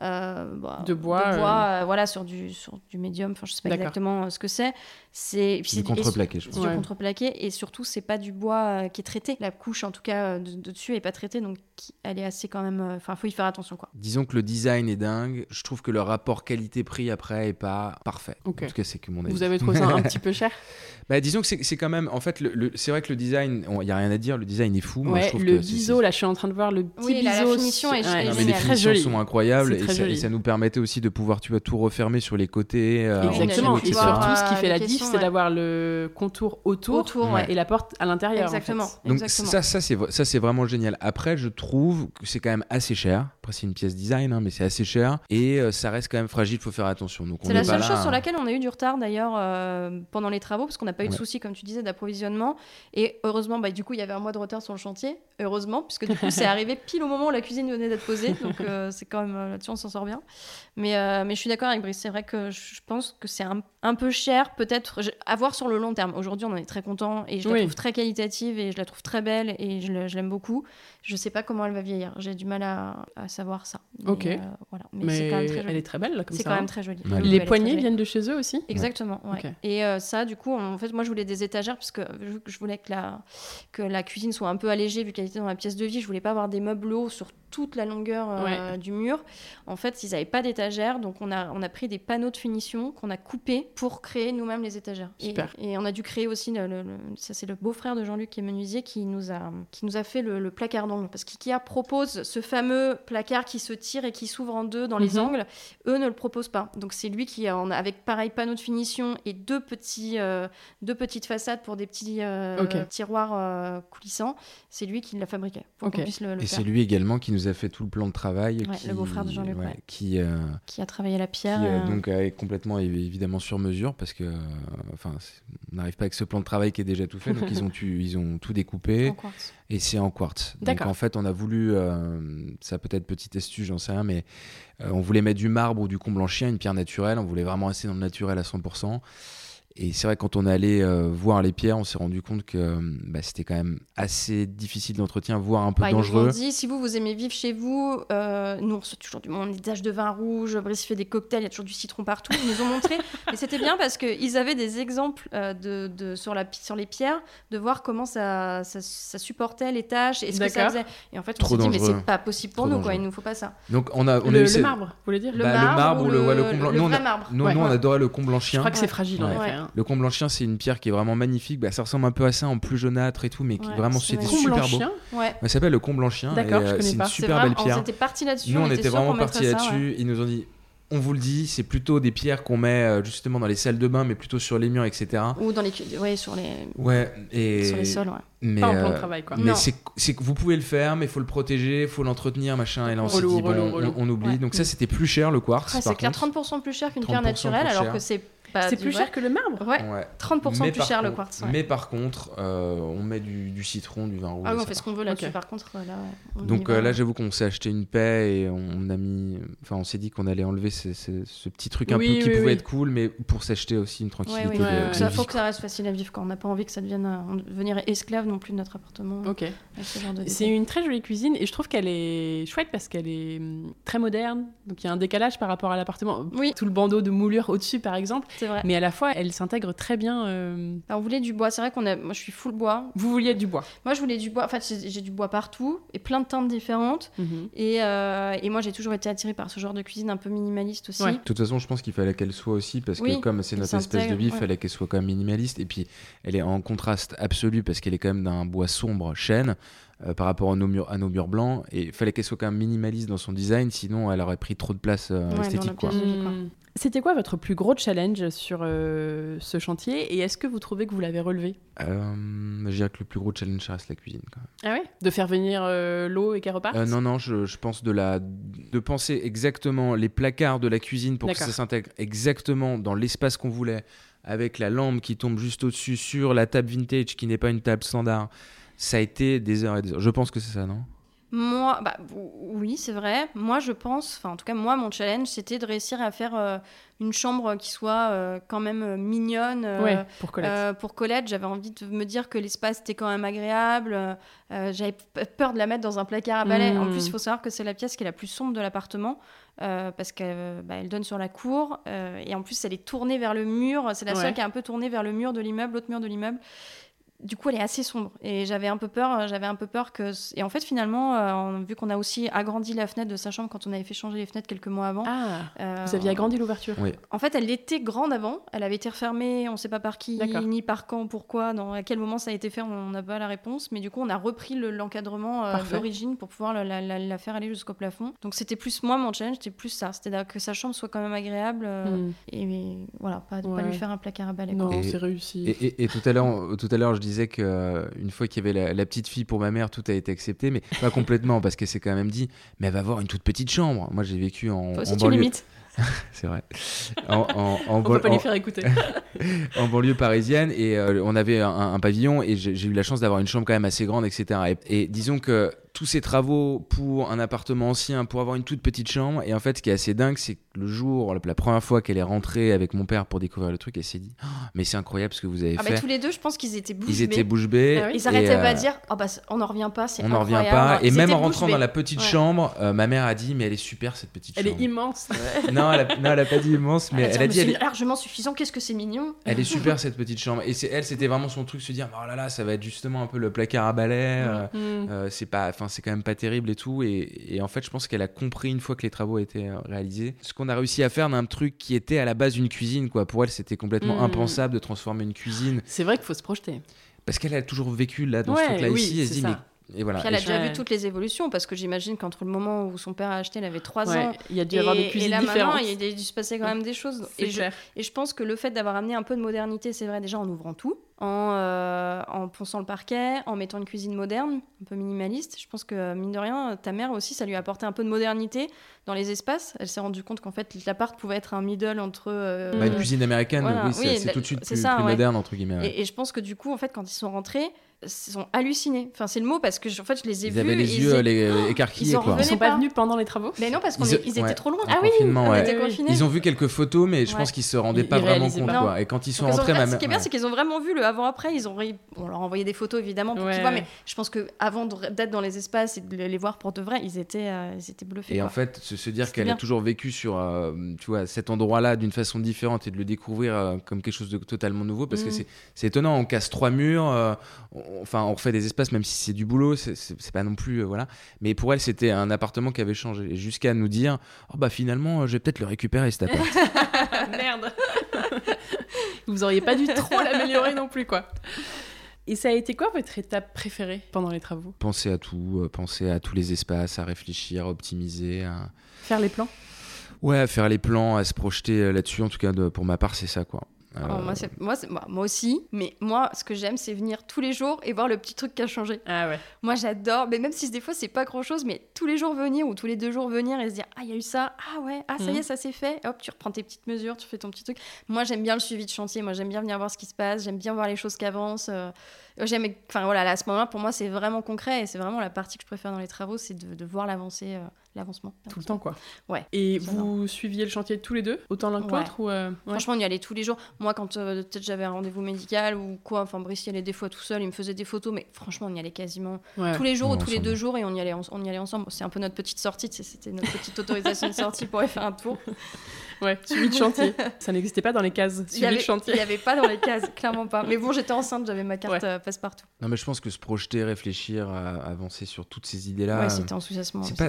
Speaker 3: euh, euh, bah,
Speaker 2: De bois,
Speaker 3: euh, voilà, sur du, sur du médium. Enfin, je sais pas exactement euh, ce que c'est. C'est
Speaker 4: Du contreplaqué, je
Speaker 3: C'est
Speaker 4: pense.
Speaker 3: du
Speaker 2: Ouais.
Speaker 3: contreplaqué et surtout c'est pas du bois euh, qui est traité. La couche en tout cas euh, de, de dessus est pas traitée, donc elle est assez quand même. euh, Enfin, faut y faire attention quoi.
Speaker 4: Disons que le design est dingue. Je trouve que le rapport qualité-prix après est pas parfait. En tout cas, c'est que mon avis.
Speaker 2: Vous avez trouvé ça un petit peu cher
Speaker 4: Bah, disons que c'est c'est quand même. En fait, le- le- c'est vrai que le design, il y a rien à dire. Le design est fou. Moi, je trouve
Speaker 2: le
Speaker 4: que
Speaker 2: biseau, là, je suis en train de voir le petit
Speaker 3: Oui, la- la
Speaker 2: biseau.
Speaker 3: finition est-
Speaker 2: Ouais,
Speaker 3: est
Speaker 4: Non, mais les
Speaker 2: très
Speaker 4: finitions sont incroyables
Speaker 2: très
Speaker 4: ça, et ça nous permettait aussi de pouvoir tu vois, tout refermer sur les côtés. euh, en
Speaker 2: Exactement.
Speaker 4: dessous,
Speaker 2: Et surtout, ce qui
Speaker 3: Euh,
Speaker 2: fait la diff, c'est d'avoir le contour autour,
Speaker 3: Autour,
Speaker 4: ouais.
Speaker 2: et la porte à l'intérieur. en fait.
Speaker 3: Exactement.
Speaker 4: Donc
Speaker 3: exactement.
Speaker 4: ça, ça c'est v- ça c'est vraiment génial. Après, je trouve que c'est quand même assez cher. Après, c'est une pièce design, hein, mais c'est assez cher. Et euh, ça reste quand même fragile. Faut faire attention.
Speaker 3: C'est
Speaker 4: est
Speaker 3: la
Speaker 4: pas
Speaker 3: seule
Speaker 4: là,
Speaker 3: chose sur laquelle on a eu du retard d'ailleurs euh, pendant les travaux parce qu'on n'a pas eu de soucis comme tu disais d'approvisionnement. Et heureusement bah, du coup il y avait un mois de retard sur le chantier. Heureusement puisque du coup c'est arrivé pile au moment où la cuisine venait d'être posée. Donc euh, c'est quand même euh, là-dessus on s'en sort bien. Mais, euh, mais je suis d'accord avec Brice. C'est vrai que je pense que c'est un, un peu cher peut-être à voir sur le long terme. Aujourd'hui on en est très content et je la
Speaker 2: Oui.
Speaker 3: trouve très qualitative et je la trouve très belle et je l'aime beaucoup. Je sais pas comment elle va vieillir. J'ai du mal à, à savoir ça Mais,
Speaker 2: Ok.
Speaker 3: euh, voilà mais,
Speaker 2: Mais
Speaker 3: c'est quand même très
Speaker 2: elle est très belle, là, comme
Speaker 3: c'est
Speaker 2: ça.
Speaker 3: quand
Speaker 2: hein.
Speaker 3: même très joli
Speaker 4: Ouais.
Speaker 2: Les poignées viennent de chez eux aussi?
Speaker 3: Exactement, ouais. Et euh, ça, du coup, en fait, moi, je voulais des étagères parce que je voulais que la, que la cuisine soit un peu allégée vu qu'elle était dans la pièce de vie. Je voulais pas avoir des meubles hauts sur toute la longueur euh, du mur. En fait, ils n'avaient pas d'étagères, donc on a, on a pris des panneaux de finition qu'on a coupés pour créer nous-mêmes les étagères. Et-
Speaker 2: Super.
Speaker 3: Et, on a dû créer aussi, le, le- le- ça c'est le beau-frère de Jean-Luc qui est menuisier qui nous a, qui nous a fait le, le placard d'angle. Parce qu'IKEA propose ce fameux placard qui se tire et qui s'ouvre en deux dans les
Speaker 2: Mhm.
Speaker 3: angles. Eux ne le proposent pas. Donc c'est lui qui, en, avec pareil panneau de finition et deux, petits, euh, deux petites façades pour des petits euh, tiroirs euh, coulissants, c'est lui qui l'a fabriqué pour
Speaker 2: Ok.
Speaker 3: qu'on puisse le, le
Speaker 4: Et c'est lui également qui nous a fait tout le plan de travail.
Speaker 3: Ouais,
Speaker 4: qui,
Speaker 3: le beau-frère de Jean-Luc, ouais.
Speaker 4: Qui, euh,
Speaker 3: Qui a travaillé la
Speaker 4: qui,
Speaker 3: pierre.
Speaker 4: euh,
Speaker 3: euh,
Speaker 4: donc est complètement évi- évidemment sur mesure parce que euh, enfin on n'arrive pas avec ce plan de travail qui est déjà tout fait donc ils ont tu- ils ont tout découpé
Speaker 3: en quartz.
Speaker 4: Et c'est en quartz. Donc en fait on a voulu euh, ça peut être petite astuce j'en sais rien mais euh, on voulait mettre du marbre ou du comblanchien une pierre naturelle. On voulait vraiment rester dans le naturel à 100% et c'est vrai quand on est allé euh, voir les pierres on s'est rendu compte que euh, bah, c'était quand même assez difficile d'entretien voire un peu
Speaker 3: Bah, ils nous
Speaker 4: dangereux
Speaker 3: ont dit, si vous, vous aimez vivre chez vous, euh, nous, on reçoit toujours du monde, des taches de vin rouge, Brice fait des cocktails, il y a toujours du citron partout. Ils nous ont montré. et c'était bien parce qu'ils avaient des exemples euh, de, de- sur, la, sur les pierres, de voir comment ça, ça, ça supportait les taches et ce que ça faisait. Et en fait, on s'est dit, mais c'est pas possible pour
Speaker 4: Trop
Speaker 3: nous, quoi,
Speaker 4: dangereux.
Speaker 3: il nous faut pas ça.
Speaker 4: donc on a on a
Speaker 2: Le,
Speaker 4: eu
Speaker 2: le
Speaker 4: ces-
Speaker 2: marbre, vous voulez dire
Speaker 3: Le
Speaker 4: Bah, le
Speaker 3: marbre,
Speaker 4: marbre ou le- ouais, le
Speaker 3: le
Speaker 4: nous, on
Speaker 3: vrai
Speaker 4: a-
Speaker 3: marbre.
Speaker 4: nous,
Speaker 2: Ouais.
Speaker 4: nous, on
Speaker 3: Ouais.
Speaker 4: adorait le
Speaker 2: Je
Speaker 4: comblanchien
Speaker 2: crois que c'est fragile, en effet.
Speaker 3: Ouais.
Speaker 4: Le comble en chien, c'est une pierre qui est vraiment magnifique. Bah, ça ressemble un peu à ça en plus jaunâtre et tout, mais qui
Speaker 3: Ouais,
Speaker 4: vraiment
Speaker 3: c'est
Speaker 4: c'était super beau.
Speaker 3: Ouais.
Speaker 4: Ça s'appelle le comble en chien.
Speaker 2: D'accord, je
Speaker 4: euh,
Speaker 2: connais
Speaker 4: C'est une
Speaker 2: pas.
Speaker 3: C'est
Speaker 4: super
Speaker 3: vraiment-
Speaker 4: belle pierre.
Speaker 3: On était parti là-dessus.
Speaker 4: Nous, on
Speaker 3: était
Speaker 4: vraiment
Speaker 3: ça,
Speaker 4: là-dessus.
Speaker 3: ouais.
Speaker 4: Ils nous ont dit, on vous le dit, c'est plutôt des pierres qu'on met euh, justement dans les salles de bain, mais plutôt sur les murs, etc.
Speaker 3: Ou dans les, ouais, sur les,
Speaker 4: Ouais, et
Speaker 3: sur les sols, ouais.
Speaker 4: mais,
Speaker 2: Pas en plan de
Speaker 4: euh,
Speaker 2: travail, quoi.
Speaker 4: mais
Speaker 3: Non.
Speaker 4: c'est que vous pouvez le faire, mais il faut le protéger, il faut l'entretenir, machin. Et là, on s'est
Speaker 2: Relou,
Speaker 4: dit, bon,
Speaker 2: relou,
Speaker 4: on-
Speaker 2: relou.
Speaker 4: on, oublie.
Speaker 3: Ouais.
Speaker 4: Donc ça, c'était plus cher le quartz. Par
Speaker 3: c'est clair,
Speaker 4: contre.
Speaker 3: 30% plus cher qu'une pierre
Speaker 4: 30%
Speaker 3: naturelle, alors
Speaker 4: cher.
Speaker 3: que c'est pas
Speaker 2: C'est plus
Speaker 3: vrai.
Speaker 2: cher que le marbre
Speaker 3: Ouais,
Speaker 4: Ouais.
Speaker 3: 30%
Speaker 4: Mais
Speaker 3: plus cher le quartz. ouais.
Speaker 4: Mais par contre, euh, on met du, du citron, du vin rouge.
Speaker 3: Ah oui, on fait ce qu'on veut là-dessus. Par contre, là,
Speaker 4: Donc euh, là, j'avoue qu'on s'est acheté une paix et on a mis. Enfin, on s'est dit qu'on allait enlever ce, ce- ce petit truc un
Speaker 2: Oui,
Speaker 4: peu qui
Speaker 2: oui,
Speaker 4: pouvait
Speaker 2: oui.
Speaker 4: être cool, mais pour s'acheter aussi une tranquillité.
Speaker 3: Ouais, oui,
Speaker 4: de-
Speaker 2: ouais,
Speaker 4: de
Speaker 2: ouais.
Speaker 3: Ça,
Speaker 4: vie,
Speaker 3: faut que ça reste facile à vivre quand on n'a pas envie que ça devienne euh, devenir esclave non plus de notre appartement.
Speaker 2: Ok.
Speaker 3: ce de
Speaker 2: C'est une très jolie cuisine et je trouve qu'elle est chouette parce qu'elle est hum, très moderne. Donc il y a un décalage par rapport à l'appartement.
Speaker 3: Oui.
Speaker 2: Tout le bandeau de moulure au-dessus, par exemple.
Speaker 3: C'est vrai.
Speaker 2: Mais à la fois, elle s'intègre très bien. euh,
Speaker 3: Alors, on voulait du bois. C'est vrai qu'on a. Moi, je suis full bois.
Speaker 2: Vous vouliez du bois.
Speaker 3: Moi, je voulais du bois. En fait, j'ai du bois partout et plein de teintes différentes.
Speaker 2: Mhm.
Speaker 3: Et, euh, et moi, j'ai toujours été attirée par ce genre de cuisine un peu minimaliste aussi.
Speaker 2: Ouais.
Speaker 4: De toute façon, je pense qu'il fallait qu'elle soit aussi, parce
Speaker 3: Oui,
Speaker 4: que comme c'est notre espèce de vie, il
Speaker 3: ouais.
Speaker 4: fallait qu'elle soit quand même minimaliste. Et puis, elle est en contraste absolu, parce qu'elle est quand même d'un bois sombre, chêne, euh, par rapport à nos, murs, à nos murs blancs. Et il fallait qu'elle soit quand même minimaliste dans son design, sinon elle aurait pris trop de place euh,
Speaker 3: Ouais,
Speaker 4: esthétique. quoi.
Speaker 2: Hum. C'était quoi votre plus gros challenge sur euh, ce chantier et est-ce que vous trouvez que vous l'avez relevé?
Speaker 4: Euh, je dirais que le plus gros challenge, ça reste la cuisine. Quand même.
Speaker 2: Ah ouais? De faire venir euh, l'eau et qu'elle reparte
Speaker 4: Euh, non, non, je, je pense de, la, de penser exactement les placards de la cuisine pour que ça s'intègre exactement dans l'espace qu'on voulait, avec la lampe qui tombe juste au-dessus sur la table vintage qui n'est pas une table standard. Ça a été des heures et des heures. Je pense que c'est ça, non?
Speaker 3: Moi, bah, ou- oui, c'est vrai. Moi, je pense, enfin, en tout cas, moi, mon challenge, c'était de réussir à faire euh, une chambre qui soit euh, quand même euh, mignonne. euh,
Speaker 2: Ouais, pour Colette.
Speaker 3: euh, pour Colette, j'avais envie de me dire que l'espace était quand même agréable. j'avais peur de la mettre dans un placard à balai. En plus, il faut savoir que c'est la pièce qui est la plus sombre de l'appartement euh, parce qu'elle bah, donne sur la cour euh, et en plus, elle est tournée vers le mur. C'est la
Speaker 2: Ouais.
Speaker 3: seule qui est un peu tournée vers le mur de l'immeuble, l'autre mur de l'immeuble. Du coup, elle est assez sombre et j'avais un peu peur. J'avais un peu peur que. Et en fait, finalement, euh, vu qu'on a aussi agrandi la fenêtre de sa chambre quand on avait fait changer les fenêtres quelques mois avant.
Speaker 2: Ah,
Speaker 3: euh,
Speaker 2: vous aviez agrandi l'ouverture
Speaker 4: Oui.
Speaker 3: en fait, elle était grande avant. Elle avait été refermée, on ne sait pas par qui, ni par quand, pourquoi, dans à quel moment ça a été fait, on n'a pas la réponse. Mais du coup, on a repris le- l'encadrement euh,
Speaker 2: Parfait.
Speaker 3: d'origine pour pouvoir la, la- la- la faire aller jusqu'au plafond. Donc c'était plus moi, mon challenge, c'était plus ça. C'était que sa chambre soit quand même agréable. euh,
Speaker 2: Hum.
Speaker 3: Et voilà, pas, pas
Speaker 2: Ouais.
Speaker 3: lui faire un placard à balai.
Speaker 2: Non, c'est réussi.
Speaker 4: Et, et- et tout à l'heure, tout à l'heure, je disais que euh, une fois qu'il y avait la, la petite fille pour ma mère, tout a été accepté, mais pas complètement parce qu'elle s'est quand même dit, mais elle va avoir une toute petite chambre. Moi, j'ai vécu en, en banlieue. C'est vrai. En, en- en
Speaker 2: On
Speaker 4: ban-
Speaker 2: peut pas les faire écouter.
Speaker 4: en banlieue parisienne et euh, on avait un, un pavillon et j'ai j'ai eu la chance d'avoir une chambre quand même assez grande, etc. Et, et disons que tous ces travaux pour un appartement ancien, pour avoir une toute petite chambre, et en fait, ce qui est assez dingue, c'est que le jour, la, première fois qu'elle est rentrée avec mon père pour découvrir le truc, elle s'est dit, Oh, mais c'est incroyable ce que vous avez
Speaker 3: Ah
Speaker 4: fait.
Speaker 3: tous les deux, je pense qu'ils étaient bouche
Speaker 4: Ils étaient
Speaker 3: bée.
Speaker 4: bouche bée.
Speaker 2: Ah oui
Speaker 3: Ils s'arrêtaient pas
Speaker 4: euh,
Speaker 3: de dire oh bah, on n'en revient pas, c'est
Speaker 4: On n'en revient pas. Et
Speaker 3: Ils
Speaker 4: même en rentrant
Speaker 3: bée.
Speaker 4: dans la petite
Speaker 3: Ouais.
Speaker 4: chambre, euh, ma mère a dit, mais elle est super cette petite
Speaker 2: Elle est
Speaker 4: chambre.
Speaker 2: immense.
Speaker 4: non, elle a, non, elle a pas dit immense, mais
Speaker 3: Elle a dit,
Speaker 4: elle a dit,
Speaker 3: mais
Speaker 4: elle
Speaker 3: c'est
Speaker 4: est,
Speaker 3: largement suffisant, qu'est-ce que c'est mignon.
Speaker 4: elle est super cette petite chambre. Et c'est elle, c'était vraiment son truc, se dire, oh là là, ça va être justement un peu le placard à balai. euh. Euh, c'est pas, enfin c'est quand même pas terrible et tout. Et, et en fait, je pense qu'elle a compris une fois que les travaux étaient euh, réalisés, ce qu'on a réussi à faire d'un truc qui était à la base une cuisine. Quoi. Pour elle, c'était complètement
Speaker 2: Mm.
Speaker 4: impensable de transformer une cuisine
Speaker 2: C'est vrai qu'il faut se projeter.
Speaker 4: parce qu'elle a toujours vécu là dans
Speaker 2: Ouais,
Speaker 4: ce truc-là
Speaker 2: oui,
Speaker 4: ici. Elle se dit
Speaker 2: ça.
Speaker 4: mais et voilà.
Speaker 3: Puis elle a déjà
Speaker 2: Ouais.
Speaker 3: vu toutes les évolutions parce que j'imagine qu'entre le moment où son père a acheté, elle avait 3
Speaker 2: Ouais,
Speaker 3: ans.
Speaker 2: il y a dû y avoir des cuisines
Speaker 3: et là
Speaker 2: différentes.
Speaker 3: maintenant, il y a dû se passer quand même des choses. Et je,
Speaker 2: clair.
Speaker 3: et je pense que le fait d'avoir amené un peu de modernité, c'est vrai déjà en ouvrant tout, en, euh, en ponçant le parquet, en mettant une cuisine moderne, un peu minimaliste. Je pense que mine de rien, ta mère aussi, ça lui a apporté un peu de modernité dans les espaces. Elle s'est rendue compte qu'en fait, l'appart pouvait être un middle entre. euh,
Speaker 4: Bah, une cuisine américaine,
Speaker 3: Voilà.
Speaker 4: oui, c'est
Speaker 3: Oui,
Speaker 4: tout de suite plus,
Speaker 3: ça,
Speaker 4: plus
Speaker 3: ouais.
Speaker 4: moderne entre guillemets. ouais.
Speaker 3: Et, et je pense que du coup, en fait, quand ils sont rentrés, sont hallucinés. Enfin, c'est le mot parce que je- en fait, je les ai
Speaker 4: Ils
Speaker 3: vus.
Speaker 4: avaient les
Speaker 3: ils
Speaker 4: yeux
Speaker 3: étaient-
Speaker 4: euh, les, euh, écarquillés
Speaker 3: ils en
Speaker 4: quoi.
Speaker 2: Ils sont pas
Speaker 3: pas.
Speaker 2: venus pendant les travaux
Speaker 3: Mais non, parce qu'ils
Speaker 4: Ils-
Speaker 3: ils étaient
Speaker 4: ouais,
Speaker 3: trop loin. on
Speaker 4: ouais.
Speaker 3: était
Speaker 2: Oui,
Speaker 3: confinés.
Speaker 4: Ils ont vu quelques photos, mais je
Speaker 3: Ouais.
Speaker 4: pense qu'ils se rendaient
Speaker 2: Ils-
Speaker 4: pas
Speaker 2: ils
Speaker 4: vraiment compte.
Speaker 2: pas.
Speaker 4: Quoi. Et quand ils sont
Speaker 3: Donc, ils ont-
Speaker 4: rentrés, ma
Speaker 3: Ce qui est bien,
Speaker 4: ouais.
Speaker 3: c'est qu'ils ont vraiment vu le avant-après. Ils ont On leur a envoyé des photos évidemment pour
Speaker 2: Ouais.
Speaker 3: qu'ils voient, mais je pense que avant d'être dans les espaces et de les voir pour de vrai, ils étaient, euh, ils étaient bluffés.
Speaker 4: Et
Speaker 3: quoi.
Speaker 4: en fait, se, dire qu'elle a toujours vécu sur euh, tu vois, cet endroit-là d'une façon différente et de le découvrir euh, comme quelque chose de totalement nouveau, parce que
Speaker 3: Mhm.
Speaker 4: c'est- c'est étonnant, on casse trois murs, on- enfin on refait des espaces même si c'est du boulot, c'est- pas non plus... euh, voilà. Mais pour elle, c'était un appartement qui avait changé. Jusqu'à nous dire, oh bah finalement, euh, je vais peut-être le récupérer cet appart.
Speaker 2: Merde. Vous auriez pas dû trop l'améliorer non plus, quoi. Et ça a été quoi votre étape préférée pendant les travaux?
Speaker 4: Penser à tout, euh, penser à tous les espaces, à réfléchir, à optimiser, à...
Speaker 2: Faire les plans?
Speaker 4: Ouais, à faire les plans, à se projeter là-dessus. En tout cas, de- pour ma part, c'est ça, quoi. Euh,
Speaker 3: Alors, moi, c'est- moi, moi, aussi, mais moi, ce que j'aime, c'est venir tous les jours et voir le petit truc qui a changé.
Speaker 2: Ah ouais.
Speaker 3: Moi, j'adore, mais même si des fois, c'est pas grand chose, mais tous les jours venir ou tous les deux jours venir et se dire Ah, il y a eu ça, ah ouais, ah ça y
Speaker 2: Mhm.
Speaker 3: est, ça s'est fait. Hop, tu reprends tes petites mesures, tu fais ton petit truc. Moi, j'aime bien le suivi de chantier, moi, j'aime bien venir voir ce qui se passe, j'aime bien voir les choses qui avancent. euh, j'aime, enfin voilà, là, à ce moment-là, pour moi, c'est vraiment concret et c'est vraiment la partie que je préfère dans les travaux, c'est de, de voir l'avancée, euh, l'avancement.
Speaker 2: Tout le temps, quoi.
Speaker 3: Ouais,
Speaker 2: Et vous suiviez le chantier tous les deux, autant l'un que
Speaker 3: Ouais.
Speaker 2: l'autre ou euh, ouais.
Speaker 3: Franchement, on y allait tous les jours. Moi, quand euh, peut-être j'avais un rendez-vous médical ou quoi, enfin Brice y allait des fois tout seul, il me faisait des photos, mais franchement, on y allait quasiment
Speaker 2: Ouais.
Speaker 3: tous les jours
Speaker 4: Ouais,
Speaker 3: ou tous les deux jours et on y allait, en- on y allait ensemble. C'est un peu notre petite sortie, c'était notre petite autorisation de sortie pour aller faire un tour.
Speaker 2: Ouais, suivi de chantier. ça n'existait pas dans les cases. Suivi
Speaker 3: avait,
Speaker 2: de chantier.
Speaker 3: il y avait pas dans les cases, clairement pas. Mais bon, j'étais enceinte, j'avais ma carte Passe-partout.
Speaker 4: Non, mais je pense que se projeter, réfléchir, à- avancer sur toutes ces idées-là.
Speaker 3: ouais, c'était enthousiasmant.
Speaker 4: c'est pas,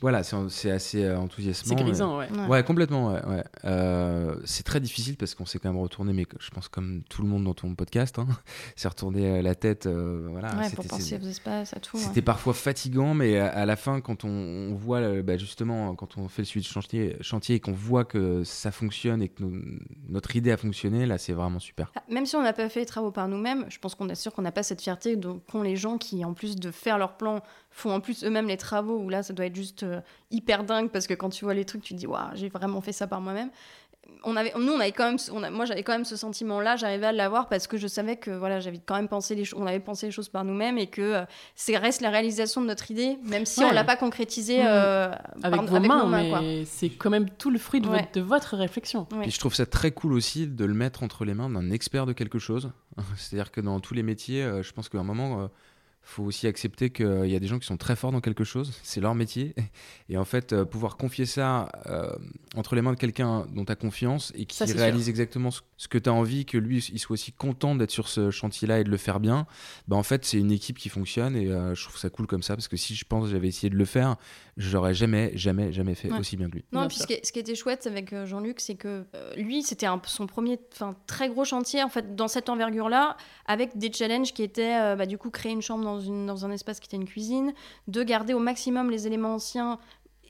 Speaker 4: voilà, c'est c'est assez euh, enthousiasmant.
Speaker 2: C'est grisant, ouais.
Speaker 3: Ouais.
Speaker 4: Ouais, complètement, ouais. ouais. Euh, c'est très difficile parce qu'on s'est quand même retourné, mais je pense comme tout le monde dans ton podcast, hein, c'est retourné euh, la tête. euh, voilà,
Speaker 3: Ouais,
Speaker 4: c'était-
Speaker 3: pour penser aux espaces, à tout. ouais.
Speaker 4: C'était parfois fatigant, mais à, à la fin, quand on, on voit, bah, justement, quand on fait le suivi de chantier, chantier et qu'on voit que ça fonctionne et que notre idée a fonctionné, là, c'est vraiment super.
Speaker 3: Ah, Même si on n'a pas fait les travaux par nous-mêmes, je pense qu'on est sûr qu'on n'a pas cette fierté qu'ont les gens qui, en plus de faire leur plan, font en plus eux-mêmes les travaux, où là, ça doit être juste euh, hyper dingue, parce que quand tu vois les trucs, tu te dis, waouh, j'ai vraiment fait ça par moi-même. On avait, nous, on avait quand même, on a- moi, j'avais quand même ce sentiment-là, j'arrivais à l'avoir parce que je savais que voilà, j'avais quand même pensé les choses, on avait pensé les choses par nous-mêmes et que euh, c'est reste la réalisation de notre idée, même si on
Speaker 2: Ouais.
Speaker 3: l'a pas concrétisé
Speaker 2: Mhm.
Speaker 3: euh,
Speaker 2: Avec
Speaker 3: par-
Speaker 2: vos mains,
Speaker 3: nos mains,
Speaker 2: mais c'est quand même tout le fruit de,
Speaker 3: Ouais.
Speaker 2: votre, de votre réflexion.
Speaker 3: Ouais.
Speaker 4: Et je trouve ça très cool aussi de le mettre entre les mains d'un expert de quelque chose. C'est-à-dire que dans tous les métiers, euh, je pense qu'à un moment, euh, faut aussi accepter qu'il y a des gens qui sont très forts dans quelque chose, c'est leur métier. Et en fait, euh, pouvoir confier ça euh, entre les mains de quelqu'un dont tu as confiance et qui
Speaker 2: Ça,
Speaker 4: réalise exactement ce, que tu as envie, que lui, il soit aussi content d'être sur ce chantier-là et de le faire bien, bah, en fait, c'est une équipe qui fonctionne et euh, je trouve ça cool comme ça parce que si je pense que j'avais essayé de le faire, j'aurais jamais, jamais, jamais fait
Speaker 3: Ouais.
Speaker 4: aussi bien que lui.
Speaker 3: Non,
Speaker 2: Bien
Speaker 3: puis ce qui, est- ce qui était chouette avec euh, Jean-Luc, c'est que euh, lui, c'était un- son premier enfin, très gros chantier, en fait, dans cette envergure-là, avec des challenges qui étaient, euh, bah, du coup, créer une chambre dans, une, dans un espace qui était une cuisine, de garder au maximum les éléments anciens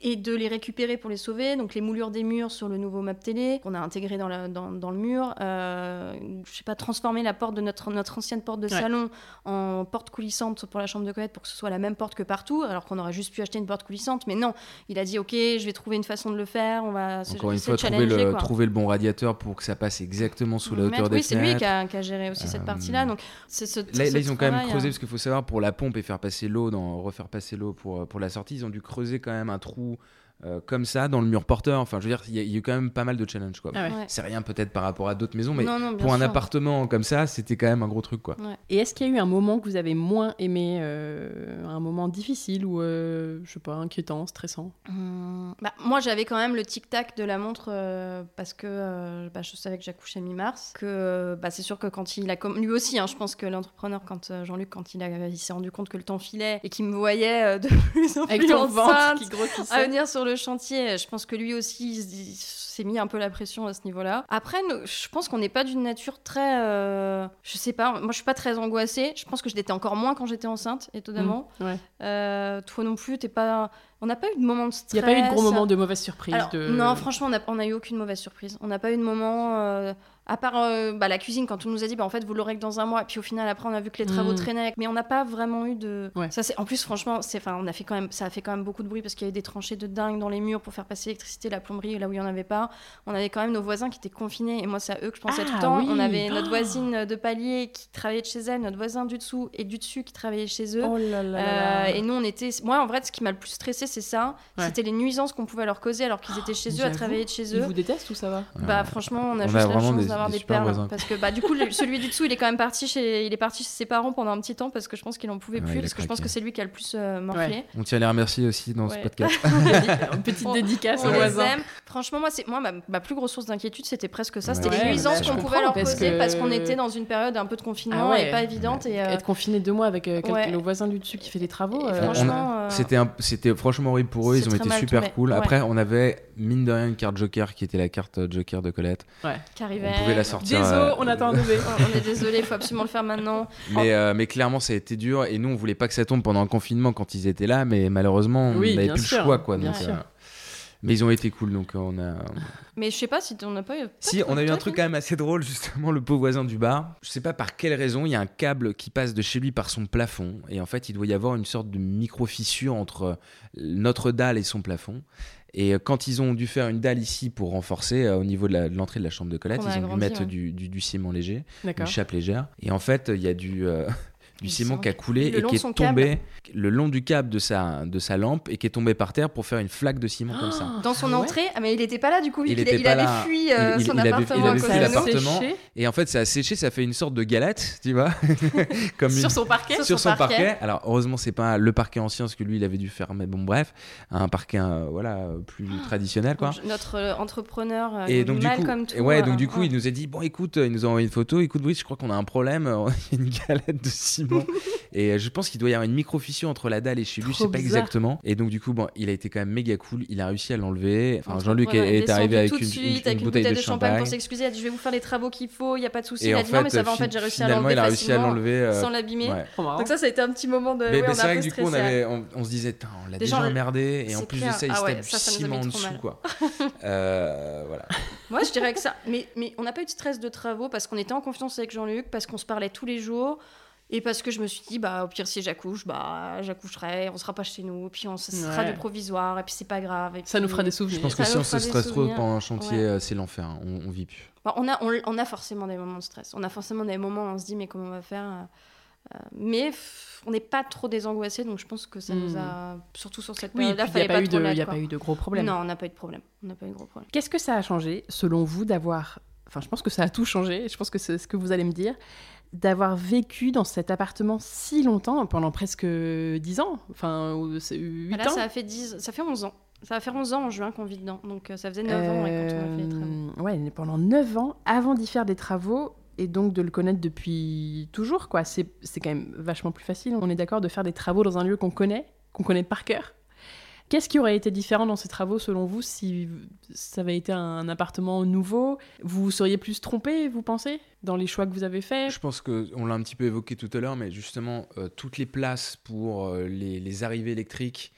Speaker 3: et de les récupérer pour les sauver. Donc les moulures des murs sur le nouveau map télé qu'on a intégré dans, la- dans, dans le mur. Euh, je sais pas, transformer la porte de notre, notre ancienne porte de
Speaker 2: Ouais.
Speaker 3: salon en porte coulissante pour la chambre de Colette pour que ce soit la même porte que partout, alors qu'on aurait juste pu acheter une porte coulissante. Mais non, il a dit ok, je vais trouver une façon de le faire. On va se,
Speaker 4: Encore une fois, trouver le, trouver le bon radiateur pour que ça passe exactement sous la hauteur des
Speaker 3: oui, c'est lui qui a, qui a géré aussi cette
Speaker 4: Euh,
Speaker 3: partie-là. Donc ce,
Speaker 4: Là, ils ont quand même creusé,
Speaker 3: hein.
Speaker 4: parce qu'il faut savoir, pour la pompe et faire passer l'eau, refaire passer l'eau pour, pour la sortie, ils ont dû creuser quand même un trou où euh, comme ça dans le mur porteur. Enfin, je veux dire, il y, a- il y a eu quand même pas mal de challenges. Quoi.
Speaker 2: Ah ouais.
Speaker 3: Ouais.
Speaker 4: C'est rien peut-être par rapport à d'autres maisons, mais
Speaker 3: Non, non, bien
Speaker 4: pour un appartement comme ça, c'était quand même un gros truc. quoi.
Speaker 2: Et est-ce qu'il y a eu un moment que vous avez moins aimé, euh, un moment difficile ou, euh, je sais pas, inquiétant, stressant?
Speaker 3: Hum, bah, moi, j'avais quand même le tic-tac de la montre euh, parce que euh, bah, je savais que j'accouchais mi-mars. Que bah, c'est sûr que quand il a comme lui aussi, hein, je pense que l'entrepreneur, quand euh, Jean-Luc, quand il, a, il s'est rendu compte que le temps filait et qu'il me voyait euh, de plus en
Speaker 2: Avec
Speaker 3: plus enceinte,
Speaker 2: qui grossissait.
Speaker 3: à venir sur le chantier. Je pense que lui aussi, il il s'est mis un peu la pression à ce niveau-là. Après, je pense qu'on n'est pas d'une nature très. euh, je sais pas, moi je suis pas très angoissée. Je pense que je l'étais encore moins quand j'étais enceinte, étonnamment.
Speaker 2: Ouais.
Speaker 3: Euh, toi non plus, t'es pas. On n'a pas eu de moment de
Speaker 2: Il
Speaker 3: stress.
Speaker 2: n'y a pas eu de gros moment de mauvaise surprise
Speaker 3: Alors,
Speaker 2: de...
Speaker 3: Non, franchement, on n'a on a eu aucune mauvaise surprise. On n'a pas eu de moment, euh, à part euh, bah, la cuisine, quand on nous a dit, bah, en fait, vous l'aurez que dans un mois. Et puis au final, après, on a vu que les travaux
Speaker 2: Mm.
Speaker 3: traînaient. Mais on n'a pas vraiment eu de.
Speaker 2: Ouais.
Speaker 3: Ça, c'est en plus, franchement, c'est, enfin, on a fait quand même, ça a fait quand même beaucoup de bruit parce qu'il y avait des tranchées de dingue dans les murs pour faire passer l'électricité, la plomberie, là où il n'y en avait pas. On avait quand même nos voisins qui étaient confinés. Et moi, c'est à eux que je pensais
Speaker 2: Ah,
Speaker 3: tout le temps.
Speaker 2: oui.
Speaker 3: On avait notre
Speaker 2: Oh.
Speaker 3: voisine de palier qui travaillait de chez elle, notre voisin du dessous et du dessus qui travaillait chez eux.
Speaker 2: Oh là là là
Speaker 3: Euh,
Speaker 2: là.
Speaker 3: et nous, on était. Moi, en vrai, ce qui m'a le plus stressé, c'est ça.
Speaker 2: Ouais.
Speaker 3: C'était les nuisances qu'on pouvait leur causer alors qu'ils étaient chez eux, à travailler de chez
Speaker 2: Ils
Speaker 3: eux.
Speaker 2: vous détestent ou ça va?
Speaker 3: Bah, franchement, on a
Speaker 4: on
Speaker 3: juste
Speaker 4: a
Speaker 3: la chance
Speaker 4: des-
Speaker 3: d'avoir
Speaker 4: des
Speaker 3: perles.
Speaker 4: voisins.
Speaker 3: Parce que, bah, du coup, le- celui du dessous, il est quand même parti chez, il est parti chez ses parents pendant un petit temps parce que je pense qu'il en pouvait
Speaker 4: Ouais,
Speaker 3: plus. Parce que je pense que c'est lui qui a le plus euh, morflé.
Speaker 2: Ouais.
Speaker 4: On tient à les remercier aussi dans ce podcast.
Speaker 2: Une petite
Speaker 3: On-
Speaker 2: dédicace
Speaker 3: On
Speaker 2: aux voisins.
Speaker 3: aime. Franchement, moi, c'est moi ma, ma plus grosse source d'inquiétude, c'était presque ça. C'était
Speaker 4: Ouais,
Speaker 3: les nuisances qu'on pouvait leur
Speaker 2: comprends, parce
Speaker 3: causer
Speaker 2: que-
Speaker 3: parce qu'on était dans une période un peu de confinement
Speaker 2: Ah
Speaker 3: et pas évidente. Et, euh,
Speaker 2: Être confiné deux mois avec euh, le voisin du dessus qui fait des travaux. euh,
Speaker 3: franchement,
Speaker 4: C'était c'était franchement horrible pour eux, ils ont été super cool. Après, on avait mine de rien une carte Joker qui était la carte Joker de Colette.
Speaker 2: ouais.
Speaker 3: qui arrivait.
Speaker 4: Pouvez la sortir.
Speaker 2: Désolé,
Speaker 4: euh,
Speaker 2: on attend un bébé.
Speaker 3: On est désolé, il faut absolument le faire maintenant.
Speaker 4: Mais, euh, mais clairement, ça a été dur. Et nous, on voulait pas que ça tombe pendant le confinement quand ils étaient là. Mais malheureusement,
Speaker 2: Oui,
Speaker 4: on n'avait plus
Speaker 2: sûr,
Speaker 4: le choix. Quoi, donc, euh, Mais ils ont été cool. Donc, on a.
Speaker 3: Mais je sais pas si on n'a pas eu.
Speaker 4: Si, on a eu un truc quand même assez drôle, justement, le pauvre voisin du bar. Je sais pas par quelle raison, il y a un câble qui passe de chez lui par son plafond. Et en fait, il doit y avoir une sorte de micro-fissure entre notre dalle et son plafond. Et euh, quand ils ont dû faire une dalle ici pour renforcer euh, au niveau de l'entrée de la chambre de Colette,
Speaker 3: On
Speaker 4: ils ont dû mettre
Speaker 3: ouais.
Speaker 4: du, du- du ciment léger, une chape légère. Et en fait, il y a du, euh, du ciment qui a coulé et qui est tombé le long du câble de sa, de sa lampe et qui est tombé par terre pour faire une flaque de ciment comme ça.
Speaker 3: Dans son
Speaker 2: Ah ouais
Speaker 3: entrée, ah, mais il était pas là du coup.
Speaker 4: Il
Speaker 3: Il,
Speaker 4: était
Speaker 3: il
Speaker 4: pas
Speaker 3: avait
Speaker 4: là.
Speaker 3: fui euh,
Speaker 4: Il- il-
Speaker 3: son
Speaker 4: il avait-
Speaker 3: appartement.
Speaker 4: il avait fui l'appartement. Et en fait, ça a séché, ça fait une sorte de galette, tu vois, comme une-
Speaker 2: Sur son parquet
Speaker 3: Sur
Speaker 4: sur
Speaker 3: son
Speaker 4: son parquet.
Speaker 3: parquet.
Speaker 4: Alors heureusement c'est pas le parquet ancien parce que lui il avait dû faire mais bon bref un parquet euh, voilà euh, plus traditionnel quoi.
Speaker 3: Donc, Notre euh, entrepreneur euh,
Speaker 4: Et
Speaker 3: il
Speaker 4: donc du
Speaker 3: mal
Speaker 4: coup
Speaker 3: comme tout.
Speaker 4: et ouais
Speaker 3: euh,
Speaker 4: donc du coup il nous a dit bon écoute euh, il nous a envoyé une photo écoute Brice je crois qu'on a un problème euh, il y a une galette de ciment et euh, je pense qu'il doit y avoir une micro fissure entre la dalle et chez lui je sais pas
Speaker 2: bizarre.
Speaker 4: exactement et donc du coup bon il a été quand même méga cool il a réussi à l'enlever enfin Jean-Luc est, arrivé avec
Speaker 3: tout de
Speaker 4: une,
Speaker 3: suite,
Speaker 4: une-
Speaker 3: avec
Speaker 4: une bouteille de champagne
Speaker 3: pour s'excuser. Il a dit Je vais vous faire les travaux qu'il faut, il n'y a pas de souci. Il a dit Non, mais ça va, en fait, j'ai réussi à l'enlever
Speaker 4: il a réussi à l'enlever euh,
Speaker 3: sans l'abîmer. Donc, ça, ça a été un petit moment de.
Speaker 4: Mais, c'est vrai que du coup, on,
Speaker 3: stressé.
Speaker 4: avait, on, on se disait, on l'a déjà emmerdé, et en plus de ça, il
Speaker 3: Ah
Speaker 4: se en dessous, quoi. Euh, voilà.
Speaker 3: Moi, je dirais que ça. Mais, mais on n'a pas eu de stress de travaux parce qu'on était en confiance avec Jean-Luc, parce qu'on se parlait tous les jours. Et parce que je me suis dit, bah, au pire, si j'accouche, bah, j'accoucherai, on sera pas chez nous, puis on ce sera
Speaker 2: Ouais.
Speaker 3: du provisoire, et puis c'est pas grave. et
Speaker 2: Ça nous fera des
Speaker 4: Je
Speaker 2: souvenirs.
Speaker 4: pense que
Speaker 3: Ça
Speaker 4: si on se stresse trop pendant un chantier,
Speaker 3: Ouais.
Speaker 4: euh, c'est l'enfer, hein. on, on vit plus.
Speaker 3: Bon, on, a, on, on a forcément des moments de stress. On a forcément des moments où on se dit, mais comment on va faire euh, euh, Mais pff, on n'est pas trop désangoissé, donc je pense que ça nous
Speaker 2: Hmm.
Speaker 3: a. Surtout sur cette période-là,
Speaker 2: il n'y a, pas
Speaker 3: pas
Speaker 2: eu de-
Speaker 3: l'être,
Speaker 2: il y a
Speaker 3: quoi.
Speaker 2: pas eu de gros problèmes.
Speaker 3: Non, on n'a pas eu de problème. On n'a pas eu de gros problème.
Speaker 2: Qu'est-ce que ça a changé, selon vous, d'avoir. Enfin, je pense que ça a tout changé, je pense que c'est ce que vous allez me dire, d'avoir vécu dans cet appartement si longtemps, pendant presque 10 ans, enfin, ou c'est 8
Speaker 3: Ah, Là,
Speaker 2: ans.
Speaker 3: ça a fait 10, ça fait 11 ans. Ça va faire 11 ans en juin qu'on vit dedans. Donc euh, ça faisait 9 ans ouais, quand on a fait les travaux.
Speaker 2: Euh, ouais, pendant 9 ans, avant d'y faire des travaux, et donc de le connaître depuis toujours, quoi. C'est c'est quand même vachement plus facile, on est d'accord, de faire des travaux dans un lieu qu'on connaît, qu'on connaît par cœur. Qu'est-ce qui aurait été différent dans ces travaux, selon vous, si ça avait été un appartement nouveau? Vous seriez plus trompé, vous pensez, dans les choix que vous avez faits?
Speaker 4: Je pense qu'on l'a un petit peu évoqué tout à l'heure, mais justement, euh, toutes les places pour euh, les arrivées électriques,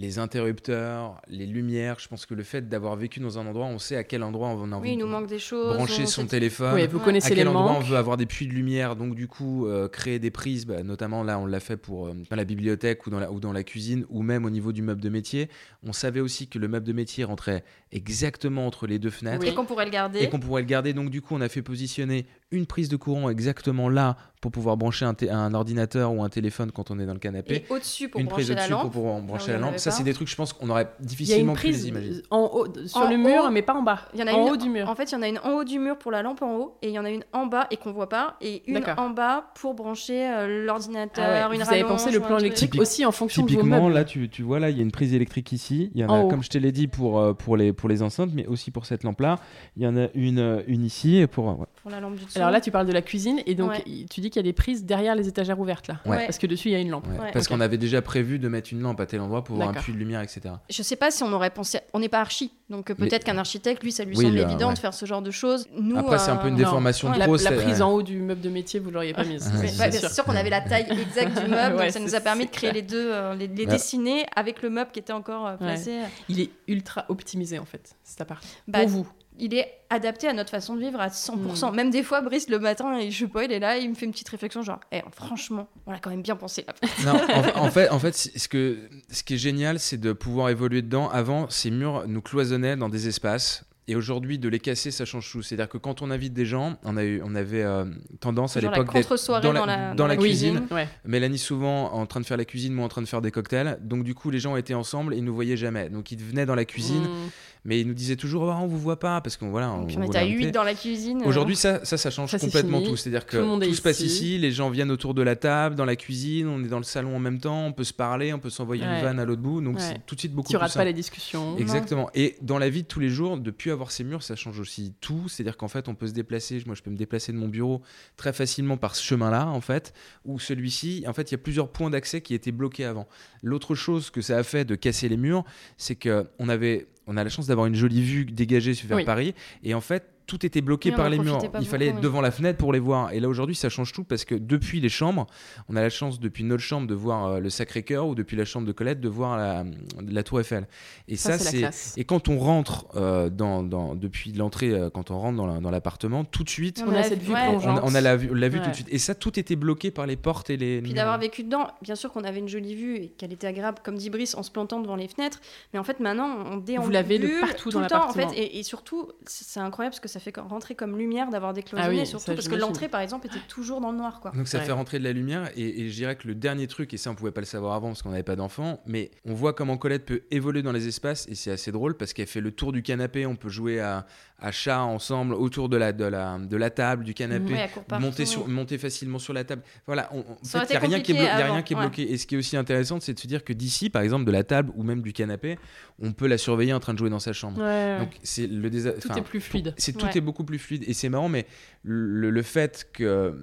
Speaker 4: les interrupteurs, les lumières, je pense que le fait d'avoir vécu dans un endroit, on sait à quel endroit on a envie
Speaker 3: Oui, il nous manque des choses.
Speaker 4: brancher
Speaker 3: on
Speaker 4: son téléphone.
Speaker 2: Oui, vous
Speaker 3: Ouais.
Speaker 2: connaissez
Speaker 4: à
Speaker 2: les
Speaker 4: quel endroit
Speaker 2: manques.
Speaker 4: on veut avoir des puits de lumière, donc du coup euh, créer des prises, bah, notamment là on l'a fait pour euh, dans la bibliothèque ou dans la, ou dans la cuisine ou même au niveau du meuble de métier. On savait aussi que le meuble de métier rentrait exactement entre les deux fenêtres
Speaker 3: Et qu'on pourrait le garder.
Speaker 4: et qu'on pourrait le garder. Donc du coup on a fait positionner une prise de courant exactement là pour pouvoir brancher un, un ordinateur ou un téléphone quand on est dans le canapé.
Speaker 3: Et au-dessus pour
Speaker 4: une prise
Speaker 3: brancher
Speaker 4: au-dessus
Speaker 3: lampe.
Speaker 4: pour pouvoir brancher la lampe. Ça c'est des trucs je pense qu'on aurait
Speaker 2: Il y a une
Speaker 4: difficilement pu
Speaker 2: prise
Speaker 4: les imaginer.
Speaker 2: en haut, sur
Speaker 3: En
Speaker 2: le mur,
Speaker 3: haut,
Speaker 2: mais pas en bas.
Speaker 3: Il y en a
Speaker 2: en
Speaker 3: une
Speaker 2: haut du mur.
Speaker 3: En fait, il y en a une en haut du mur pour la lampe en haut, et il y en a une en bas et qu'on voit pas, et une en bas pour brancher euh, l'ordinateur,
Speaker 2: Ah ouais,
Speaker 3: une
Speaker 2: Vous avez pensé le plan électrique
Speaker 4: Typique-
Speaker 2: aussi en fonction de vos
Speaker 4: Typiquement,
Speaker 2: meubles.
Speaker 4: là, tu, tu vois, là, il y a une prise électrique ici. Il y en
Speaker 2: En
Speaker 4: a,
Speaker 2: haut.
Speaker 4: comme je te l'ai dit, pour, euh, pour, les, pour les enceintes, mais aussi pour cette lampe-là. Il y en a une, euh, une ici. Et pour, ouais.
Speaker 3: Pour la lampe du dessous.
Speaker 2: Alors là, tu parles de la cuisine et donc
Speaker 3: Ouais.
Speaker 2: tu dis qu'il y a des prises derrière les étagères ouvertes là.
Speaker 4: Ouais.
Speaker 2: Parce que dessus il y a une lampe.
Speaker 4: Ouais,
Speaker 3: Ouais.
Speaker 4: Parce qu'on avait déjà prévu de mettre une lampe à tel endroit pour avoir un puits de lumière, etc.
Speaker 3: Je sais pas si on aurait pensé. On n'est pas archi, donc euh,
Speaker 4: Mais-
Speaker 3: peut-être qu'un architecte, lui, ça lui
Speaker 4: Oui,
Speaker 3: semble
Speaker 4: le-
Speaker 3: évident
Speaker 4: ouais.
Speaker 3: de faire ce genre de choses. Nous,
Speaker 4: Après, c'est un peu une
Speaker 3: euh,
Speaker 2: Non.
Speaker 4: déformation
Speaker 3: Ouais.
Speaker 4: de
Speaker 2: La,
Speaker 4: pro.
Speaker 2: la
Speaker 4: c'est-
Speaker 2: prise
Speaker 4: ouais.
Speaker 2: en haut du meuble de métier, vous l'auriez pas mise.
Speaker 4: C'est
Speaker 2: sûr.
Speaker 3: qu'on avait la taille exacte du meuble, donc ça nous a permis de créer les deux, euh, les, dessiner avec le meuble qui était encore euh, placé.
Speaker 2: Il est ultra optimisé en fait, cet appart.
Speaker 3: Bah,
Speaker 2: Pour vous.
Speaker 3: Il est adapté à notre façon de vivre à 100%. Même des fois, Brice, le matin, il, je sais pas, il est là, il me fait une petite réflexion genre, Eh, franchement, on l'a quand même bien pensé. Là.
Speaker 4: Non, en, en fait, en fait, ce, que, ce qui est génial, c'est de pouvoir évoluer dedans. Avant, ces murs nous cloisonnaient dans des espaces. Et aujourd'hui, de les casser, ça change tout. C'est-à-dire que quand on invite des gens, on, a eu, on avait euh, tendance à l'époque d'être dans la-
Speaker 3: dans la,
Speaker 4: dans la
Speaker 3: la
Speaker 4: cuisine.
Speaker 2: Ouais.
Speaker 4: Mélanie souvent en train de faire la cuisine, moi en train de faire des cocktails. Donc du coup, les gens étaient ensemble et ils nous voyaient jamais. Donc ils venaient dans la cuisine,
Speaker 2: Mmh.
Speaker 4: Mais ils nous disaient toujours oh, on vous voit pas parce qu'on voilà.
Speaker 3: Puis
Speaker 4: on
Speaker 3: était à
Speaker 4: inviter.
Speaker 3: 8 dans la cuisine.
Speaker 4: Aujourd'hui, ça, ça, ça change
Speaker 2: Ça,
Speaker 4: complètement
Speaker 2: fini.
Speaker 4: tout. C'est-à-dire que
Speaker 2: Tout
Speaker 4: se passe
Speaker 2: ici.
Speaker 4: les gens viennent autour de la table, dans la cuisine, on est dans le salon en même temps, on peut se parler, on peut s'envoyer
Speaker 2: Ouais.
Speaker 4: une vanne à l'autre bout. Donc
Speaker 2: Ouais.
Speaker 4: c'est tout de suite beaucoup
Speaker 2: Tu
Speaker 4: plus
Speaker 2: rates pas
Speaker 4: simple.
Speaker 2: les discussions.
Speaker 4: Exactement. Et dans la vie de tous les jours, depuis avoir ces murs, ça change aussi tout. C'est-à-dire qu'en fait, on peut se déplacer. Moi, je peux me déplacer de mon bureau très facilement par ce chemin-là, en fait, ou celui-ci. En fait, il y a plusieurs points d'accès qui étaient bloqués avant. L'autre chose que ça a fait de casser les murs, c'est que on avait, on a la chance d'avoir une jolie vue dégagée sur
Speaker 2: Oui.
Speaker 4: Paris. Et en fait, tout était bloqué
Speaker 3: on
Speaker 4: par les murs. Il fallait être
Speaker 3: oui.
Speaker 4: devant la fenêtre pour les voir. Et là aujourd'hui, ça change tout parce que depuis les chambres, on a la chance depuis notre chambre de voir euh, le Sacré-Cœur ou depuis la chambre de Colette de voir la, la Tour Eiffel. Et
Speaker 2: Ça,
Speaker 4: ça,
Speaker 2: c'est
Speaker 4: et quand on rentre euh, dans, dans- depuis l'entrée, euh, quand on rentre dans la- dans l'appartement, tout de suite,
Speaker 2: On a cette vue
Speaker 3: ouais.
Speaker 4: on, on a la vue, la vue tout
Speaker 2: Ouais.
Speaker 4: de suite. Et ça, tout était bloqué par les portes et les.
Speaker 3: Puis d'avoir vécu dedans, bien sûr qu'on avait une jolie vue et qu'elle était agréable, comme dit Brice, en se plantant devant les fenêtres. Mais en fait, maintenant, on déambule
Speaker 2: l'avez de partout
Speaker 3: tout
Speaker 2: dans
Speaker 3: le temps, en
Speaker 2: l'appartement.
Speaker 3: fait. Et, et surtout, c'est c'est incroyable parce que ça fait comme- rentrer comme lumière d'avoir décloisonné,
Speaker 2: Ah oui,
Speaker 3: surtout
Speaker 2: ça,
Speaker 3: parce que l'entrée, par exemple, était toujours dans le noir, quoi.
Speaker 4: Donc ça
Speaker 2: Ouais.
Speaker 4: fait rentrer de la lumière et, et je dirais que le dernier truc, et ça on pouvait pas le savoir avant parce qu'on n'avait pas d'enfant, mais on voit comment Colette peut évoluer dans les espaces et c'est assez drôle parce qu'elle fait le tour du canapé, on peut jouer à, à chat ensemble autour de la, de la, de la table, du canapé.
Speaker 3: Partout.
Speaker 4: Monter, sur, monter facilement sur la table. Voilà, on, il n'y a, rien qui est,
Speaker 3: compliqué
Speaker 4: blo- y a rien qui est
Speaker 3: ouais.
Speaker 4: bloqué. Et ce qui est aussi intéressant, c'est de se dire que d'ici, par exemple, de la table ou même du canapé, on peut la surveiller en train de jouer dans sa chambre.
Speaker 2: Ouais.
Speaker 4: Donc c'est le
Speaker 2: Tout est plus fluide.
Speaker 4: c'est tout
Speaker 3: Ouais.
Speaker 4: est beaucoup plus fluide et c'est marrant, mais le, le fait que,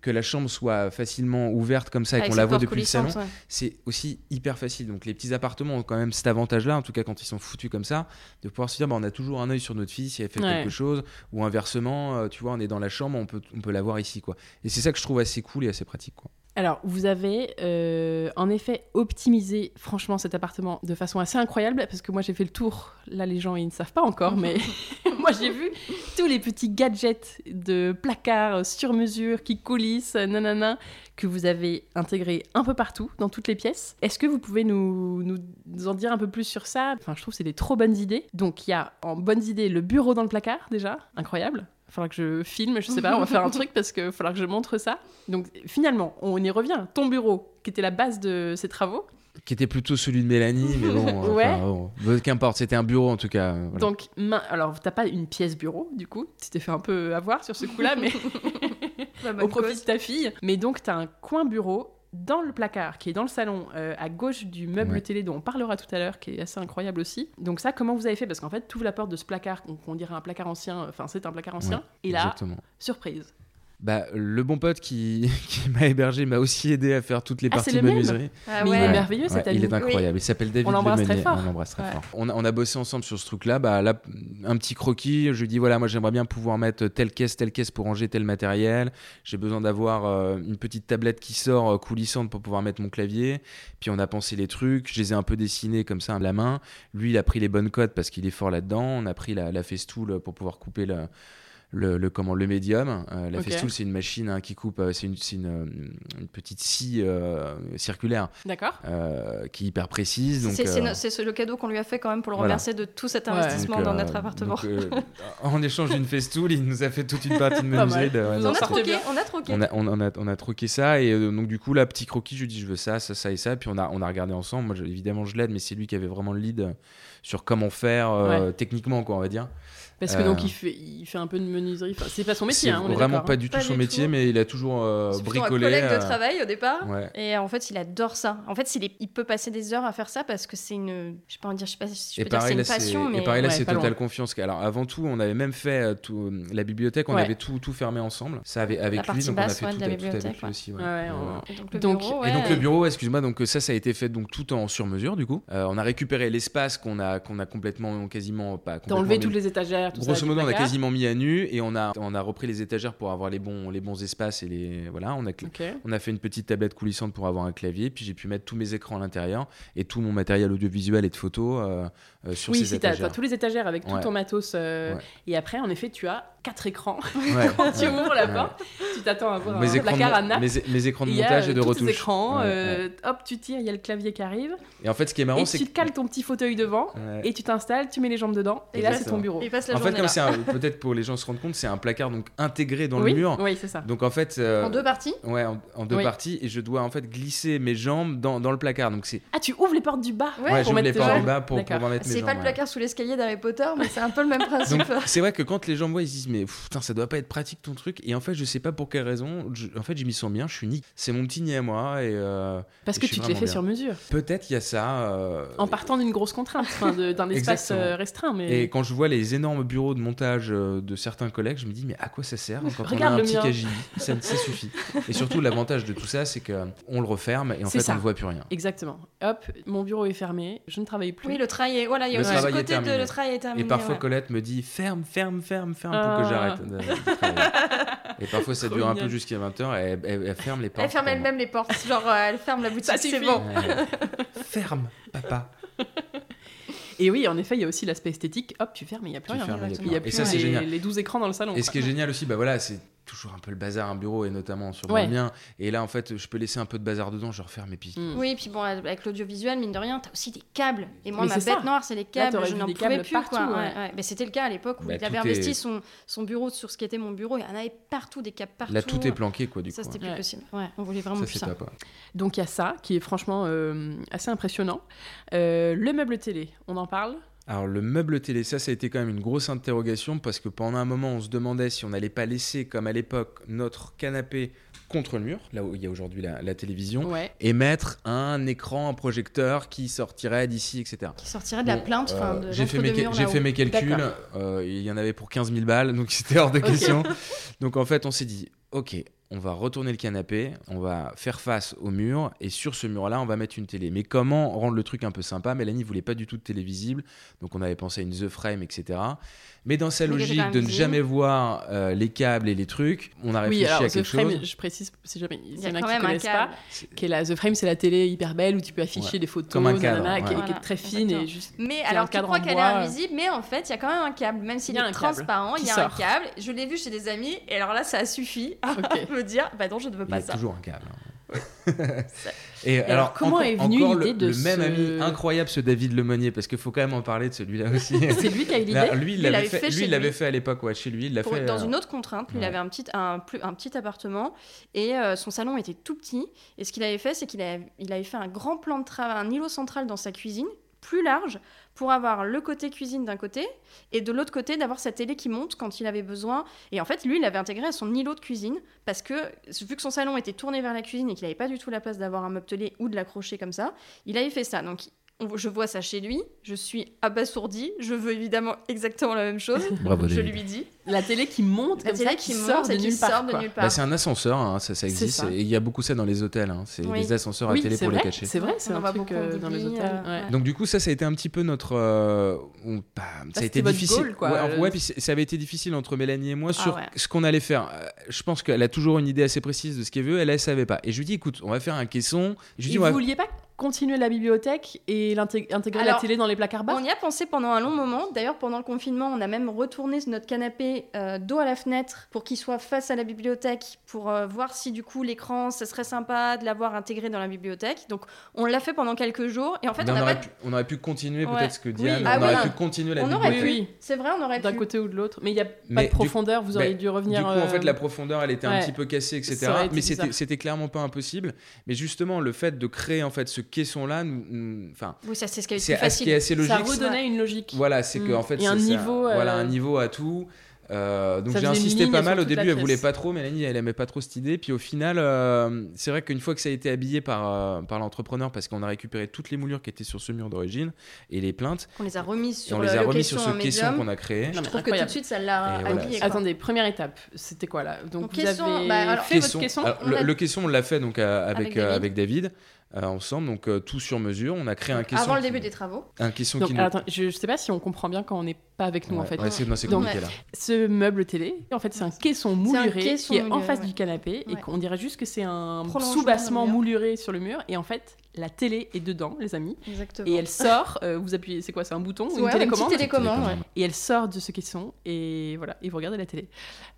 Speaker 4: que la chambre soit facilement ouverte comme ça et
Speaker 3: Avec
Speaker 4: qu'on la voit depuis le salon,
Speaker 3: ouais.
Speaker 4: c'est aussi hyper facile. Donc les petits appartements ont quand même cet avantage-là, en tout cas quand ils sont foutus comme ça, de pouvoir se dire bah, on a toujours un œil sur notre fille si elle fait
Speaker 2: Ouais.
Speaker 4: quelque chose, ou inversement, euh, tu vois, on est dans la chambre, on peut, on peut la voir ici. quoi. Et c'est ça que je trouve assez cool et assez pratique. Quoi.
Speaker 2: Alors, vous avez euh, en effet optimisé franchement cet appartement de façon assez incroyable parce que moi j'ai fait le tour. Là, les gens ils ne savent pas encore, mais moi j'ai vu tous les petits gadgets de placards sur mesure qui coulissent, nanana, que vous avez intégrés un peu partout dans toutes les pièces. Est-ce que vous pouvez nous, nous en dire un peu plus sur ça? Enfin, je trouve que c'est des trop bonnes idées. Donc, il y a en bonnes idées le bureau dans le placard déjà, incroyable. Il faudra que je filme, je sais pas, on va faire un truc parce qu'il va falloir que je montre ça. Donc finalement, on y revient. Ton bureau, qui était la base de ces travaux.
Speaker 4: Qui était plutôt celui de Mélanie, mais bon,
Speaker 2: Ouais.
Speaker 4: enfin, bon, bon, qu'importe, c'était un bureau en tout cas. euh, voilà.
Speaker 2: Donc, main- alors t'as pas une pièce bureau, du coup, tu t'es fait un peu avoir sur ce coup-là, mais au profit de ta fille. Mais donc, t'as un coin bureau dans le placard qui est dans le salon euh, à gauche du meuble
Speaker 4: Ouais.
Speaker 2: télé dont on parlera tout à l'heure qui est assez incroyable aussi donc ça comment vous avez fait? Parce qu'en fait tu ouvres la porte de ce placard qu'on dirait un placard ancien enfin c'est un placard ancien
Speaker 4: Ouais,
Speaker 2: et là
Speaker 4: Exactement.
Speaker 2: surprise
Speaker 4: Bah, le bon pote qui, qui m'a hébergé m'a aussi aidé à faire toutes les
Speaker 2: Ah,
Speaker 4: parties
Speaker 2: même
Speaker 4: menuiserie.
Speaker 3: Ah
Speaker 2: mais il
Speaker 3: ouais.
Speaker 2: est merveilleux
Speaker 4: Ouais,
Speaker 2: cet
Speaker 4: il est incroyable. Il s'appelle David
Speaker 2: On l'embrasse très fort.
Speaker 4: On l'embrasse très
Speaker 2: Ouais.
Speaker 4: fort. On a, on a bossé ensemble sur ce truc-là. Bah, là, un petit croquis. Je lui dis voilà, moi j'aimerais bien pouvoir mettre telle caisse, telle caisse pour ranger tel matériel. J'ai besoin d'avoir euh, une petite tablette qui sort euh, coulissante pour pouvoir mettre mon clavier. Puis on a pensé les trucs. Je les ai un peu dessinés comme ça à la main. Lui, il a pris les bonnes codes parce qu'il est fort là-dedans. On a pris la, la festool pour pouvoir couper le. Le, le- comment le médium Euh, la
Speaker 2: Ok.
Speaker 4: festool c'est une machine hein, qui coupe euh, c'est une, c'est une, euh, une petite scie euh, circulaire
Speaker 2: d'accord
Speaker 4: euh, qui est hyper précise. Donc,
Speaker 3: C'est
Speaker 4: euh,
Speaker 3: le cadeau qu'on lui a fait quand même pour le
Speaker 4: voilà.
Speaker 3: remercier de tout cet
Speaker 2: Ouais.
Speaker 3: investissement
Speaker 4: donc,
Speaker 3: dans
Speaker 4: euh,
Speaker 3: notre appartement.
Speaker 4: donc, euh, en échange d'une festool, il nous a fait toute une partie de menuiserie. de- ouais,
Speaker 3: on, a troqué, on a troqué.
Speaker 4: on, a, on, on a, on a troqué ça et euh, donc du coup là petit croquis je lui dis je veux ça ça ça et ça puis on a on a regardé ensemble moi je- évidemment je l'aide mais c'est lui qui avait vraiment le lead sur comment faire euh, techniquement quoi on va dire
Speaker 2: parce que
Speaker 4: Euh,
Speaker 2: donc il fait il fait un peu de menuiserie enfin, c'est pas son métier
Speaker 4: c'est
Speaker 2: hein, on
Speaker 4: vraiment
Speaker 2: d'accord,
Speaker 4: pas
Speaker 2: hein.
Speaker 4: du tout
Speaker 3: Pas
Speaker 4: son
Speaker 3: du
Speaker 4: métier
Speaker 3: tout.
Speaker 4: mais il a toujours euh,
Speaker 3: C'est plutôt un
Speaker 4: bricolé
Speaker 3: collègue de
Speaker 4: euh,
Speaker 3: travail au départ.
Speaker 4: ouais.
Speaker 3: Et en fait, il adore ça. En fait, il, est- il peut passer des heures à faire ça parce que c'est une. Je sais pas en dire, je sais pas si je dire c'est
Speaker 4: pareil, là,
Speaker 3: une
Speaker 4: c'est,
Speaker 3: passion, mais.
Speaker 4: et pareil, là,
Speaker 2: Ouais,
Speaker 4: c'est totale
Speaker 2: loin.
Speaker 4: confiance. Alors, avant tout, on avait même fait euh, tout, la bibliothèque, on
Speaker 2: Ouais.
Speaker 4: avait tout, tout fermé ensemble. Ça avait, avec lui, donc on a
Speaker 3: basse,
Speaker 4: fait
Speaker 3: ouais,
Speaker 4: tout,
Speaker 3: la
Speaker 4: tout avec lui aussi.
Speaker 3: Et donc, le bureau,
Speaker 4: Et donc
Speaker 3: ouais.
Speaker 4: le bureau, excuse-moi, donc ça, ça a été fait donc tout en sur mesure du coup. Euh, on a récupéré l'espace qu'on a qu'on a complètement quasiment pas.
Speaker 2: t'as enlevé toutes les étagères tout ça
Speaker 4: Grosso modo, on a quasiment mis à nu et on a on a repris les étagères pour avoir les bons les bons espaces et les voilà. On a on a fait une petite tablette coulissante pour avoir un clavier, puis j'ai pu mettre tous mes écrans à l'intérieur et tout mon matériel audiovisuel et de photos euh, euh, sur
Speaker 2: oui,
Speaker 4: ces
Speaker 2: si t'as tous les étagères avec tout ton matos. euh,
Speaker 4: Ouais.
Speaker 2: Et après, en effet, tu as quatre écrans.
Speaker 4: Ouais.
Speaker 2: Quand tu ouvres la
Speaker 4: Ouais.
Speaker 2: porte, tu t'attends à voir
Speaker 4: Mes
Speaker 2: un
Speaker 4: écrans, de
Speaker 2: placard à nappe.
Speaker 4: mes, mes écrans de montage et
Speaker 2: euh,
Speaker 4: de
Speaker 2: tous
Speaker 4: retouche.
Speaker 2: écrans,
Speaker 4: Ouais,
Speaker 2: euh, hop, tu tires, il y a le clavier qui arrive.
Speaker 4: Et en fait, ce qui est marrant,
Speaker 2: et
Speaker 4: c'est
Speaker 2: tu
Speaker 4: que
Speaker 2: te cales ton petit fauteuil devant.
Speaker 4: Ouais.
Speaker 2: Et tu t'installes, tu mets les jambes dedans. Et là, c'est ton bureau.
Speaker 3: Il passe la
Speaker 4: En fait, comme c'est un- peut-être pour les gens se rendre compte, c'est un placard donc intégré dans
Speaker 2: oui,
Speaker 4: le mur.
Speaker 2: oui, c'est ça.
Speaker 4: Donc en fait, euh,
Speaker 3: En deux parties.
Speaker 4: ouais, en, en deux
Speaker 2: Oui.
Speaker 4: parties, et je dois en fait glisser mes jambes dans, dans le placard. Donc c'est
Speaker 2: Ah, tu ouvres les portes du bas
Speaker 3: Ouais,
Speaker 4: j'ouvre
Speaker 2: mettre
Speaker 4: les
Speaker 2: tes
Speaker 4: portes
Speaker 2: jambes.
Speaker 4: du bas pour mettre mes
Speaker 3: C'est
Speaker 4: jambes.
Speaker 3: pas le placard sous l'escalier d'Harry Potter, mais c'est un peu le même principe.
Speaker 4: C'est vrai que quand les gens voient, ils se disent mais putain ça doit pas être pratique ton truc. Et en fait je sais pas pour quelle raison. je- en fait je m'y sens bien, je suis nique. C'est mon petit nid à moi et euh,
Speaker 2: Parce
Speaker 4: Et
Speaker 2: que tu te l'es fait
Speaker 4: bien.
Speaker 2: sur mesure.
Speaker 4: peut-être il y a ça. euh,
Speaker 2: En partant d'une grosse contrainte, enfin, de- d'un espace euh, restreint. Mais...
Speaker 4: Et quand je vois les énormes bureaux de montage de certains collègues, je me dis mais à quoi ça sert quand
Speaker 2: Regarde
Speaker 4: on a un petit. KGB ça, ça suffit. Et surtout l'avantage de tout ça, c'est que on le referme et en
Speaker 2: C'est
Speaker 4: fait
Speaker 2: ça.
Speaker 4: on ne voit plus rien.
Speaker 2: Exactement. Hop, mon bureau est fermé, je ne travaille plus.
Speaker 3: Oui, le travail est. Voilà, il y a
Speaker 4: Le
Speaker 3: aussi ce côté de le travail est terminé.
Speaker 4: Et parfois
Speaker 3: ouais.
Speaker 4: Colette me dit ferme, ferme, ferme, ferme pour que j'arrête. de- de travailler. Et parfois, ça dure un peu jusqu'à 20h et elle, elle- elle ferme les portes.
Speaker 3: Elle ferme elle-même les portes. Genre, euh, elle ferme la boutique, c'est bon.
Speaker 4: Ferme, papa.
Speaker 2: Et oui, en effet, il y a aussi l'aspect esthétique. Hop, tu fermes, il n'y a plus
Speaker 4: Tu
Speaker 2: rien.
Speaker 4: fermes
Speaker 2: y a
Speaker 4: portes. Et
Speaker 2: plus
Speaker 4: ça, c'est
Speaker 2: les,
Speaker 4: génial.
Speaker 2: les 12 écrans dans le salon.
Speaker 4: Et ce
Speaker 2: quoi.
Speaker 4: qui est génial aussi, bah voilà, c'est toujours un peu le bazar, un bureau, et notamment sur
Speaker 2: Ouais.
Speaker 4: le mien. Et là, en fait, je peux laisser un peu de bazar dedans, je referme et puis.
Speaker 2: Mm.
Speaker 3: Oui, puis bon, avec l'audiovisuel, mine de rien, t'as aussi des câbles. Et moi,
Speaker 2: Mais
Speaker 3: ma bête
Speaker 2: ça.
Speaker 3: noire, c'est les câbles. je n'en pouvais plus,
Speaker 2: partout,
Speaker 3: quoi.
Speaker 2: ouais.
Speaker 3: Ouais, ouais. Mais c'était le cas à l'époque où
Speaker 4: Bah,
Speaker 3: il avait
Speaker 4: est-
Speaker 3: investi son, son bureau sur ce qui était mon bureau. Il y en avait partout, des câbles partout.
Speaker 4: Là, tout est planqué, quoi, du
Speaker 3: Ça,
Speaker 4: coup.
Speaker 3: c'était
Speaker 4: hein.
Speaker 3: plus possible. Ouais, on voulait vraiment
Speaker 4: Ça,
Speaker 3: plus ça.
Speaker 4: top. ouais.
Speaker 2: Donc il y a ça qui est franchement euh, assez impressionnant. Euh, le meuble télé, on en parle
Speaker 4: Alors le meuble télé, ça, ça a été quand même une grosse interrogation parce que pendant un moment, on se demandait si on n'allait pas laisser, comme à l'époque, notre canapé contre le mur, là où il y a aujourd'hui la, la télévision,
Speaker 2: Ouais.
Speaker 4: et mettre un écran, un projecteur qui sortirait d'ici, etc.
Speaker 3: Qui sortirait de la plainte.
Speaker 4: euh, j'ai fait, mes,
Speaker 3: l'entre-deux-murs,
Speaker 4: j'ai
Speaker 3: là-haut.
Speaker 4: fait mes calculs, euh, il y en avait pour 15 000 balles, donc c'était hors de question. donc en fait, on s'est dit, ok, on va retourner le canapé, on va faire face au mur, et sur ce mur-là, on va mettre une télé. Mais comment rendre le truc un peu sympa? Mélanie voulait pas du tout de télé visible, donc on avait pensé à une The Frame, etc. Mais dans sa
Speaker 3: qui
Speaker 4: logique de ne jamais voir euh, les câbles et les trucs, on a réfléchi
Speaker 2: Oui, alors
Speaker 4: à
Speaker 2: The
Speaker 4: quelque
Speaker 2: Frame,
Speaker 4: chose.
Speaker 2: je précise si jamais il y, en a
Speaker 3: quand
Speaker 2: qui
Speaker 3: même un
Speaker 2: connaissent pas,
Speaker 3: câble.
Speaker 2: qui est la The Frame, c'est la télé hyper belle où tu peux afficher
Speaker 4: Ouais.
Speaker 2: des photos,
Speaker 4: Comme un cadre,
Speaker 2: nanana, qui, est-
Speaker 4: ouais.
Speaker 2: qui est très fine
Speaker 3: Exactement.
Speaker 2: et juste.
Speaker 3: Mais alors, tu crois qu'elle est invisible, mais en fait, il y a quand même un câble. Même s'il
Speaker 2: Il y a
Speaker 3: est
Speaker 2: un câble
Speaker 3: transparent, il
Speaker 2: qui
Speaker 3: y a un câble. Je l'ai vu chez des amis, et alors là, ça a suffi à
Speaker 2: Ok.
Speaker 3: me dire bah non, je ne veux
Speaker 4: Il y
Speaker 3: pas
Speaker 4: a
Speaker 3: ça.
Speaker 4: toujours un câble. et
Speaker 2: alors,
Speaker 4: alors,
Speaker 2: comment
Speaker 4: encore-
Speaker 2: est venue l'idée de
Speaker 4: le même
Speaker 2: ce-
Speaker 4: ami incroyable, ce David Lemonnier, parce qu'il faut quand même en parler de celui-là aussi.
Speaker 2: C'est lui qui a eu l'idée
Speaker 4: lui, il l'avait fait,
Speaker 3: fait
Speaker 4: lui, il l'avait fait à l'époque, ouais, chez lui. Il l'a
Speaker 3: Pour-
Speaker 4: fait.
Speaker 3: dans
Speaker 4: euh,
Speaker 3: une autre contrainte, il avait un petit, un, un petit appartement et euh, son salon était tout petit. Et ce qu'il avait fait, c'est qu'il avait, il avait fait un grand plan de travail, un îlot central dans sa cuisine, plus large, pour avoir le côté cuisine d'un côté et de l'autre côté d'avoir sa télé qui monte quand il avait besoin. Et en fait, lui, il l'avait intégré à son îlot de cuisine parce que vu que son salon était tourné vers la cuisine et qu'il n'avait pas du tout la place d'avoir un meuble télé ou de l'accrocher comme ça, il avait fait ça. Donc on- je vois ça chez lui, je suis abasourdie, je veux évidemment exactement la même chose.
Speaker 4: Bravo,
Speaker 3: je lui dis.
Speaker 2: La télé qui monte
Speaker 3: La
Speaker 2: comme
Speaker 3: télé
Speaker 2: ça,
Speaker 3: qui
Speaker 2: sort
Speaker 3: monte
Speaker 2: de nulle part.
Speaker 3: sort de
Speaker 2: quoi.
Speaker 3: nulle part.
Speaker 4: Bah, c'est un ascenseur, hein, ça, existe.
Speaker 2: ça.
Speaker 4: Et il y a beaucoup ça dans les hôtels. hein, C'est
Speaker 3: Oui.
Speaker 4: des ascenseurs
Speaker 2: Oui,
Speaker 4: à télé pour les cacher.
Speaker 2: C'est vrai, c'est un truc euh, dans les hôtels.
Speaker 3: euh,
Speaker 2: ouais.
Speaker 4: Donc du coup ça ça a été un petit peu notre euh, on- bah, ça a été difficile
Speaker 2: goal, quoi.
Speaker 4: ouais, en-
Speaker 2: Le-
Speaker 4: ouais, puis c'est- ça avait été difficile entre Mélanie et moi
Speaker 3: Ah
Speaker 4: sur
Speaker 3: ouais.
Speaker 4: ce qu'on allait faire Euh, je pense qu'elle a toujours une idée assez précise de ce qu'elle veut elle elle savait pas et je lui dis écoute on va faire un caisson je lui dis
Speaker 2: vous vouliez pas continuer la bibliothèque et intégrer la télé dans les placards bas
Speaker 3: On y a pensé pendant un long moment. D'ailleurs, pendant le confinement, on a même retourné notre canapé euh, dos à la fenêtre pour qu'il soit face à la bibliothèque, pour euh, voir si du coup l'écran, ça serait sympa de l'avoir intégré dans la bibliothèque. Donc, on l'a fait pendant quelques jours. Et en fait, on,
Speaker 4: aurait
Speaker 3: pas...
Speaker 4: pu, on aurait pu continuer
Speaker 3: Ouais.
Speaker 4: peut-être ce que Diane
Speaker 3: Ah
Speaker 4: on aurait
Speaker 3: oui.
Speaker 4: pu continuer la
Speaker 3: on aurait pu.
Speaker 2: Oui.
Speaker 3: C'est vrai, on aurait
Speaker 2: d'un
Speaker 3: pu.
Speaker 2: côté ou de l'autre. Mais il n'y a pas
Speaker 4: Mais
Speaker 2: de
Speaker 4: du-
Speaker 2: profondeur, vous auriez
Speaker 4: bah,
Speaker 2: dû revenir.
Speaker 4: Du coup, en fait,
Speaker 2: euh,
Speaker 4: la profondeur, elle était un petit peu cassée, etc.
Speaker 2: Aurait
Speaker 4: Mais c'était clairement pas impossible. Mais justement, le fait de créer en fait ce caisson-là, nous- nous- enfin,
Speaker 3: Oui, ça, c'est ce qui est
Speaker 4: c'est
Speaker 3: plus
Speaker 4: ce qui est
Speaker 3: facile.
Speaker 4: assez logique.
Speaker 2: Ça redonnait une logique.
Speaker 4: Voilà, c'est que
Speaker 2: Mm.
Speaker 4: en fait,
Speaker 2: Il y a un
Speaker 4: c'est- ça-
Speaker 2: niveau, euh,
Speaker 4: voilà, un niveau à tout. Euh, donc
Speaker 2: Ça
Speaker 4: j'ai insisté pas mal au début, elle
Speaker 2: pièce.
Speaker 4: voulait pas trop, Mélanie elle aimait pas trop cette idée. Puis au final, euh, c'est vrai qu'une fois que ça a été habillé par, euh, par l'entrepreneur, parce qu'on a récupéré toutes les moulures qui étaient sur ce mur d'origine et les plaintes,
Speaker 3: On les a remises sur
Speaker 4: on
Speaker 3: le,
Speaker 4: les a remis sur ce caisson qu'on a créé.
Speaker 2: Non, mais
Speaker 3: Je trouve que tout de suite, ça l'a
Speaker 4: voilà.
Speaker 3: habillé.
Speaker 2: Attendez, première étape, c'était quoi là? Donc
Speaker 3: Donc,
Speaker 2: vous
Speaker 3: caisson,
Speaker 2: avez
Speaker 3: bah, alors,
Speaker 2: fait
Speaker 4: Caisson.
Speaker 2: votre caisson?
Speaker 4: Alors,
Speaker 3: On
Speaker 4: le,
Speaker 3: a-
Speaker 4: le caisson, on l'a fait donc euh, avec,
Speaker 3: Avec
Speaker 4: euh,
Speaker 3: David.
Speaker 4: avec David. Euh, ensemble, donc euh, tout sur mesure. On a créé un caisson.
Speaker 3: Avant le
Speaker 4: qui-
Speaker 3: début des travaux.
Speaker 4: Un caisson
Speaker 2: Donc,
Speaker 4: qui nous.
Speaker 2: alors, attends, je, je sais pas si on comprend bien quand on n'est pas avec nous en
Speaker 4: Ouais,
Speaker 2: fait.
Speaker 4: ouais, c'est, non, c'est
Speaker 2: Donc,
Speaker 4: compliqué là.
Speaker 2: Ce meuble télé, en fait, c'est un caisson
Speaker 3: un
Speaker 2: mouluré
Speaker 3: caisson
Speaker 2: qui est en face
Speaker 3: ouais.
Speaker 2: du canapé et qu'on dirait juste que c'est un
Speaker 3: mur.
Speaker 2: mouluré sur le mur et en fait, la télé est dedans, les amis.
Speaker 3: Exactement.
Speaker 2: Et elle sort, euh, vous appuyez, c'est quoi C'est un bouton ou une
Speaker 3: Ouais,
Speaker 2: télécommande
Speaker 3: petite télécommande. ouais.
Speaker 2: Et elle sort de ce caisson et voilà, et vous regardez la télé.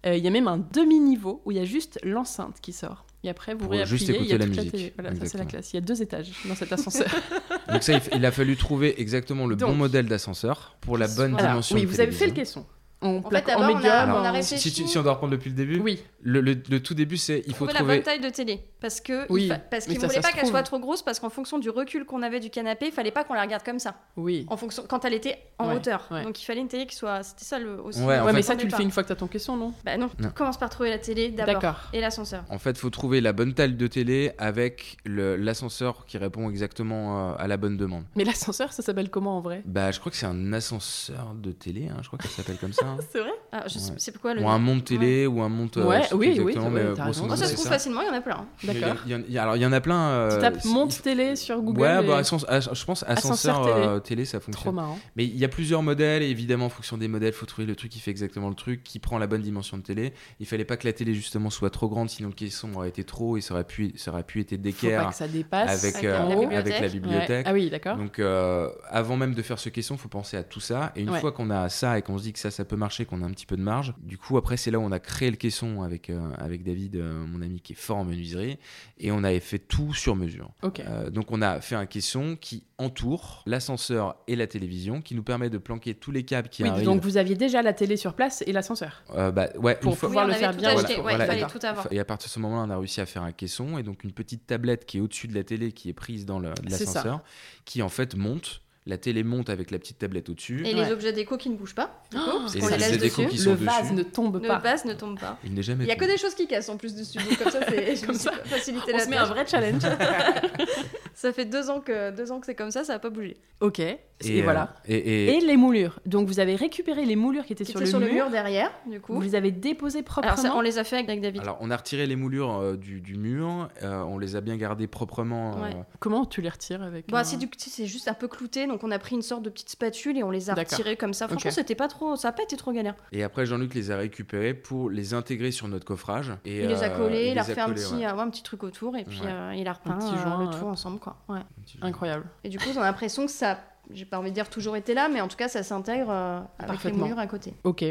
Speaker 2: Euh, Il y a même un demi-niveau où il y a juste l'enceinte qui sort. Et après, vous réappuyez,
Speaker 4: juste
Speaker 2: il y a
Speaker 4: écouter la musique.
Speaker 2: télé. Voilà, ça c'est la classe. Il y a deux étages dans cet ascenseur.
Speaker 4: Donc ça, il, a fallu trouver exactement le bon modèle d'ascenseur pour la bonne
Speaker 3: Alors,
Speaker 4: dimension.
Speaker 2: oui, vous avez fait le caisson. En,
Speaker 3: En fait,
Speaker 2: en
Speaker 3: d'abord, on a-
Speaker 2: médium.
Speaker 3: on a
Speaker 2: en-
Speaker 3: réfléchi.
Speaker 4: Si, on doit reprendre depuis le début,
Speaker 2: Oui,
Speaker 4: le, le- le tout début, c'est il faut
Speaker 3: trouver la bonne taille de télé parce que
Speaker 2: Oui,
Speaker 3: il fa- parce
Speaker 2: mais
Speaker 3: qu'il
Speaker 2: ça,
Speaker 3: voulait
Speaker 2: ça
Speaker 3: pas qu'elle soit trop grosse parce qu'en fonction du recul qu'on avait du canapé, il fallait pas qu'on la regarde comme ça
Speaker 2: oui.
Speaker 3: en fonction quand elle était en
Speaker 2: Ouais,
Speaker 3: hauteur.
Speaker 2: ouais.
Speaker 3: Donc il fallait une télé qui soit c'était ça le aussi.
Speaker 4: Ouais, en
Speaker 2: Ouais,
Speaker 4: fait-
Speaker 2: mais ça, tu le fais une fois que tu as ton caisson, non?
Speaker 3: Bah non,
Speaker 4: Non.
Speaker 3: commence par trouver la télé d'abord
Speaker 2: D'accord.
Speaker 3: et l'ascenseur.
Speaker 4: En fait, faut trouver la bonne taille de télé avec l'ascenseur qui répond exactement euh, à la bonne demande.
Speaker 2: Mais l'ascenseur, ça s'appelle comment en vrai?
Speaker 4: Bah, je crois que c'est un ascenseur de télé, hein, je crois que ça s'appelle comme ça. Hein.
Speaker 2: C'est vrai?
Speaker 3: Ah, je sais-
Speaker 4: Ouais.
Speaker 3: c'est quoi le
Speaker 4: Ou un monte télé, ou un monte. euh,
Speaker 2: Ouais, oui, oui,
Speaker 4: mais.
Speaker 3: Oh,
Speaker 4: modo,
Speaker 3: ça se trouve
Speaker 4: ça.
Speaker 3: facilement, il y en a plein.
Speaker 4: Y a-
Speaker 2: D'accord.
Speaker 4: y a- Alors, il y en a plein. euh,
Speaker 2: Tu tapes monte télé sur Google.
Speaker 4: Ouais,
Speaker 2: et-
Speaker 4: bah, ah, je pense ascenseur,
Speaker 2: Ascenseur télé.
Speaker 4: euh, télé, ça
Speaker 2: Trop
Speaker 4: fonctionne.
Speaker 2: marrant.
Speaker 4: Mais il y a plusieurs modèles, et évidemment, en fonction des modèles, il faut trouver le truc qui fait exactement le truc, qui prend la bonne dimension de télé. Il fallait pas que la télé, justement, soit trop grande, sinon le caisson aurait été trop et ça aurait pu, ça aurait pu être
Speaker 2: Faut pas
Speaker 4: d'équerre
Speaker 2: que ça dépasse.
Speaker 4: avec,
Speaker 3: Avec
Speaker 4: euh,
Speaker 3: la
Speaker 4: avec
Speaker 3: bibliothèque.
Speaker 2: Ah oui, d'accord.
Speaker 4: Donc, euh, avant même de faire ce caisson, il faut penser à tout ça. Et une fois qu'on a ça et qu'on se dit que ça, ça peut marcher, qu'on a un petit peu de marge, du coup, après, c'est là où on a créé le caisson avec, euh, avec David, euh, mon ami qui est fort en menuiserie, et on avait fait tout sur mesure. Euh, donc, on a fait un caisson qui entoure l'ascenseur et la télévision, qui nous permet de planquer tous les câbles qui
Speaker 2: Oui,
Speaker 4: arrivent.
Speaker 2: donc vous aviez déjà la télé sur place et l'ascenseur.
Speaker 4: Euh, bah, ouais,
Speaker 2: Pour
Speaker 4: fois-
Speaker 2: pouvoir
Speaker 3: Oui,
Speaker 2: le faire bien.
Speaker 3: acheté,
Speaker 4: Voilà,
Speaker 3: ouais, il fallait tout avoir.
Speaker 4: Et à partir de ce moment-là, on a réussi à faire un caisson et donc une petite tablette qui est au-dessus de la télé, qui est prise dans l'ascenseur, qui en fait monte. La télé monte avec la petite tablette au-dessus.
Speaker 3: Et
Speaker 2: Ouais.
Speaker 3: les objets déco qui ne bougent pas, du coup, parce
Speaker 4: Et les
Speaker 3: laisse
Speaker 4: objets déco
Speaker 3: dessus.
Speaker 4: qui sont
Speaker 2: Le vase
Speaker 4: dessus.
Speaker 2: ne tombe
Speaker 3: Le
Speaker 2: pas.
Speaker 3: vase ne tombe pas.
Speaker 4: Il n'est jamais.
Speaker 3: Il y a que des choses qui cassent en plus de studio, comme ça, c'est
Speaker 2: Comme ça,
Speaker 3: facilité
Speaker 2: On
Speaker 3: la
Speaker 2: se met un vrai challenge.
Speaker 3: Ça fait deux ans que deux ans que c'est comme ça, ça n'a pas bougé.
Speaker 2: ok. Et,
Speaker 4: Et, euh,
Speaker 2: voilà.
Speaker 4: et, et-
Speaker 2: Et les moulures. Donc vous avez récupéré les moulures qui étaient
Speaker 3: Qui
Speaker 2: sur,
Speaker 3: était
Speaker 2: le,
Speaker 3: sur le
Speaker 2: mur.
Speaker 3: mur derrière, du coup.
Speaker 2: Vous les avez déposées proprement.
Speaker 3: Alors ça, on les a fait avec David.
Speaker 4: alors, on a retiré les moulures euh, du, du mur. euh, on les a bien gardées proprement. euh,
Speaker 3: Ouais.
Speaker 2: Comment tu les retires avec
Speaker 3: Bah, c'est du juste un peu clouté, donc on a pris une sorte de petite spatule et on les a retirés comme ça. Franchement,
Speaker 2: Ok.
Speaker 3: c'était pas trop, ça a pas été trop galère.
Speaker 4: Et après, Jean-Luc les a récupérés pour les intégrer sur notre coffrage. Et,
Speaker 3: Il les a
Speaker 4: euh,
Speaker 3: collés, il, a refait un petit,
Speaker 4: ouais.
Speaker 3: ouais, un petit truc autour et puis
Speaker 4: Ouais.
Speaker 3: euh, il a repeint
Speaker 2: petit
Speaker 3: euh,
Speaker 2: joint,
Speaker 3: le tout ensemble, quoi. Ouais.
Speaker 2: Incroyable.
Speaker 3: Et du coup, on a l'impression que ça, j'ai pas envie de dire toujours été là, mais en tout cas, ça s'intègre euh, avec les
Speaker 2: Parfaitement.
Speaker 3: moulures à côté.
Speaker 2: Ok.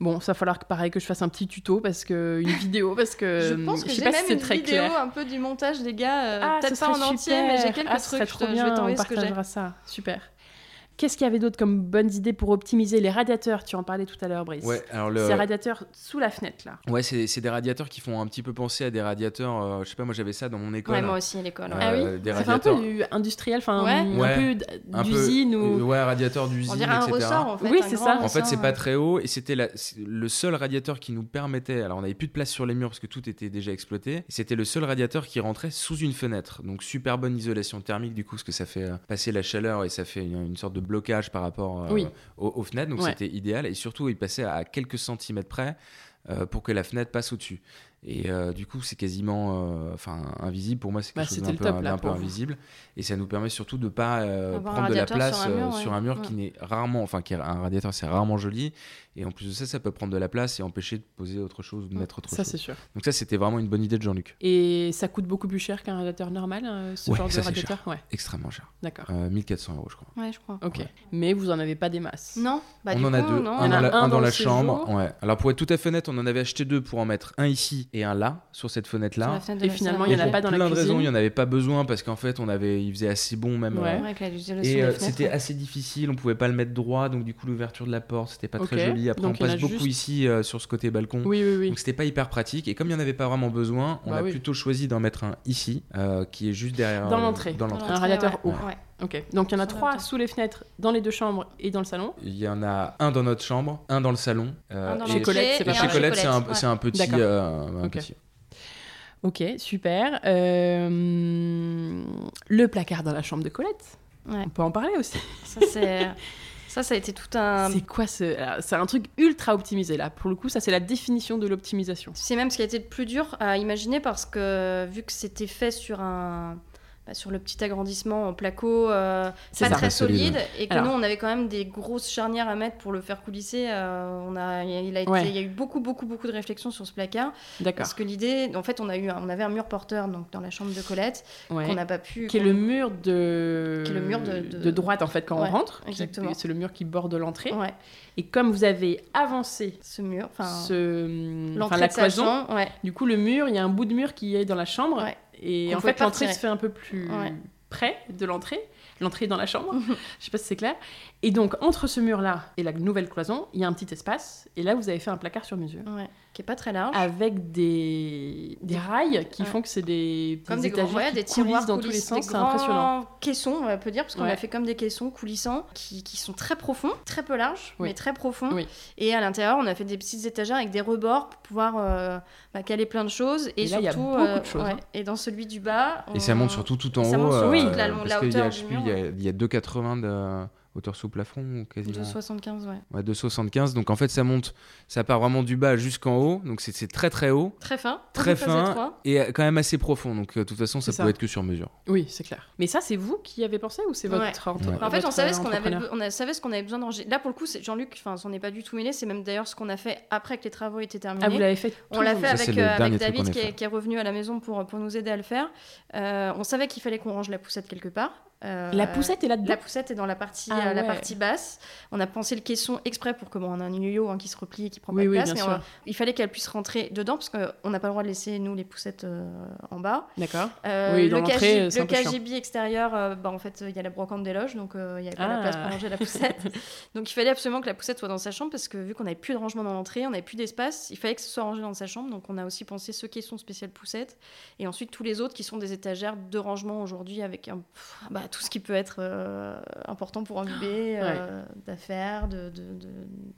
Speaker 2: Bon, ça va falloir que pareil que je fasse un petit tuto parce que une vidéo parce que
Speaker 3: je pense que
Speaker 2: sais
Speaker 3: j'ai
Speaker 2: pas
Speaker 3: même
Speaker 2: si c'est
Speaker 3: une
Speaker 2: très
Speaker 3: vidéo
Speaker 2: clair.
Speaker 3: un peu du montage des gars, euh,
Speaker 2: Ah,
Speaker 3: peut-être pas en entier, mais j'ai quelques
Speaker 2: Ah,
Speaker 3: trucs.
Speaker 2: trop
Speaker 3: je, te-
Speaker 2: bien.
Speaker 3: je vais t'envoyer
Speaker 2: on
Speaker 3: ce que j'ai.
Speaker 2: partagera ça. Super. Qu'est-ce qu'il y avait d'autre comme bonnes idées pour optimiser les radiateurs? Tu en parlais tout à l'heure, Brice.
Speaker 4: Ouais, alors le...
Speaker 2: Ces radiateurs sous la fenêtre là.
Speaker 4: Ouais, c'est c'est des radiateurs qui font un petit peu penser à des radiateurs. euh, je sais pas, moi j'avais ça dans mon école.
Speaker 3: Ouais, moi aussi à l'école. ouais.
Speaker 4: Euh,
Speaker 2: ah oui?
Speaker 4: des
Speaker 2: Ça fait un peu
Speaker 4: radiateurs.
Speaker 2: du industriel, enfin
Speaker 3: Ouais.
Speaker 2: un
Speaker 4: Ouais.
Speaker 2: peu d-
Speaker 4: Un peu-
Speaker 2: d'usine
Speaker 4: euh,
Speaker 2: ou.
Speaker 4: Ouais, radiateur d'usine,
Speaker 3: On dirait un
Speaker 4: etc.
Speaker 3: ressort en fait.
Speaker 2: Oui, c'est ça.
Speaker 4: En fait, c'est pas
Speaker 3: euh.
Speaker 4: très haut et c'était la- le seul radiateur qui nous permettait. Alors, on n'avait plus de place sur les murs parce que tout était déjà exploité. Et C'était le seul radiateur qui rentrait sous une fenêtre. Donc, super bonne isolation thermique du coup, parce que ça fait euh, passer la chaleur et ça fait une, une sorte de blocage par rapport euh,
Speaker 2: Oui.
Speaker 4: aux, aux fenêtres. Donc,
Speaker 2: Ouais.
Speaker 4: c'était idéal. Et surtout, il passait à quelques centimètres près euh, pour que la fenêtre passe au-dessus. Et euh, du coup, c'est quasiment euh, enfin, invisible. Pour moi, c'est
Speaker 2: Bah,
Speaker 4: quelque chose
Speaker 2: c'était
Speaker 4: d'un peu,
Speaker 2: top, là,
Speaker 4: d'un peu invisible. Et ça nous permet surtout de pas euh,
Speaker 3: Avoir un
Speaker 4: prendre de la place
Speaker 3: sur un mur, ouais.
Speaker 4: sur un mur
Speaker 3: Ouais.
Speaker 4: qui n'est rarement, enfin, qui est un radiateur, c'est rarement joli. Et en plus de ça, ça peut prendre de la place et empêcher de poser autre chose ou de mettre autre
Speaker 2: Ça
Speaker 4: chose.
Speaker 2: c'est sûr.
Speaker 4: Donc ça, c'était vraiment une bonne idée de Jean-Luc.
Speaker 2: Et ça coûte beaucoup plus cher qu'un radiateur normal, euh, ce
Speaker 4: Ouais,
Speaker 2: genre de
Speaker 4: ça,
Speaker 2: radiateur? Ouais,
Speaker 4: Extrêmement cher.
Speaker 2: d'accord.
Speaker 4: Euh, 1400 euros, je crois.
Speaker 3: Ouais, je crois.
Speaker 2: Ok. Mais vous en avez pas des masses.
Speaker 3: Non, bah,
Speaker 4: on
Speaker 3: du
Speaker 4: en a
Speaker 3: coup,
Speaker 4: deux. un, dans
Speaker 2: a
Speaker 4: la,
Speaker 2: un
Speaker 4: un chambre. Ouais. Alors pour être tout à fait honnête, on en avait acheté deux pour en mettre un ici et un là, sur cette fenêtre-là.
Speaker 3: fenêtre
Speaker 2: Et finalement, il y en a pas dans la
Speaker 4: plein de raisons,
Speaker 2: cuisine.
Speaker 4: il n'y en avait pas besoin parce qu'en fait, on avait, il faisait assez bon même.
Speaker 2: Ouais.
Speaker 4: euh,
Speaker 3: Ouais,
Speaker 4: Et euh, c'était
Speaker 3: ouais.
Speaker 4: assez difficile, on pouvait pas le mettre droit, donc du coup l'ouverture de la porte c'était pas très joli. Après
Speaker 2: Donc,
Speaker 4: on passe beaucoup
Speaker 2: juste-
Speaker 4: ici euh, sur ce côté balcon,
Speaker 2: Oui, oui, oui.
Speaker 4: donc c'était pas hyper pratique. Et comme il n'y en avait pas vraiment besoin, on
Speaker 2: Bah
Speaker 4: a
Speaker 2: oui.
Speaker 4: plutôt choisi d'en mettre un ici, euh, qui est juste derrière.
Speaker 2: Dans l'entrée.
Speaker 4: Dans l'entrée.
Speaker 2: Un radiateur
Speaker 3: ouais.
Speaker 2: haut. Ok. Donc il y en a trois sous les fenêtres, dans les deux chambres et dans le salon.
Speaker 4: Il y en a un dans notre chambre, un dans le salon. euh,
Speaker 3: Un dans
Speaker 4: et
Speaker 2: Chez Colette, c'est pas
Speaker 4: chez Colette, c'est un,
Speaker 3: ouais.
Speaker 4: un petit.
Speaker 2: D'accord.
Speaker 4: euh, un
Speaker 2: Ok.
Speaker 4: petit.
Speaker 2: Ok, super. Euh, Le placard dans la chambre de Colette.
Speaker 3: Ouais.
Speaker 2: On peut en parler aussi.
Speaker 3: Ça, c'est... ça, ça a été tout un.
Speaker 2: C'est quoi ce. C'est un truc ultra optimisé là. Pour le coup, ça c'est la définition de l'optimisation.
Speaker 3: C'est même ce qui a été le plus dur à imaginer parce que vu que c'était fait sur un. Bah, sur le petit agrandissement en placo, euh, pas
Speaker 2: ça.
Speaker 3: très
Speaker 4: solide.
Speaker 3: solide, et que
Speaker 2: Alors.
Speaker 3: nous on avait quand même des grosses charnières à mettre pour le faire coulisser. euh, on a, il, a été,
Speaker 2: Ouais.
Speaker 3: il y a eu beaucoup, beaucoup, beaucoup de réflexions sur ce placard.
Speaker 2: D'accord.
Speaker 3: Parce que l'idée, en fait, on, a eu on avait un mur porteur donc, dans la chambre de Colette
Speaker 2: Ouais.
Speaker 3: qu'on n'a pas pu.
Speaker 2: Qui est le mur de.
Speaker 3: Qui est le mur de- de-
Speaker 2: droite en fait quand
Speaker 3: Ouais,
Speaker 2: on rentre.
Speaker 3: exactement.
Speaker 2: C'est le mur qui borde l'entrée.
Speaker 3: Ouais,
Speaker 2: Et comme vous avez avancé
Speaker 3: ce mur. Enfin,
Speaker 2: ce... la cloison, du coup le mur, il y a un bout de mur qui est dans la chambre. Et en fait l'entrée se fait un peu plus
Speaker 3: Ouais.
Speaker 2: près de l'entrée. L'entrée dans la chambre. Je sais pas si c'est clair. Et donc entre ce mur-là et la nouvelle cloison, il y a un petit espace. Et là vous avez fait un placard sur mesure.
Speaker 3: Ouais, qui est pas très large.
Speaker 2: Avec des, des rails qui
Speaker 3: Ouais.
Speaker 2: font que c'est des,
Speaker 3: comme des, grands,
Speaker 2: étagères
Speaker 3: ouais, des tiroirs
Speaker 2: dans tous les sens,
Speaker 3: des
Speaker 2: c'est impressionnant.
Speaker 3: grands caissons, on peut dire, parce qu'on
Speaker 2: Ouais.
Speaker 3: a fait comme des caissons coulissants qui, qui sont très profonds, très peu larges,
Speaker 2: Oui.
Speaker 3: mais très profonds.
Speaker 2: Oui.
Speaker 3: Et à l'intérieur, on a fait des petites étagères avec des rebords pour pouvoir euh, bah, caler plein de choses. Et,
Speaker 2: Et là, il y a
Speaker 3: surtout,
Speaker 2: beaucoup
Speaker 3: euh,
Speaker 2: de choses,
Speaker 3: ouais.
Speaker 2: hein.
Speaker 3: Et dans celui du bas.
Speaker 4: Et ça
Speaker 3: on-
Speaker 4: monte surtout tout en
Speaker 3: Ça
Speaker 4: haut.
Speaker 3: monte sur
Speaker 4: euh,
Speaker 3: toute la-
Speaker 4: parce
Speaker 3: la hauteur
Speaker 4: il y a, il y a 2,80 de. Hauteur sous plafond, quasiment.
Speaker 3: De 75, ouais.
Speaker 4: Ouais, de 75. Donc en fait, ça monte, ça part vraiment du bas jusqu'en haut. Donc c'est c'est très très haut,
Speaker 3: Très fin.
Speaker 4: très
Speaker 3: très
Speaker 4: fin et euh, quand même assez profond. Donc euh, de toute façon, ça
Speaker 2: ça.
Speaker 4: pouvait être que sur mesure.
Speaker 2: Oui, c'est clair. Mais ça, c'est vous qui y avez pensé ou c'est votre,
Speaker 3: Ouais.
Speaker 2: entre-.
Speaker 3: En fait, on savait, ce qu'on avait, on a- savait ce qu'on avait besoin d'enregistrer. Là, pour le coup, c'est- Jean-Luc, enfin, on n'est pas du tout mêlé. C'est même d'ailleurs ce qu'on a fait après que les travaux étaient terminés.
Speaker 2: Ah, vous l'avez fait
Speaker 3: On l'a fait
Speaker 4: Ça,
Speaker 3: avec, euh, avec David qui est,
Speaker 4: fait.
Speaker 3: qui est revenu à la maison pour, pour nous aider à le faire. Euh, on savait qu'il fallait qu'on range la poussette quelque part. Euh,
Speaker 2: La poussette est là-dedans
Speaker 3: La poussette est dans la partie,
Speaker 2: Ah
Speaker 3: euh, la
Speaker 2: ouais.
Speaker 3: partie basse. On a pensé le caisson exprès pour que bon, on a un yo-yo hein, qui se replie et qui prend
Speaker 2: Oui,
Speaker 3: pas de
Speaker 2: oui,
Speaker 3: place. mais on- il fallait qu'elle puisse rentrer dedans parce qu'on n'a pas le droit de laisser nous les poussettes euh, en bas.
Speaker 2: D'accord. Oui,
Speaker 3: le, KG le. KGB extérieur, bah, en fait, il y a la brocante des loges, donc il n'y avait pas la
Speaker 2: Ah.
Speaker 3: place pour ranger la poussette. donc il fallait absolument que la poussette soit dans sa chambre parce que vu qu'on n'avait plus de rangement dans l'entrée, on n'avait plus d'espace, il fallait que ce soit rangé dans sa chambre. Donc on a aussi pensé ce caisson spécial poussette et ensuite tous les autres qui sont des étagères de rangement aujourd'hui avec un, bah, tout ce qui peut être euh, important pour un bébé, euh, d'affaires, de, de,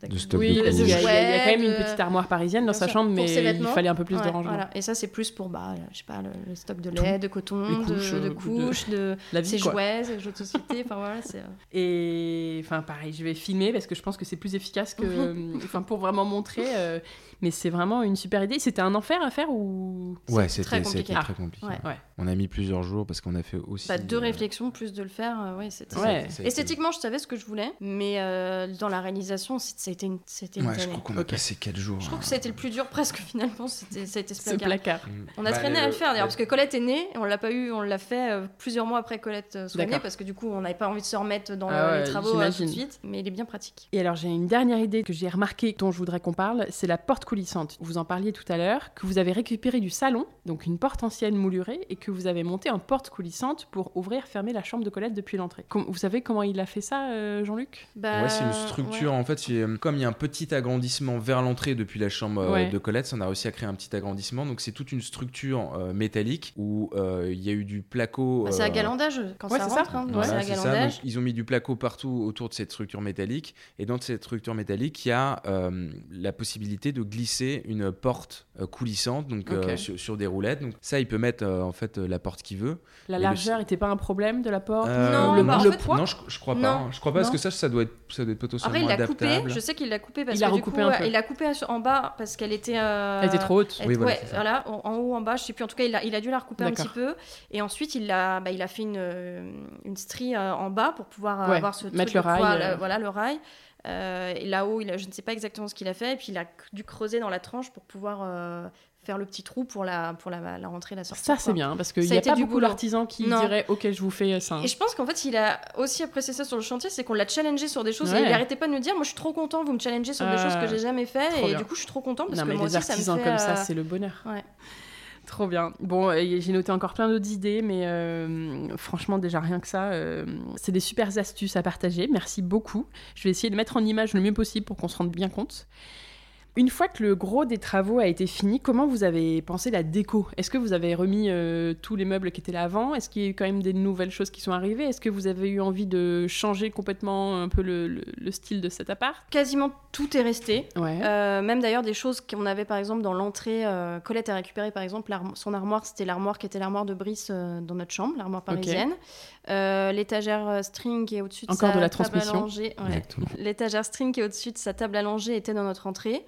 Speaker 3: de,
Speaker 4: De stock
Speaker 2: Oui,
Speaker 4: de
Speaker 2: il y, a- il y a- il y a quand même une
Speaker 3: de-
Speaker 2: petite armoire parisienne dans sa
Speaker 3: sûr,
Speaker 2: chambre,
Speaker 3: pour
Speaker 2: mais il fallait un peu plus de
Speaker 3: Ouais,
Speaker 2: rangement.
Speaker 3: voilà. Et ça, c'est plus pour, bah, je sais pas, le, le stock de
Speaker 2: Tout.
Speaker 3: lait, de coton,
Speaker 2: couches,
Speaker 3: de, de
Speaker 2: euh, de-
Speaker 3: couches, de,
Speaker 2: La vie,
Speaker 3: ses
Speaker 2: quoi.
Speaker 3: jouets, ses jeux de société. Enfin voilà, c'est.
Speaker 2: Et enfin, pareil, je vais filmer parce que je pense que c'est plus efficace que. Enfin, pour vraiment montrer. euh, mais c'est vraiment une super idée. C'était un enfer à faire ou.
Speaker 4: Ouais,
Speaker 3: C'est
Speaker 4: c'était
Speaker 3: très compliqué.
Speaker 4: très compliqué.
Speaker 3: Ouais.
Speaker 2: Ouais.
Speaker 4: On a mis plusieurs jours parce qu'on a fait aussi.
Speaker 3: Bah, deux
Speaker 4: euh,
Speaker 3: réflexions plus de le faire, euh, ouais, c'était.
Speaker 2: Ouais.
Speaker 3: Esthétiquement, je savais ce que je voulais, mais euh, dans la réalisation, c'est- ça a été une, c'était une
Speaker 4: Ouais, je crois qu'on a passé 4 jours.
Speaker 3: Je trouve que
Speaker 4: hein.
Speaker 3: ça a été le plus dur presque finalement, c'était, ça a été ce
Speaker 2: Ce
Speaker 3: placard.
Speaker 4: Mm.
Speaker 3: On a
Speaker 4: Bah,
Speaker 3: traîné à
Speaker 4: le-
Speaker 3: faire d'ailleurs
Speaker 4: le-
Speaker 3: parce que Colette est née et on l'a pas eu, on l'a fait euh, plusieurs mois après Colette euh, soit née parce que du coup on n'avait pas envie de se remettre dans le-
Speaker 2: Ah ouais,
Speaker 3: les travaux euh, tout de suite, mais il est bien pratique.
Speaker 2: Et alors j'ai une dernière idée que j'ai remarquée dont je voudrais qu'on parle, c'est la porte coulissante. Vous en parliez tout à l'heure, que vous avez récupéré du salon, donc une porte ancienne moulurée, et que vous avez monté en porte coulissante pour ouvrir, fermer la chambre de Colette depuis l'entrée. Com- vous savez comment il a fait ça, euh, Jean-Luc?
Speaker 3: Bah,
Speaker 4: Ouais, c'est une structure. En fait, c'est, euh, comme il y a un petit agrandissement vers l'entrée depuis la chambre euh,
Speaker 2: Ouais.
Speaker 4: de Colette, on a réussi à créer un petit agrandissement. Donc, c'est toute une structure euh, métallique où euh, il y a eu du placo.
Speaker 3: Bah, c'est
Speaker 4: euh,
Speaker 3: à galandage quand
Speaker 2: ouais,
Speaker 3: ça
Speaker 2: c'est ça.
Speaker 3: rentre, hein, donc
Speaker 4: Voilà,
Speaker 3: c'est à
Speaker 4: ça.
Speaker 3: galandage.
Speaker 4: Donc, ils ont mis du placo partout autour de cette structure métallique. Et dans cette structure métallique, il y a euh, la possibilité de glisser une porte euh, coulissante donc, euh, sur, sur des roulettes. Donc, ça, il peut mettre euh, en fait euh, la porte qu'il veut.
Speaker 2: La
Speaker 4: Et
Speaker 2: largeur n'était pas un problème de la porte
Speaker 4: Euh,
Speaker 3: Non,
Speaker 2: le,
Speaker 3: bah, en
Speaker 2: le
Speaker 3: fait-
Speaker 2: poids
Speaker 4: Non, je, je crois pas.
Speaker 3: Non.
Speaker 4: hein. Je crois pas parce
Speaker 2: Non.
Speaker 4: que ça, ça doit être, ça doit être potentiellement
Speaker 3: Après, il l'a coupé. Je sais qu'il l'a coupé parce
Speaker 2: Il l'a
Speaker 3: que du coup,
Speaker 2: un
Speaker 3: euh,
Speaker 2: peu.
Speaker 3: il l'a coupé en bas parce qu'elle était. euh,
Speaker 2: Elle était trop haute.
Speaker 3: elle-
Speaker 4: Oui, voilà,
Speaker 3: ouais, en, en haut, en bas, je sais plus. En tout cas, il a, il a dû la recouper un petit peu. Et ensuite, il a, bah, il a fait une, une strie en bas pour pouvoir
Speaker 2: Ouais,
Speaker 3: avoir ce
Speaker 2: mettre
Speaker 3: truc
Speaker 2: le
Speaker 3: poids,
Speaker 2: rail,
Speaker 3: là,
Speaker 2: euh.
Speaker 3: voilà, le rail. Euh, et là-haut, il a, je ne sais pas exactement ce qu'il a fait. Et puis, il a dû creuser dans la tranche pour pouvoir euh, faire le petit trou pour la, pour la, la rentrée, la sortie.
Speaker 2: Ça, c'est bien, parce qu'il n'y
Speaker 3: a
Speaker 2: a pas
Speaker 3: du
Speaker 2: beaucoup d'artisans qui
Speaker 3: Non.
Speaker 2: diraient Ok, je vous fais ça.
Speaker 3: Et je pense qu'en fait, il a aussi apprécié ça sur le chantier, c'est qu'on l'a challengé sur des choses.
Speaker 2: Ouais.
Speaker 3: Et il arrêtait pas de nous dire Moi, je suis trop content, vous me challengez sur des choses que j'ai jamais fait. Et
Speaker 2: bien.
Speaker 3: du coup, je suis trop content parce
Speaker 2: non,
Speaker 3: que
Speaker 2: mais
Speaker 3: moi aussi, ça me
Speaker 2: artisans
Speaker 3: fait,
Speaker 2: comme ça,
Speaker 3: euh,
Speaker 2: c'est le bonheur.
Speaker 3: ouais.
Speaker 2: Trop bien. Bon, j'ai noté encore plein d'autres idées, mais euh, franchement, déjà rien que ça, euh, c'est des super astuces à partager. Merci beaucoup. Je vais essayer de mettre en image le mieux possible pour qu'on se rende bien compte. Une fois que le gros des travaux a été fini, comment vous avez pensé la déco? Est-ce que vous avez remis euh, tous les meubles qui étaient là avant? Est-ce qu'il y a eu quand même des nouvelles choses qui sont arrivées? Est-ce que vous avez eu envie de changer complètement un peu le, le- le style de cet appart?
Speaker 3: Quasiment tout est resté.
Speaker 2: Ouais.
Speaker 3: Euh, même d'ailleurs des choses qu'on avait par exemple dans l'entrée. euh, Colette a récupéré par exemple son armoire, c'était l'armoire qui était l'armoire de Brice dans notre chambre, l'armoire parisienne. Euh, L'étagère euh, string qui est au-dessus de
Speaker 2: Encore
Speaker 3: sa
Speaker 2: de la
Speaker 3: table
Speaker 2: transmission.
Speaker 3: langer, ouais. L'étagère string qui est au-dessus de sa table langer était dans notre entrée.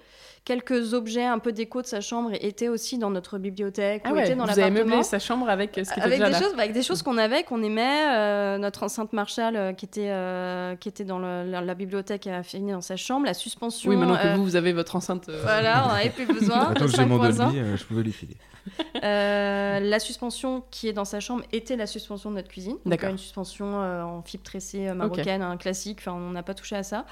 Speaker 3: Quelques objets un peu déco de sa chambre étaient aussi dans notre bibliothèque
Speaker 2: Ah
Speaker 3: ou
Speaker 2: ouais,
Speaker 3: étaient dans
Speaker 2: vous avez meublé sa chambre avec ce qui était
Speaker 3: Avec
Speaker 2: déjà
Speaker 3: des,
Speaker 2: là.
Speaker 3: choses, bah, avec des choses qu'on avait, qu'on aimait. euh, notre enceinte Marshall euh, qui, était, euh, qui était dans le- la, la bibliothèque a fini dans sa chambre. La suspension.
Speaker 2: Oui, maintenant que
Speaker 3: euh,
Speaker 2: vous, vous avez votre enceinte. euh,
Speaker 3: Voilà, on n'avait plus besoin.
Speaker 4: Que j'ai mon
Speaker 3: 5.1.
Speaker 4: Dolby, euh, je pouvais lui filer.
Speaker 3: Euh, la suspension qui est dans sa chambre était la suspension de notre cuisine. Donc,
Speaker 2: D'accord.
Speaker 3: euh, une suspension euh, en fibre tressée euh, marocaine, un classique. Enfin, on n'a pas touché à ça.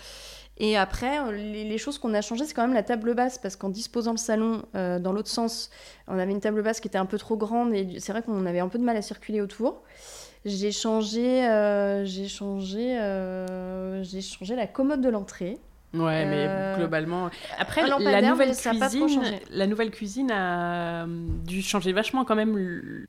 Speaker 3: Et après, euh, les, choses qu'on a changées, c'est quand même la table basse, parce qu'en disposant le salon euh, dans l'autre sens, on avait une table basse qui était un peu trop grande, et c'est vrai qu'on avait un peu de mal à circuler autour. J'ai changé, euh, j'ai changé, j'ai changé la commode de l'entrée.
Speaker 2: Ouais, mais
Speaker 3: Euh,
Speaker 2: globalement. Après, la nouvelle cuisine, la nouvelle cuisine a euh, dû changer vachement quand même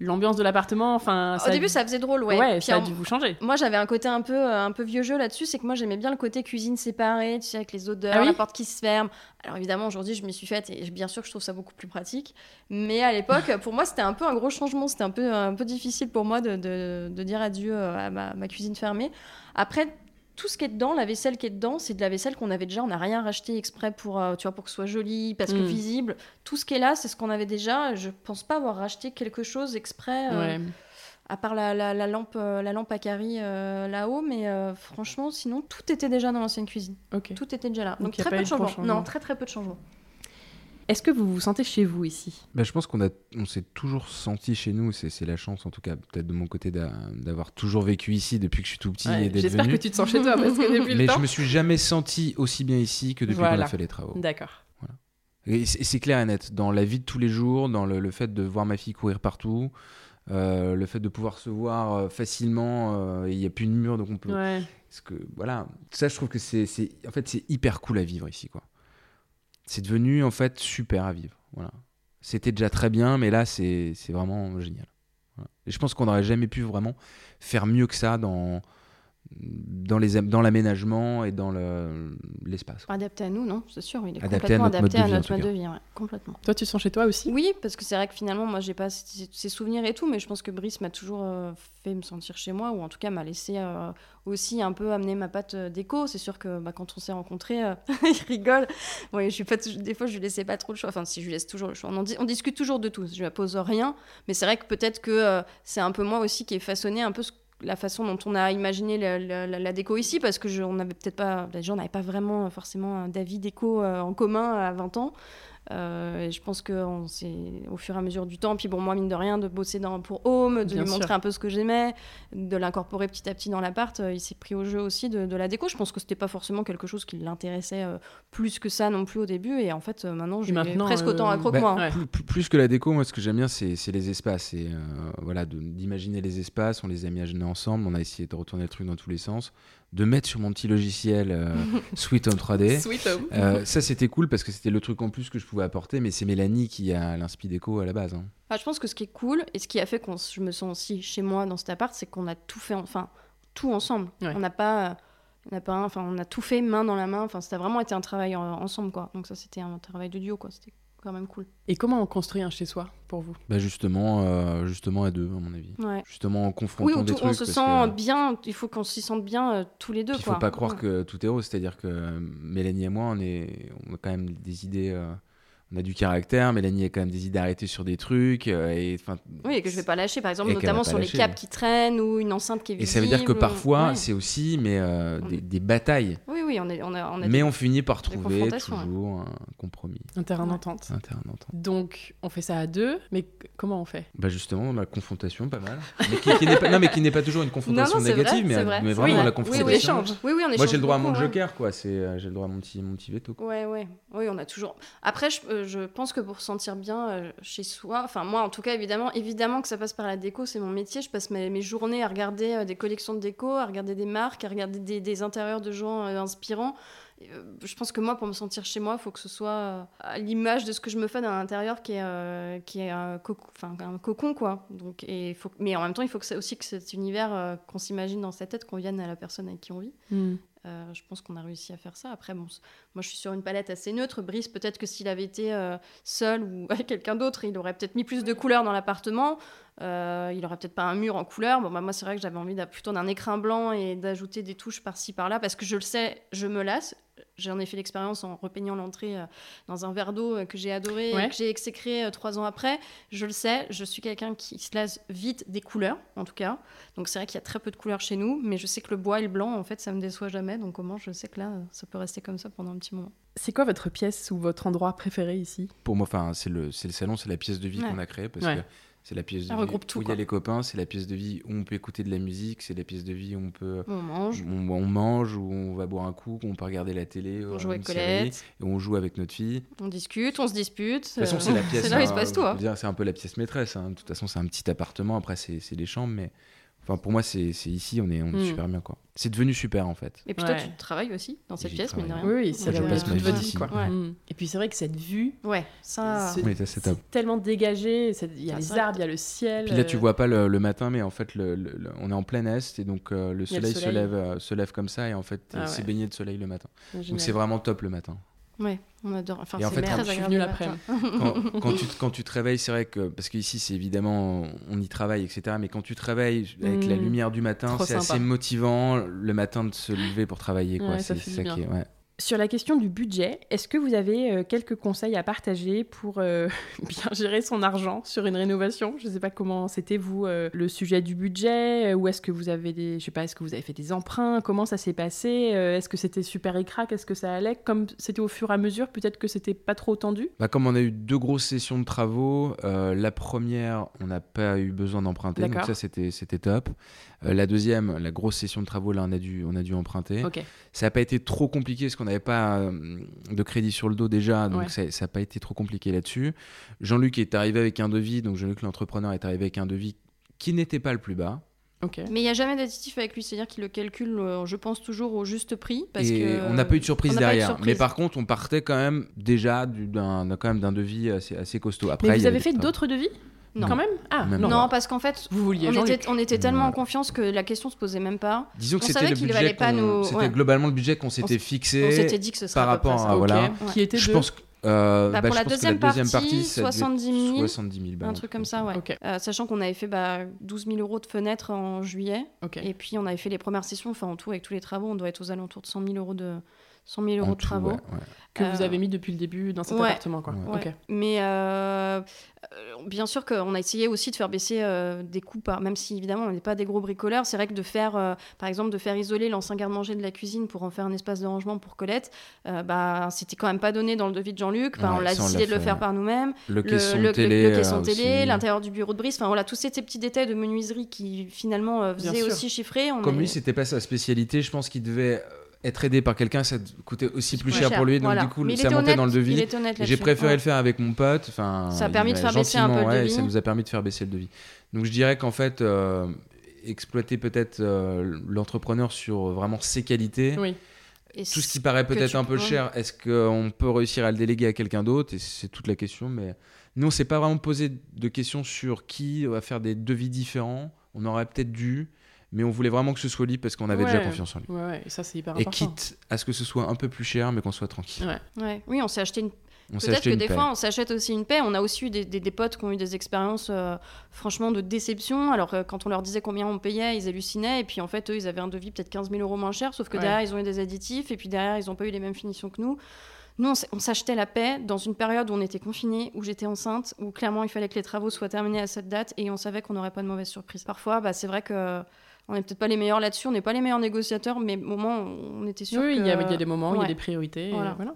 Speaker 2: l'ambiance de l'appartement. Enfin,
Speaker 3: Au début, ça faisait drôle, ouais.
Speaker 2: ouais,
Speaker 3: Puis
Speaker 2: ça a
Speaker 3: en-
Speaker 2: dû vous changer.
Speaker 3: Moi, j'avais un côté un peu, euh, un peu vieux jeu là-dessus, c'est que moi, j'aimais bien le côté cuisine séparée, tu sais, avec les odeurs,
Speaker 2: Ah oui
Speaker 3: la porte qui se ferme. Alors évidemment, aujourd'hui, je m'y suis faite et bien sûr que je trouve ça beaucoup plus pratique. Mais à l'époque, pour moi, c'était un peu un gros changement. C'était un peu, un peu difficile pour moi de, de- de dire adieu à ma, ma cuisine fermée. Après, tout ce qui est dedans, la vaisselle qui est dedans, c'est de la vaisselle qu'on avait déjà. On n'a rien racheté exprès pour, euh, tu vois, pour que ce soit joli, parce que
Speaker 2: Mm.
Speaker 3: visible. Tout ce qui est là, c'est ce qu'on avait déjà. Je pense pas avoir racheté quelque chose exprès, euh, à part la, la- la lampe, euh, la lampe à carry euh, là-haut. Mais euh, franchement, sinon, tout était déjà dans l'ancienne cuisine. Tout était déjà là.
Speaker 2: Donc,
Speaker 3: très peu
Speaker 2: eu
Speaker 3: de changements. Non, très très peu de changements.
Speaker 2: Est-ce que vous vous sentez chez vous ici?
Speaker 4: Bah, je pense qu'on on s'est toujours senti chez nous. C'est, la chance, en tout cas, peut-être de mon côté, d'a- d'avoir toujours vécu ici depuis que je suis tout petit
Speaker 2: Ouais,
Speaker 4: et d'être
Speaker 2: J'espère que tu te sens chez toi parce que depuis le
Speaker 4: Mais
Speaker 2: temps.
Speaker 4: je me suis jamais senti aussi bien ici que depuis qu'on
Speaker 2: Voilà.
Speaker 4: a fait les travaux.
Speaker 2: D'accord.
Speaker 4: Et c'est, clair et net. Dans la vie de tous les jours, dans le, le fait de voir ma fille courir partout, euh, le fait de pouvoir se voir euh, facilement, euh, il n'y a plus de mur, donc on peut.
Speaker 2: Ouais.
Speaker 4: Parce que voilà, ça, je trouve que c'est, c'est, en fait, c'est hyper cool à vivre ici, quoi. C'est devenu en fait super à vivre. Voilà. C'était déjà très bien, mais là, c'est, vraiment génial. Et je pense qu'on n'aurait jamais pu vraiment faire mieux que ça dans dans les dans l'aménagement et dans le, l'espace.
Speaker 3: Adapté à nous, non C'est sûr, il est
Speaker 4: Adapté à
Speaker 3: complètement
Speaker 4: notre mode
Speaker 3: adapté
Speaker 4: de
Speaker 3: à
Speaker 4: vie,
Speaker 3: notre mode de vie, ouais, complètement.
Speaker 2: Toi, tu te sens chez toi aussi?
Speaker 3: Oui, parce que c'est vrai que finalement, moi, j'ai pas ces, souvenirs et tout, mais je pense que Brice m'a toujours euh, fait me sentir chez moi, ou en tout cas m'a laissé euh, aussi un peu amener ma patte euh, déco. C'est sûr que bah, quand on s'est rencontrés, euh, il rigole. Je suis pas des fois, je lui laissais pas trop le choix. Enfin, si je lui laisse toujours le choix, on, en di- on discute toujours de tout. Je lui pose rien, mais c'est vrai que peut-être que euh, c'est un peu moi aussi qui ai façonné un peu ce- la façon dont on a imaginé la, déco ici, parce que je, on peut-être pas, les gens n'avaient pas vraiment euh, forcément un d'avis déco euh, en commun à 20 ans. Euh, et je pense que on s'est, au fur et à mesure du temps, puis bon, moi, mine de rien, de bosser dans, pour Home, de
Speaker 2: Bien
Speaker 3: lui
Speaker 2: sûr.
Speaker 3: montrer un peu ce que j'aimais, de l'incorporer petit à petit dans l'appart, euh, il s'est pris au jeu aussi de, de la déco. Je pense que c'était pas forcément quelque chose qui l'intéressait euh, plus que ça non plus au début. Et en fait, euh, maintenant, je
Speaker 2: maintenant,
Speaker 3: presque
Speaker 2: euh,
Speaker 3: autant accro que
Speaker 4: Bah,
Speaker 3: moi. hein.
Speaker 2: Ouais.
Speaker 4: Plus, que la déco, moi, ce que j'aime bien, c'est c'est les espaces. Et euh, voilà, d'imaginer les espaces. On les a imaginés ensemble. On a essayé de retourner le truc dans tous les sens. De mettre sur mon petit logiciel euh, Sweet Home 3D.
Speaker 2: Sweet home.
Speaker 4: Euh, ça, c'était cool parce que c'était le truc en plus que je pouvais apporter. Mais c'est Mélanie qui a l'inspi déco à la base. hein.
Speaker 3: Enfin, je pense que ce qui est cool et ce qui a fait que je me sens aussi chez moi dans cet appart, c'est qu'on a tout fait, enfin, tout ensemble.
Speaker 2: Ouais.
Speaker 3: On n'a pas, on n'a pas, enfin, on a tout fait main dans la main. Enfin, ça a vraiment été un travail en- ensemble, quoi. Donc ça, c'était un travail de duo, quoi. C'était quand même cool.
Speaker 2: Et comment on construit un chez soi pour vous?
Speaker 4: Bah, justement, euh, justement à deux, à mon avis.
Speaker 3: Ouais.
Speaker 4: Justement en confrontant
Speaker 3: Oui,
Speaker 4: des
Speaker 3: tout-
Speaker 4: trucs.
Speaker 3: on se
Speaker 4: parce
Speaker 3: sent
Speaker 4: que-
Speaker 3: bien. Il faut qu'on s'y sente bien euh, tous les deux,
Speaker 4: Puis il
Speaker 3: quoi.
Speaker 4: faut pas croire
Speaker 3: Ouais.
Speaker 4: que tout est rose, c'est-à-dire que Mélanie et moi, on, est, on a quand même des idées, euh, on a du caractère. Mélanie a quand même des idées arrêtées sur des trucs. euh, et, enfin,
Speaker 3: Oui, et que je vais pas lâcher, par exemple,
Speaker 4: Et
Speaker 3: notamment sur les câbles qui traînent ou une enceinte qui est
Speaker 4: Et
Speaker 3: visible.
Speaker 4: ça veut dire que parfois,
Speaker 3: Ouais.
Speaker 4: c'est aussi mais, euh,
Speaker 3: On-
Speaker 4: des, des batailles.
Speaker 3: Oui, oui, on, est, on a, on a
Speaker 4: Mais on finit par trouver
Speaker 3: ouais.
Speaker 4: toujours un compromis,
Speaker 2: Un terrain
Speaker 3: Ouais.
Speaker 2: d'entente.
Speaker 4: un terrain d'entente.
Speaker 2: Donc, on fait ça à deux, mais comment on fait?
Speaker 4: Bah justement, la confrontation, pas mal. Mais qui, qui n'est pas, non, mais qui n'est pas toujours une confrontation
Speaker 3: Non, non, c'est
Speaker 4: négative,
Speaker 3: vrai,
Speaker 4: mais,
Speaker 3: c'est vrai,
Speaker 4: mais
Speaker 3: c'est
Speaker 4: vraiment
Speaker 2: vrai.
Speaker 4: la confrontation.
Speaker 2: oui, l'échange.
Speaker 3: Oui, oui, on
Speaker 4: Moi,
Speaker 3: échange
Speaker 4: j'ai le droit à mon joker, quoi. C'est, euh, j'ai le droit à mon petit, mon petit veto.
Speaker 3: Ouais, ouais. Oui, on a toujours. Après, je, euh, je pense que pour se sentir bien euh, chez soi, enfin, moi, en tout cas, évidemment, évidemment que ça passe par la déco, c'est mon métier. Je passe mes, journées à regarder euh, des collections de déco, à regarder des marques, à regarder des, intérieurs de gens euh, inspirants. Je pense que moi, pour me sentir chez moi, il faut que ce soit à l'image de ce que je me fais dans l'intérieur qui est, qui est un, cocon, quoi. Donc, et faut, mais en même temps, il faut que ça, aussi que cet univers qu'on s'imagine dans sa tête convienne à la personne avec qui on vit.
Speaker 2: Hmm.
Speaker 3: Euh, je pense qu'on a réussi à faire ça. Après, bon, moi, je suis sur une palette assez neutre. Brice, peut-être que s'il avait été euh, seul ou avec quelqu'un d'autre, il aurait peut-être mis plus de couleurs dans l'appartement. Euh, il aurait peut-être pas un mur en couleur. Bon, bah, moi, c'est vrai que j'avais envie plutôt d'un écrin blanc et d'ajouter des touches par-ci par-là parce que je le sais, je me lasse. J'en ai fait l'expérience en repeignant l'entrée euh, dans un verre d'eau euh, que j'ai adoré
Speaker 2: Ouais.
Speaker 3: et que j'ai exécré euh, trois ans après. Je le sais, je suis quelqu'un qui se lasse vite des couleurs, en tout cas. Donc c'est vrai qu'il y a très peu de couleurs chez nous, mais je sais que le bois et le blanc, en fait, ça me déçoit jamais. Donc comment je sais que là, ça peut rester comme ça pendant un petit moment.
Speaker 2: C'est quoi votre pièce ou votre endroit préféré ici?
Speaker 4: Pour moi, enfin, c'est le, c'est le salon, c'est la pièce de vie
Speaker 3: Ouais.
Speaker 4: qu'on a créée parce
Speaker 2: Ouais.
Speaker 4: que c'est la pièce de vie
Speaker 3: tout,
Speaker 4: où il y a les copains, c'est la pièce de vie où on peut écouter de la musique, c'est la pièce de vie où on peut
Speaker 3: On mange,
Speaker 4: on, on mange, où on va boire un coup, où on peut regarder la télé,
Speaker 3: on
Speaker 4: euh,
Speaker 3: joue avec
Speaker 4: série,
Speaker 3: Colette,
Speaker 4: et on joue avec notre fille. De
Speaker 3: on discute, on se dispute.
Speaker 4: toute façon, c'est la pièce.
Speaker 3: c'est là où il se
Speaker 4: hein,
Speaker 3: passe tout. hein.
Speaker 4: C'est un peu la pièce maîtresse. hein. De toute façon, c'est un petit appartement. Après, c'est c'est des chambres, mais enfin, pour moi, c'est c'est ici, on est, on est
Speaker 2: Mm.
Speaker 4: super bien quoi. C'est devenu super en fait.
Speaker 3: Et puis toi, tu travailles aussi dans cette pièce, mine de
Speaker 4: travaille.
Speaker 3: rien.
Speaker 2: Oui, oui, c'est où
Speaker 4: passe ma vie
Speaker 2: quoi.
Speaker 3: Ouais.
Speaker 2: Hmm. Et puis c'est vrai que cette vue,
Speaker 3: Ouais, ça.
Speaker 4: c'est
Speaker 2: tellement dégagé, il y a
Speaker 3: Ah,
Speaker 2: les arbres, il y a le ciel.
Speaker 4: Puis là, tu
Speaker 2: euh,
Speaker 4: vois pas le, le matin, mais en fait, le, le- le- on est en plein est et donc euh, le soleil, se lève, euh, se lève comme ça et en fait,
Speaker 2: Ah
Speaker 4: c'est baigné de soleil le matin.
Speaker 2: génial.
Speaker 4: Donc c'est vraiment top le matin.
Speaker 3: Ouais, on adore. Enfin,
Speaker 4: Et en
Speaker 3: c'est
Speaker 4: fait, quand-
Speaker 5: je suis l'après-midi.
Speaker 3: matin.
Speaker 4: quand, quand tu, quand tu te réveilles, c'est vrai que, parce qu'ici, c'est évidemment, on y travaille, etc. Mais quand tu te réveilles avec la
Speaker 5: Mm.
Speaker 4: lumière du matin, c'est assez motivant le matin de se lever pour travailler. Quoi.
Speaker 5: Ouais,
Speaker 4: c'est ça qui est- ouais.
Speaker 2: Sur la question du budget, est-ce que vous avez euh, quelques conseils à partager pour euh, bien gérer son argent sur une rénovation? Je ne sais pas comment c'était vous euh, le sujet du budget, ou est-ce que vous avez des, je sais pas, est-ce que vous avez fait des emprunts? Comment ça s'est passé? Euh, Est-ce que c'était super écrac Est-ce que ça allait? Comme c'était au fur et à mesure, peut-être que c'était pas trop tendu?
Speaker 4: Bah, comme on a eu deux grosses sessions de travaux, la première, on n'a pas eu besoin d'emprunter, donc ça c'était c'était top. Euh, la deuxième, la grosse session de travaux, là on a dû, on a dû emprunter. Ça n'a pas été trop compliqué parce qu'on n'avait pas euh, de crédit sur le dos déjà, donc
Speaker 2: Ouais.
Speaker 4: ça n'a pas été trop compliqué là-dessus. Jean-Luc est arrivé avec un devis, donc Jean-Luc l'entrepreneur est arrivé avec un devis qui n'était pas le plus bas.
Speaker 3: Mais il n'y a jamais d'additif avec lui, c'est-à-dire qu'il le calcule, euh, je pense, toujours au juste prix. Parce
Speaker 4: et
Speaker 3: que...
Speaker 4: on n'a pas eu de surprise
Speaker 3: de
Speaker 4: derrière.
Speaker 3: surprise.
Speaker 4: Mais par contre, on partait quand même déjà du- d'un d'un- quand même d'un devis assez, assez costaud. Après,
Speaker 2: Mais vous avez fait d'autres devis?
Speaker 3: Non.
Speaker 2: Quand même Ah
Speaker 4: Même
Speaker 2: non.
Speaker 3: Non, parce qu'en fait,
Speaker 2: Vous vouliez
Speaker 3: on était, on était tellement
Speaker 4: Voilà.
Speaker 3: en confiance que la question se posait même pas.
Speaker 4: Disons que c'était
Speaker 3: valait pas nous-
Speaker 4: C'était
Speaker 3: ouais.
Speaker 4: globalement le budget qu'on s'était fixé.
Speaker 3: On s'était dit que ce serait
Speaker 4: par
Speaker 3: à
Speaker 4: rapport
Speaker 3: ça.
Speaker 4: à-
Speaker 2: Ok.
Speaker 4: voilà.
Speaker 2: Ah, Qui était
Speaker 4: Je
Speaker 2: deux
Speaker 4: pense que euh,
Speaker 3: Bah,
Speaker 4: bah,
Speaker 3: pour la
Speaker 4: pense que
Speaker 3: deuxième partie,
Speaker 4: être
Speaker 3: 70 000.
Speaker 4: 70 000 balles,
Speaker 3: Un truc comme ça, ouais.
Speaker 2: Ok.
Speaker 3: Euh, sachant qu'on avait fait bah, 12 000 euros de fenêtres en juillet.
Speaker 2: Ok.
Speaker 3: Et puis on avait fait les premières sessions. Enfin, en tout, avec tous les travaux, on doit être aux alentours de 100 000 euros de, 100 000 euros
Speaker 4: En
Speaker 3: de
Speaker 4: tout,
Speaker 3: travaux.
Speaker 4: ouais, ouais.
Speaker 2: Que vous
Speaker 3: Euh,
Speaker 2: avez mis depuis le début dans cet
Speaker 3: ouais.
Speaker 2: appartement, quoi.
Speaker 4: Ouais.
Speaker 3: Ouais.
Speaker 2: Ok.
Speaker 3: Mais euh, bien sûr qu'on a essayé aussi de faire baisser euh, des coûts, par, même si évidemment on n'est pas des gros bricoleurs. C'est vrai que de faire, euh, par exemple, de faire isoler l'ancien garde-manger de la cuisine pour en faire un espace de rangement pour Colette, euh, bah, c'était quand même pas donné dans le devis de Jean-Luc.
Speaker 4: Ouais,
Speaker 3: on l'a
Speaker 4: on
Speaker 3: décidé de le faire par nous-mêmes.
Speaker 4: Le caisson
Speaker 3: le, le-
Speaker 4: télé.
Speaker 3: le caisson
Speaker 4: euh,
Speaker 3: télé,
Speaker 4: aussi.
Speaker 3: l'intérieur du bureau de Brice, enfin voilà, tous ces petits détails de menuiserie qui finalement euh, faisaient aussi chiffrer. On
Speaker 4: Comme
Speaker 3: est-
Speaker 4: lui, c'était pas sa spécialité. Je pense qu'il devait euh, être aidé par quelqu'un. Ça coûtait aussi plus cher pour lui. Donc
Speaker 3: Voilà.
Speaker 4: du coup,
Speaker 3: Mais
Speaker 4: ça montait
Speaker 3: honnête,
Speaker 4: dans le devis. J'ai préféré
Speaker 3: Ouais.
Speaker 4: le faire avec mon pote. Enfin,
Speaker 3: Ça a permis de faire baisser un peu le
Speaker 4: ouais,
Speaker 3: devis.
Speaker 4: Ça nous a permis de faire baisser le devis. Donc je dirais qu'en fait, euh, exploiter peut-être euh, l'entrepreneur sur vraiment ses qualités.
Speaker 2: Oui.
Speaker 3: Et
Speaker 4: Tout ce qui paraît peut-être un peu
Speaker 3: peux-
Speaker 4: cher, est-ce qu'on peut réussir à le déléguer à quelqu'un d'autre Et c'est toute la question. Mais nous, on s'est pas vraiment posé de questions sur qui va faire des devis différents. On aurait peut-être dû, mais on voulait vraiment que ce soit lui parce qu'on avait déjà confiance en lui.
Speaker 2: Ouais, ouais, et ça c'est hyper
Speaker 4: Et
Speaker 2: important.
Speaker 4: quitte à ce que ce soit un peu plus cher, mais qu'on soit tranquille.
Speaker 2: Ouais.
Speaker 3: Ouais. Oui, on s'est acheté une Peut-être que
Speaker 4: une
Speaker 3: des fois, on s'achète aussi une paix. On a aussi eu des, des- des potes qui ont eu des expériences, euh, franchement, de déception. Alors, euh, quand on leur disait combien on payait, ils hallucinaient. Et puis, en fait, eux, ils avaient un devis peut-être 15 000 euros moins cher. Sauf que
Speaker 2: Ouais.
Speaker 3: derrière, ils ont eu des additifs. Et puis, derrière, ils n'ont pas eu les mêmes finitions que nous. Nous, on s'achetait la paix dans une période où on était confinés, où j'étais enceinte, où clairement, il fallait que les travaux soient terminés à cette date. Et on savait qu'on n'aurait pas de mauvaise surprise. Parfois, bah, c'est vrai que. On n'est peut-être pas les meilleurs là-dessus, on n'est pas les meilleurs négociateurs, mais au moment, on était sûr
Speaker 2: Oui,
Speaker 3: que...
Speaker 2: il y, a, il y a des moments il y a des priorités.
Speaker 3: Voilà.
Speaker 2: voilà.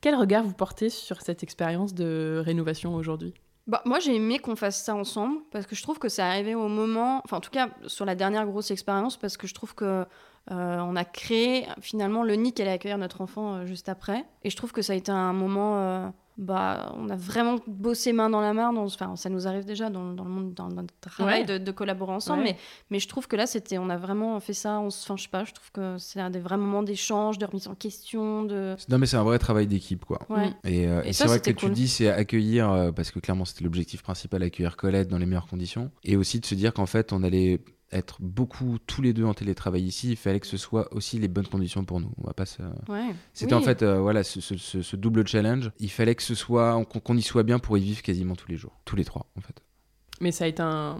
Speaker 2: Quel regard vous portez sur cette expérience de rénovation aujourd'hui?
Speaker 3: Bah, moi, j'ai aimé qu'on fasse ça ensemble parce que je trouve que c'est arrivé au moment, enfin, en tout cas, sur la dernière grosse expérience, parce que je trouve que euh, on a créé finalement le nid qui allait accueillir notre enfant euh, juste après. Et je trouve que ça a été un moment. euh, bah, on a vraiment bossé main dans la main. Dans, enfin, ça nous arrive déjà dans, dans le monde, dans notre travail
Speaker 2: Ouais.
Speaker 3: de, de collaborer ensemble.
Speaker 2: Ouais.
Speaker 3: Mais, mais je trouve que là, c'était, on a vraiment fait ça. On, se- enfin, je sais pas. Je trouve que c'est un des vrais moments d'échange, de remise en question, de.
Speaker 4: Non, mais c'est un vrai travail d'équipe, quoi.
Speaker 3: Ouais.
Speaker 2: Mm.
Speaker 4: Et, euh,
Speaker 3: Et
Speaker 4: et c'est vrai que
Speaker 3: c'était
Speaker 4: tu
Speaker 3: cool.
Speaker 4: dis, c'est accueillir, euh, parce que clairement c'était l'objectif principal, accueillir Colette dans les meilleures conditions. Et aussi de se dire qu'en fait, on allait être beaucoup tous les deux en télétravail ici. Il fallait que ce soit aussi les bonnes conditions pour nous. On va pas se...
Speaker 3: Ouais.
Speaker 4: C'était
Speaker 3: Oui.
Speaker 4: en fait euh, voilà ce, ce- ce- ce double challenge. Il fallait que ce soit qu'on y soit bien pour y vivre quasiment tous les jours, tous les trois en fait.
Speaker 2: Mais ça a été un,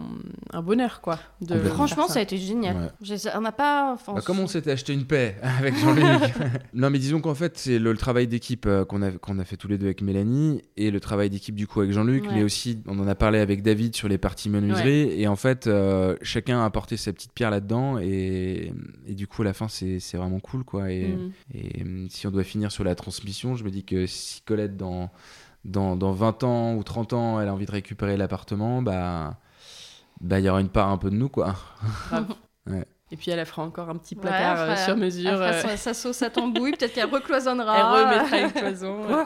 Speaker 2: un bonheur, quoi. De
Speaker 4: Complètement.
Speaker 3: Franchement, ça a été génial.
Speaker 4: Ouais.
Speaker 3: On n'a pas. enfin,
Speaker 4: Bah, comme on s'était acheté une paix avec Jean-Luc. non, mais disons qu'en fait, c'est le, le travail d'équipe euh, qu'on a, qu'on a fait tous les deux avec Mélanie et le travail d'équipe du coup avec Jean-Luc,
Speaker 3: Ouais.
Speaker 4: mais aussi on en a parlé avec David sur les parties menuiserie. Et en fait, euh, chacun a apporté sa petite pierre là-dedans et, et du coup, à la fin, c'est c'est vraiment cool quoi. Et,
Speaker 2: Mm.
Speaker 4: et hum, si on doit finir sur la transmission, je me dis que si Colette, dans, dans, dans 20 ans ou 30 ans, elle a envie de récupérer l'appartement, bah. Bah, il y aura une part un peu de nous, quoi. Ouais.
Speaker 2: Et puis elle a fera encore un petit
Speaker 3: Ouais,
Speaker 2: placard
Speaker 3: elle
Speaker 2: euh,
Speaker 3: fera-
Speaker 2: sur mesure.
Speaker 3: Elle fera sa, sa sauce à tambouille, peut-être qu'elle recloisonnera.
Speaker 2: Elle remettra une cloison. euh,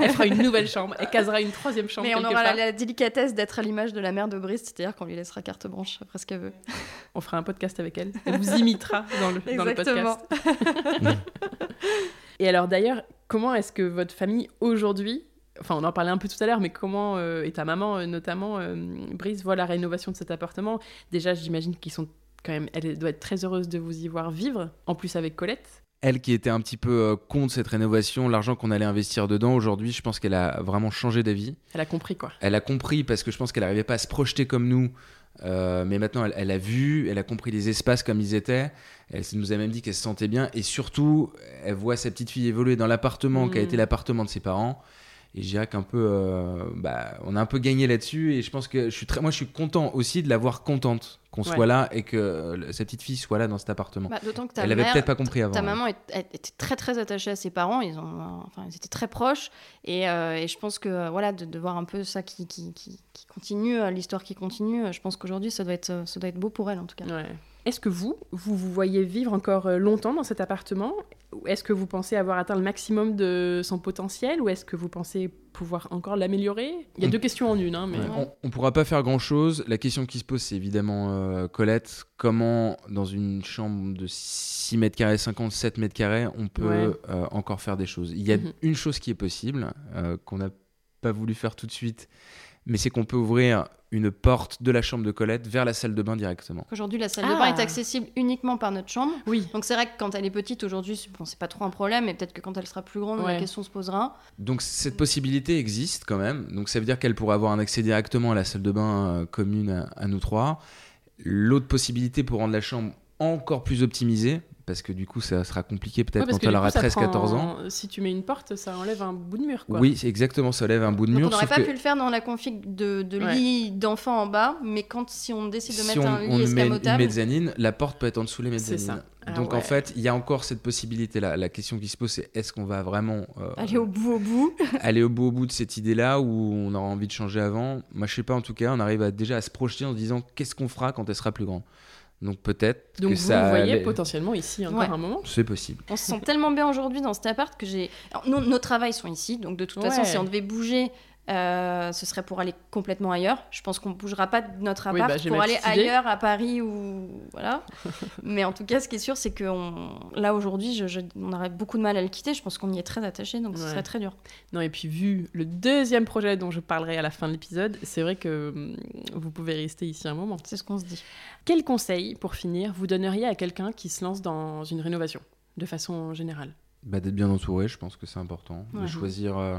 Speaker 2: elle fera une nouvelle chambre. Elle casera une troisième chambre
Speaker 3: Mais on aura la, délicatesse d'être à l'image de la mère de Brice, c'est-à-dire qu'on lui laissera carte blanche après ce qu'elle veut.
Speaker 2: On fera un podcast avec elle. Elle vous imitera dans le, dans le
Speaker 3: Exactement.
Speaker 2: podcast. Et alors d'ailleurs, comment est-ce que votre famille aujourd'hui, enfin on en parlait un peu tout à l'heure, mais comment, euh, et ta maman euh, notamment, euh, Brice, voit la rénovation de cet appartement Déjà, j'imagine qu'ils sont quand même, elle doit être très heureuse de vous y voir vivre, en plus avec Colette.
Speaker 4: elle qui était un petit peu euh, contre cette rénovation, l'argent qu'on allait investir dedans, aujourd'hui, je pense qu'elle a vraiment changé d'avis.
Speaker 2: Elle a compris quoi.
Speaker 4: Elle a compris parce que je pense qu'elle n'arrivait pas à se projeter comme nous. Euh, mais maintenant, elle, elle a vu, elle a compris les espaces comme ils étaient. Elle nous a même dit qu'elle se sentait bien. Et surtout, elle voit sa petite fille évoluer dans l'appartement qui a été l'appartement de ses parents. Et je dirais qu'un peu, euh, bah, on a un peu gagné là-dessus. Et je pense que je suis très, moi, je suis content aussi de la voir contente qu'on
Speaker 2: Ouais.
Speaker 4: soit là et que euh, sa petite fille soit là dans cet appartement.
Speaker 3: Bah, D'autant que ta
Speaker 4: elle avait peut-être pas compris avant.
Speaker 3: Ta maman est- elle était très très attachée à ses parents, ils, ont, euh, enfin, ils étaient très proches, et, euh, et je pense que voilà, de, de voir un peu ça qui, qui, qui, qui continue, l'histoire qui continue, je pense qu'aujourd'hui ça, doit être, ça doit être beau pour elle en tout cas.
Speaker 2: Ouais. Est-ce que vous, vous vous voyez vivre encore longtemps dans cet appartement? Est-ce que vous pensez avoir atteint le maximum de son potentiel ou est-ce que vous pensez pouvoir encore l'améliorer? Il y a
Speaker 4: On-
Speaker 2: deux questions en une, hein, mais
Speaker 4: Ouais, On, on pourra pas faire grand chose. La question qui se pose, c'est évidemment euh, Colette. Comment, dans une chambre de 6 mètres carrés, 57 mètres carrés, on peut
Speaker 2: Ouais.
Speaker 4: euh, encore faire des choses? Il y a
Speaker 2: Mhm.
Speaker 4: une chose qui est possible, euh, qu'on n'a pas voulu faire tout de suite, mais c'est qu'on peut ouvrir une porte de la chambre de Colette vers la salle de bain directement.
Speaker 3: Aujourd'hui la salle de
Speaker 2: Ah.
Speaker 3: bain est accessible uniquement par notre chambre.
Speaker 2: oui.
Speaker 3: Donc c'est vrai que quand elle est petite aujourd'hui, c'est- bon, c'est pas trop un problème, mais peut-être que quand elle sera plus grande,
Speaker 2: Ouais.
Speaker 3: la question se posera.
Speaker 4: Donc cette possibilité existe quand même. Donc ça veut dire qu'elle pourrait avoir un accès directement à la salle de bain euh, commune à, à nous trois. L'autre possibilité pour rendre la chambre encore plus optimisée, parce que du coup ça sera compliqué peut-être
Speaker 2: Ouais,
Speaker 4: quand elle aura
Speaker 2: coup, ça
Speaker 4: 13-14 ans.
Speaker 2: Si tu mets une porte, ça enlève un bout de mur. Quoi.
Speaker 4: Oui, c'est exactement, ça lève un bout de
Speaker 3: Donc
Speaker 4: mur.
Speaker 3: on n'aurait pas
Speaker 4: que
Speaker 3: pu le faire dans la config de, de
Speaker 2: Ouais.
Speaker 3: lit d'enfant en bas, mais quand si on décide de
Speaker 4: si
Speaker 3: mettre
Speaker 4: on,
Speaker 3: un lit
Speaker 4: on met une
Speaker 3: escamotable,
Speaker 4: mezzanine, la porte peut être en dessous les
Speaker 2: C'est
Speaker 4: mezzanines.
Speaker 2: ça. Ah
Speaker 4: Donc en fait, il y a encore cette possibilité-là. La question qui se pose, c'est est-ce qu'on va vraiment euh,
Speaker 3: aller au bout au bout.
Speaker 4: aller au bout au bout de cette idée-là ou on aura envie de changer avant? Moi, je sais pas. En tout cas, on arrive à, déjà à se projeter en se disant qu'est-ce qu'on fera quand elle sera plus grande? Donc peut-être
Speaker 2: Donc
Speaker 4: que
Speaker 2: vous
Speaker 4: ça.
Speaker 2: vous voyez
Speaker 4: allait-
Speaker 2: potentiellement ici encore
Speaker 3: Ouais.
Speaker 2: un moment
Speaker 4: C'est possible.
Speaker 3: On se sent tellement bien aujourd'hui dans cet appart que j'ai. Alors, nos, nos travails sont ici, donc de toute façon, si on devait bouger, euh, ce serait pour aller complètement ailleurs. Je pense qu'on ne bougera pas de notre
Speaker 2: Oui,
Speaker 3: appart
Speaker 2: bah,
Speaker 3: pour aller ailleurs à Paris ou voilà. Mais en tout cas, ce qui est sûr, c'est que on- là aujourd'hui, je- je- on aurait beaucoup de mal à le quitter. Je pense qu'on y est très attaché, donc ce serait très dur.
Speaker 2: Non, et puis vu le deuxième projet dont je parlerai à la fin de l'épisode, c'est vrai que hum, vous pouvez rester ici un moment.
Speaker 3: C'est ce qu'on se dit.
Speaker 2: Quel conseil, pour finir, vous donneriez à quelqu'un qui se lance dans une rénovation, de façon générale?
Speaker 4: Bah, d'être bien entouré, je pense que c'est important. De choisir. euh,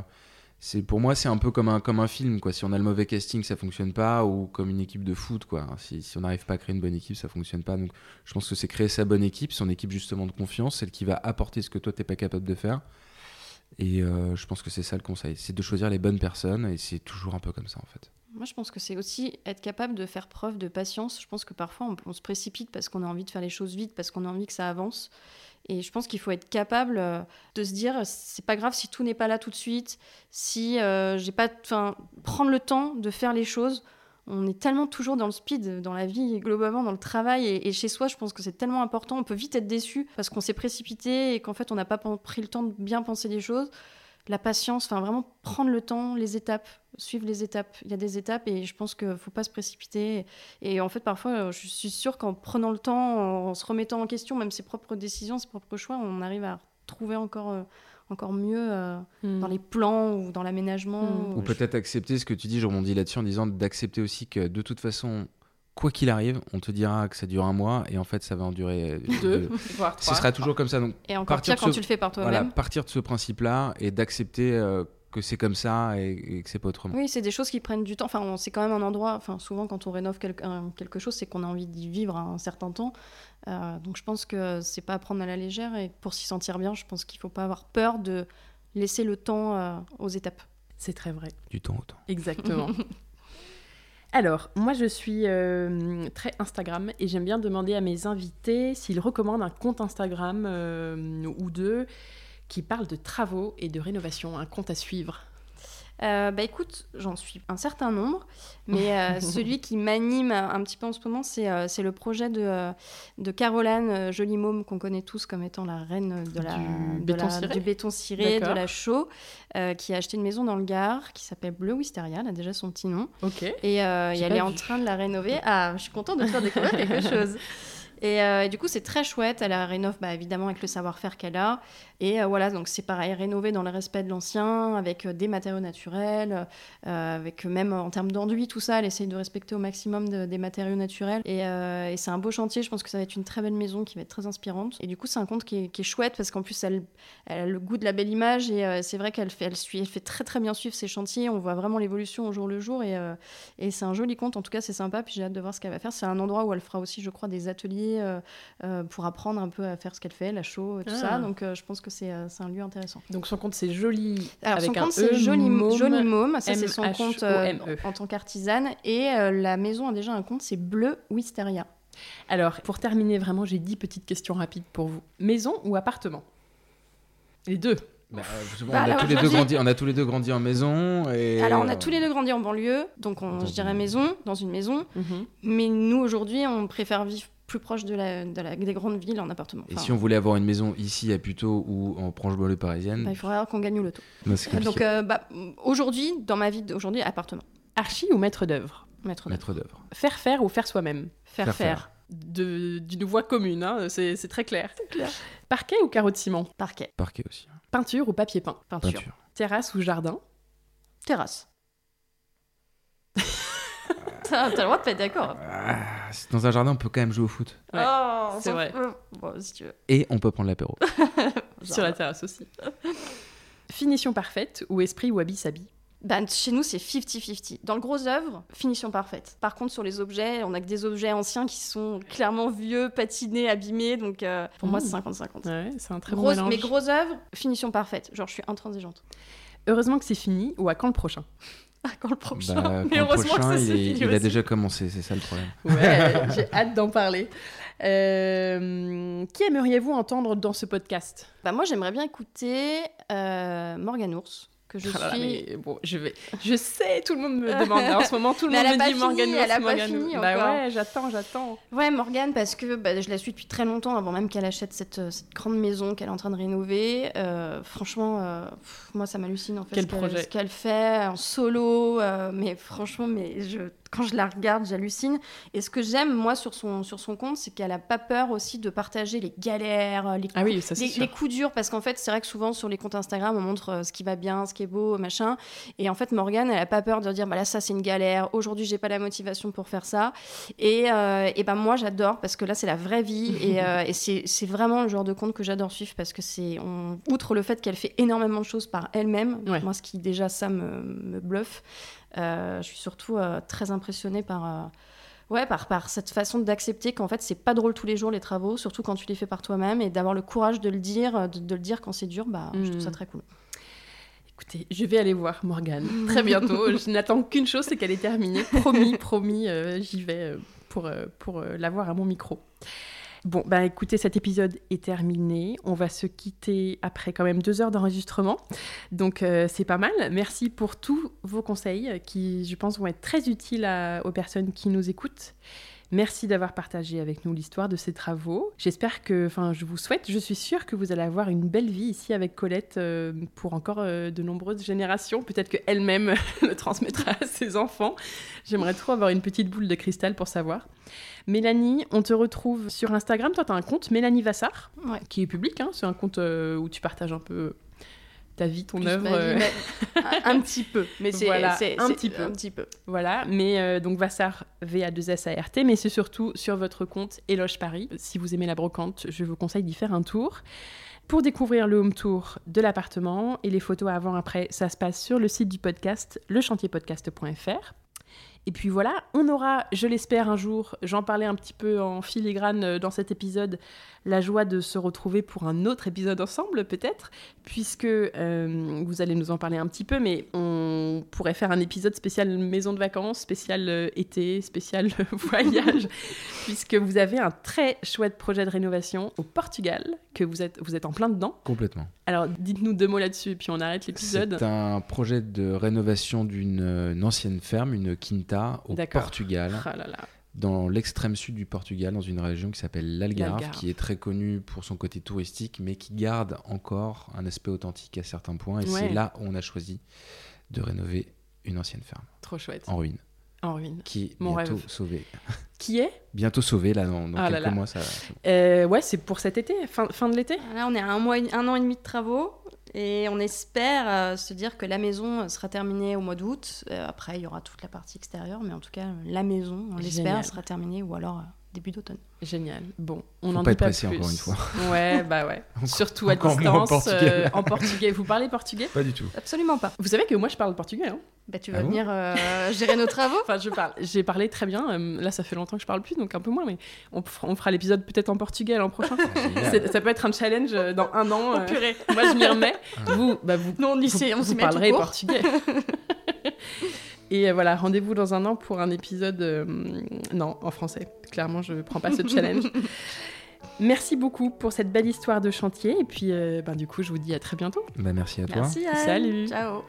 Speaker 4: c'est pour moi, c'est un peu comme un comme un film quoi. Si on a le mauvais casting, ça fonctionne pas, ou comme une équipe de foot quoi. Si, on n'arrive pas à créer une bonne équipe, ça fonctionne pas. Donc, je pense que c'est créer sa bonne équipe, son équipe justement de confiance, celle qui va apporter ce que toi t'es pas capable de faire. Et euh, je pense que c'est ça le conseil, c'est de choisir les bonnes personnes, et c'est toujours un peu comme ça en fait.
Speaker 3: Moi, je pense que c'est aussi être capable de faire preuve de patience. Je pense que parfois, on, on se précipite parce qu'on a envie de faire les choses vite, parce qu'on a envie que ça avance. Et je pense qu'il faut être capable euh, de se dire, c'est pas grave si tout n'est pas là tout de suite, si euh, j'ai pas, enfin, prendre le temps de faire les choses. On est tellement toujours dans le speed, dans la vie, globalement, dans le travail et, et chez soi. Je pense que c'est tellement important. On peut vite être déçu parce qu'on s'est précipité et qu'en fait, on n'a pas pris le temps de bien penser les choses. La patience, enfin, vraiment prendre le temps, les étapes, suivre les étapes. Il y a des étapes et je pense qu'il ne faut pas se précipiter. Et en fait, parfois, je suis sûre qu'en prenant le temps, en se remettant en question, même ses propres décisions, ses propres choix, on arrive à trouver encore, euh, encore mieux euh, dans les plans ou dans l'aménagement.
Speaker 2: Mm.
Speaker 4: Ou peut-être accepter ce que tu dis, je rebondis là-dessus en disant d'accepter aussi que de toute façon, quoi qu'il arrive, on te dira que ça dure un mois, et en fait, ça va en durer euh,
Speaker 2: Deux,
Speaker 4: deux.
Speaker 2: voire
Speaker 4: Ce
Speaker 2: trois.
Speaker 4: sera toujours comme ça. Donc
Speaker 3: Et encore
Speaker 4: partir
Speaker 3: pire quand
Speaker 4: ce-
Speaker 3: tu le fais par toi-même.
Speaker 4: voilà, partir de ce principe-là et d'accepter euh, que c'est comme ça et, et que c'est pas autrement.
Speaker 3: Oui, c'est des choses qui prennent du temps. Enfin, c'est quand même un endroit. Enfin, souvent, quand on rénove quelque, chose, c'est qu'on a envie d'y vivre un certain temps. Euh, donc, je pense que c'est pas à prendre à la légère. Et pour s'y sentir bien, je pense qu'il faut pas avoir peur de laisser le temps euh, aux étapes.
Speaker 2: C'est très vrai.
Speaker 4: Du temps au temps.
Speaker 2: Exactement. Alors, moi je suis euh, très Instagram et j'aime bien demander à mes invités s'ils recommandent un compte Instagram euh, ou deux qui parle de travaux et de rénovation, un compte à suivre.
Speaker 3: Euh, bah écoute, j'en suis un certain nombre, mais euh, celui qui m'anime un petit peu en ce moment, c'est euh, le projet de, euh, de Caroline Jolimôme, qu'on connaît tous comme étant la reine de la,
Speaker 2: Du
Speaker 3: de
Speaker 2: béton
Speaker 3: la-
Speaker 2: ciré
Speaker 3: du béton ciré, de la chaux, qui a acheté une maison dans le Gard, qui s'appelle Bleu Wisteria, elle a déjà son petit nom.
Speaker 2: Ok.
Speaker 3: Et, elle est en train de la rénover. Ah, je suis contente de te faire découvrir quelque chose. Et, euh, et du coup, c'est très chouette. Elle la rénove bah, évidemment avec le savoir-faire qu'elle a. Et euh, voilà, donc c'est pareil, rénové dans le respect de l'ancien, avec euh, des matériaux naturels, euh, avec même en termes d'enduit, tout ça. Elle essaye de respecter au maximum de- des matériaux naturels. Et, et c'est un beau chantier. Je pense que ça va être une très belle maison qui va être très inspirante. Et du coup, c'est un conte qui est, qui est chouette parce qu'en plus, elle, elle a le goût de la belle image. Et c'est vrai qu'elle fait, elle suit, elle fait très très bien suivre ses chantiers. On voit vraiment l'évolution au jour le jour. Et, et c'est un joli conte. En tout cas, c'est sympa. Puis j'ai hâte de voir ce qu'elle va faire. C'est un endroit où elle fera aussi, je crois, des ateliers pour apprendre un peu à faire ce qu'elle fait, la show, tout
Speaker 2: Ah.
Speaker 3: ça. Donc je pense que c'est euh, c'est un lieu intéressant.
Speaker 2: Donc son compte c'est joli
Speaker 3: Alors
Speaker 2: avec
Speaker 3: son
Speaker 2: un
Speaker 3: compte c'est
Speaker 2: E,
Speaker 3: Joli
Speaker 2: Môme,
Speaker 3: Joli Môme, ça c'est son compte euh, en tant qu'artisane. Et euh, la maison a déjà un compte, c'est Bleu Wisteria.
Speaker 2: Alors, pour terminer, vraiment, j'ai 10 petites questions rapides pour vous. Maison ou appartement? Les deux.
Speaker 4: Bah,
Speaker 3: Bah,
Speaker 4: on, a tous les deux grandi, on a tous les deux grandi en maison. Et
Speaker 3: Alors on a tous les deux grandi en banlieue, donc on, je dirais maison, dans une maison.
Speaker 2: Mhm.
Speaker 3: Mais nous aujourd'hui, on préfère vivre plus proche de la, de la- des grandes villes en appartement.
Speaker 4: Et si on voulait avoir une maison ici à Puteaux ou en proche banlieue parisienne,
Speaker 3: bah, il faudrait qu'on gagne le taux.
Speaker 4: bah.
Speaker 3: Donc euh, bah, aujourd'hui, dans ma vie d'aujourd'hui, appartement,
Speaker 2: Archi ou maître d'œuvre?
Speaker 3: Maître d'œuvre.
Speaker 4: Maître d'œuvre.
Speaker 2: Faire faire ou faire soi-même?
Speaker 3: Faire,
Speaker 4: faire
Speaker 3: faire,
Speaker 2: D'une voix commune, hein, c'est c'est très clair. Parquet ou carreau de ciment?
Speaker 3: Parquet,
Speaker 4: Parquet aussi.
Speaker 2: Peinture ou papier peint?
Speaker 3: Peinture,
Speaker 4: Peinture.
Speaker 2: Terrasse ou jardin?
Speaker 3: Terrasse. T'as le droit de pas être d'accord.
Speaker 4: Ah, dans un jardin, on peut quand même jouer au foot.
Speaker 2: Ouais,
Speaker 3: Oh,
Speaker 2: c'est vrai.
Speaker 3: fout. Bon, si tu veux.
Speaker 4: Et on peut prendre l'apéro.
Speaker 2: Sur la terrasse aussi. Finition parfaite ou esprit ou habit-sabi
Speaker 3: Ben, chez nous, c'est 50-50. Dans le gros œuvre, finition parfaite. Par contre, sur les objets, on a que des objets anciens qui sont clairement vieux, patinés, abîmés. Donc, euh, pour moi,
Speaker 2: Mmh.
Speaker 3: c'est 50-50.
Speaker 2: Ouais, c'est un très bon
Speaker 3: Grosse-
Speaker 2: mélange.
Speaker 3: mais gros œuvres, finition parfaite. Genre, je suis intransigeante.
Speaker 2: Heureusement que c'est fini ou à quand le prochain?
Speaker 3: Ah, quand le prochain.
Speaker 4: Bah,
Speaker 3: mais heureusement
Speaker 4: prochain,
Speaker 3: que ça
Speaker 4: il, il a déjà commencé, c'est ça le problème.
Speaker 2: Ouais, j'ai hâte d'en parler. Euh, qui aimeriez-vous entendre dans ce podcast?
Speaker 3: Bah, moi, j'aimerais bien écouter euh, Morgane Ours, que je
Speaker 2: Ah là là,
Speaker 3: suis.
Speaker 2: mais bon, je vais. Je sais, tout le monde me demande. En ce moment, tout le
Speaker 3: Mais
Speaker 2: monde me
Speaker 3: pas
Speaker 2: dit Morgane
Speaker 3: elle a pas
Speaker 2: Morgane
Speaker 3: fini
Speaker 2: Bah
Speaker 3: encore.
Speaker 2: ouais, j'attends, j'attends.
Speaker 3: Ouais, Morgane, parce que bah, je la suis depuis très longtemps, avant même qu'elle achète cette, euh, cette grande maison qu'elle est en train de rénover. Euh, franchement, euh, pff, moi, ça m'hallucine en fait.
Speaker 2: Quel
Speaker 3: ce qu'elle-
Speaker 2: projet.
Speaker 3: Ce qu'elle fait en solo. euh, mais franchement, mais je, quand je la regarde, j'hallucine. Et ce que j'aime, moi, sur son, sur son compte, c'est qu'elle a pas peur aussi de partager les galères, les
Speaker 2: Ah oui, ça c'est
Speaker 3: les, coups durs, parce qu'en fait, c'est vrai que souvent sur les comptes Instagram, on montre euh, ce qui va bien, ce qui est beau, machin. Et en fait, Morgane, elle a pas peur de dire, bah là, ça, c'est une galère. Aujourd'hui, j'ai pas la motivation pour faire ça. Et, euh, et ben moi, j'adore, parce que là, c'est la vraie vie. et euh, et c'est vraiment le genre de compte que j'adore suivre, parce que c'est, outre le fait qu'elle fait énormément de choses par elle-même,
Speaker 2: Ouais.
Speaker 3: moi, ce qui déjà, ça me, me bluffe, euh, je suis surtout euh, très impressionnée par. euh, Ouais, par, par cette façon d'accepter qu'en fait, c'est pas drôle tous les jours les travaux, surtout quand tu les fais par toi-même, et d'avoir le courage de le dire, de, de le dire quand c'est dur, bah, je trouve ça
Speaker 2: Mm.
Speaker 3: très cool.
Speaker 2: Écoutez, je vais aller voir Morgane très bientôt. je n'attends qu'une chose, c'est qu'elle est terminée. Promis, promis, euh, j'y vais euh, pour, euh, pour euh, l'avoir à mon micro. Bon, bah écoutez, cet épisode est terminé. On va se quitter après quand même deux heures d'enregistrement. Donc euh, c'est pas mal. Merci pour tous vos conseils euh, qui, je pense, vont être très utiles aux personnes qui nous écoutent. Merci d'avoir partagé avec nous l'histoire de ces travaux. J'espère que, enfin, je vous souhaite, je suis sûre que vous allez avoir une belle vie ici avec Colette euh, pour encore euh, de nombreuses générations. Peut-être qu'elle-même le transmettra à ses enfants. J'aimerais trop avoir une petite boule de cristal pour savoir. Mélanie, on te retrouve sur Instagram. Toi, tu as un compte Mélanie Vassar,
Speaker 3: Ouais.
Speaker 2: qui est public. hein. C'est un compte euh, où tu partages un peu ta vie, ton œuvre. euh,
Speaker 3: mais un, petit peu, mais c'est
Speaker 2: Voilà, un petit peu.
Speaker 3: Un petit peu.
Speaker 2: Voilà, mais euh, donc Vassar VA2SART, mais c'est surtout sur votre compte Éloge Paris. Si vous aimez la brocante, je vous conseille d'y faire un tour. Pour découvrir le home tour de l'appartement et les photos avant-après, ça se passe sur le site du podcast, lechantierpodcast.fr. Et puis voilà, on aura, je l'espère un jour, j'en parlais un petit peu en filigrane euh, dans cet épisode, la joie de se retrouver pour un autre épisode ensemble peut-être, puisque euh, vous allez nous en parler un petit peu, mais on pourrait faire un épisode spécial maison de vacances, spécial euh, été, spécial voyage, puisque vous avez un très chouette projet de rénovation au Portugal, que vous êtes, vous êtes en plein dedans.
Speaker 4: Complètement.
Speaker 2: Alors dites-nous deux mots là-dessus, et puis on arrête l'épisode.
Speaker 4: C'est un projet de rénovation d'une euh, ancienne ferme, une quinta au
Speaker 2: D'accord.
Speaker 4: Portugal,
Speaker 2: Ah là là.
Speaker 4: Dans l'extrême sud du Portugal, dans une région qui s'appelle l'Algarve, qui est très connue pour son côté touristique, mais qui garde encore un aspect authentique à certains points. Et
Speaker 2: Ouais.
Speaker 4: c'est là où on a choisi de rénover une ancienne ferme
Speaker 2: Trop chouette.
Speaker 4: en ruine.
Speaker 2: En ruine.
Speaker 4: qui est
Speaker 2: Mon
Speaker 4: bientôt
Speaker 2: rêve.
Speaker 4: sauvé.
Speaker 2: Qui est?
Speaker 4: Bientôt sauvé, là, dans, dans
Speaker 2: Ah
Speaker 4: quelques
Speaker 2: là.
Speaker 4: mois. Ça...
Speaker 2: Euh, Ouais, c'est pour cet été, fin, fin de l'été
Speaker 3: Là, on est à un, mois, un an et demi de travaux et on espère euh, se dire que la maison sera terminée au mois d'août. Euh, après, il y aura toute la partie extérieure, mais en tout cas, la maison, on l'espère, sera terminée ou alors euh, début d'automne.
Speaker 2: Génial. Bon, on
Speaker 4: Faut
Speaker 2: en
Speaker 4: pas
Speaker 2: dit
Speaker 4: être
Speaker 2: pas
Speaker 4: pressé,
Speaker 2: plus.
Speaker 4: encore une fois.
Speaker 2: Ouais, bah ouais.
Speaker 4: Encore-
Speaker 2: Surtout à
Speaker 4: encore moins en
Speaker 2: distance.
Speaker 4: portugais.
Speaker 2: euh, en portugais. Vous parlez portugais?
Speaker 4: Pas du tout.
Speaker 3: Absolument pas.
Speaker 2: Vous savez que moi je parle portugais. Hein
Speaker 3: Bah, tu
Speaker 4: Ah
Speaker 3: vas
Speaker 4: bon?
Speaker 3: venir euh, gérer nos travaux?
Speaker 2: Enfin, je parle. J'ai parlé très bien. euh, là, ça fait longtemps que je parle plus, donc un peu moins. Mais on, fera- on fera l'épisode peut-être en portugais l'an prochain. C'est- ça peut être un challenge dans un an.
Speaker 3: Oh
Speaker 2: euh,
Speaker 3: purée
Speaker 2: moi, je m'y remets. Vous, bah, vous,
Speaker 3: Non, on y
Speaker 2: vous,
Speaker 3: sait, on
Speaker 2: vous
Speaker 3: s'y met tout
Speaker 2: parlerez portugais. Et euh, voilà, rendez-vous dans un an pour un épisode. euh, non, en français. Clairement, je prends pas ce challenge. Merci beaucoup pour cette belle histoire de chantier. Et puis, euh, ben, du coup, je vous dis à très bientôt.
Speaker 4: Bah, merci à toi.
Speaker 3: Merci, Anne.
Speaker 2: Salut.
Speaker 3: Ciao.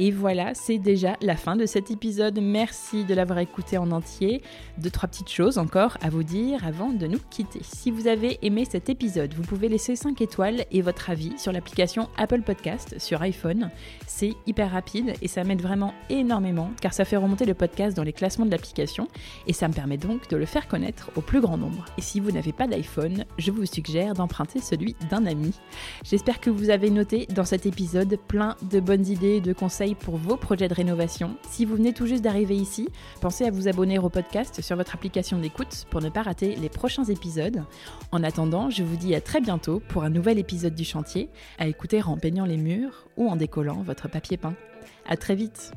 Speaker 1: Et voilà, c'est déjà la fin de cet épisode. Merci de l'avoir écouté en entier. Deux, trois petites choses encore à vous dire avant de nous quitter. Si vous avez aimé cet épisode, vous pouvez laisser 5 étoiles et votre avis sur l'application Apple Podcast sur iPhone. C'est hyper rapide et ça m'aide vraiment énormément car ça fait remonter le podcast dans les classements de l'application et ça me permet donc de le faire connaître au plus grand nombre. Et si vous n'avez pas d'iPhone, je vous suggère d'emprunter celui d'un ami. J'espère que vous avez noté dans cet épisode plein de bonnes idées de pour vos projets de rénovation. Si vous venez tout juste d'arriver ici, pensez à vous abonner au podcast sur votre application d'écoute pour ne pas rater les prochains épisodes. En attendant, je vous dis à très bientôt pour un nouvel épisode du chantier, à écouter en peignant les murs ou en décollant votre papier peint. À très vite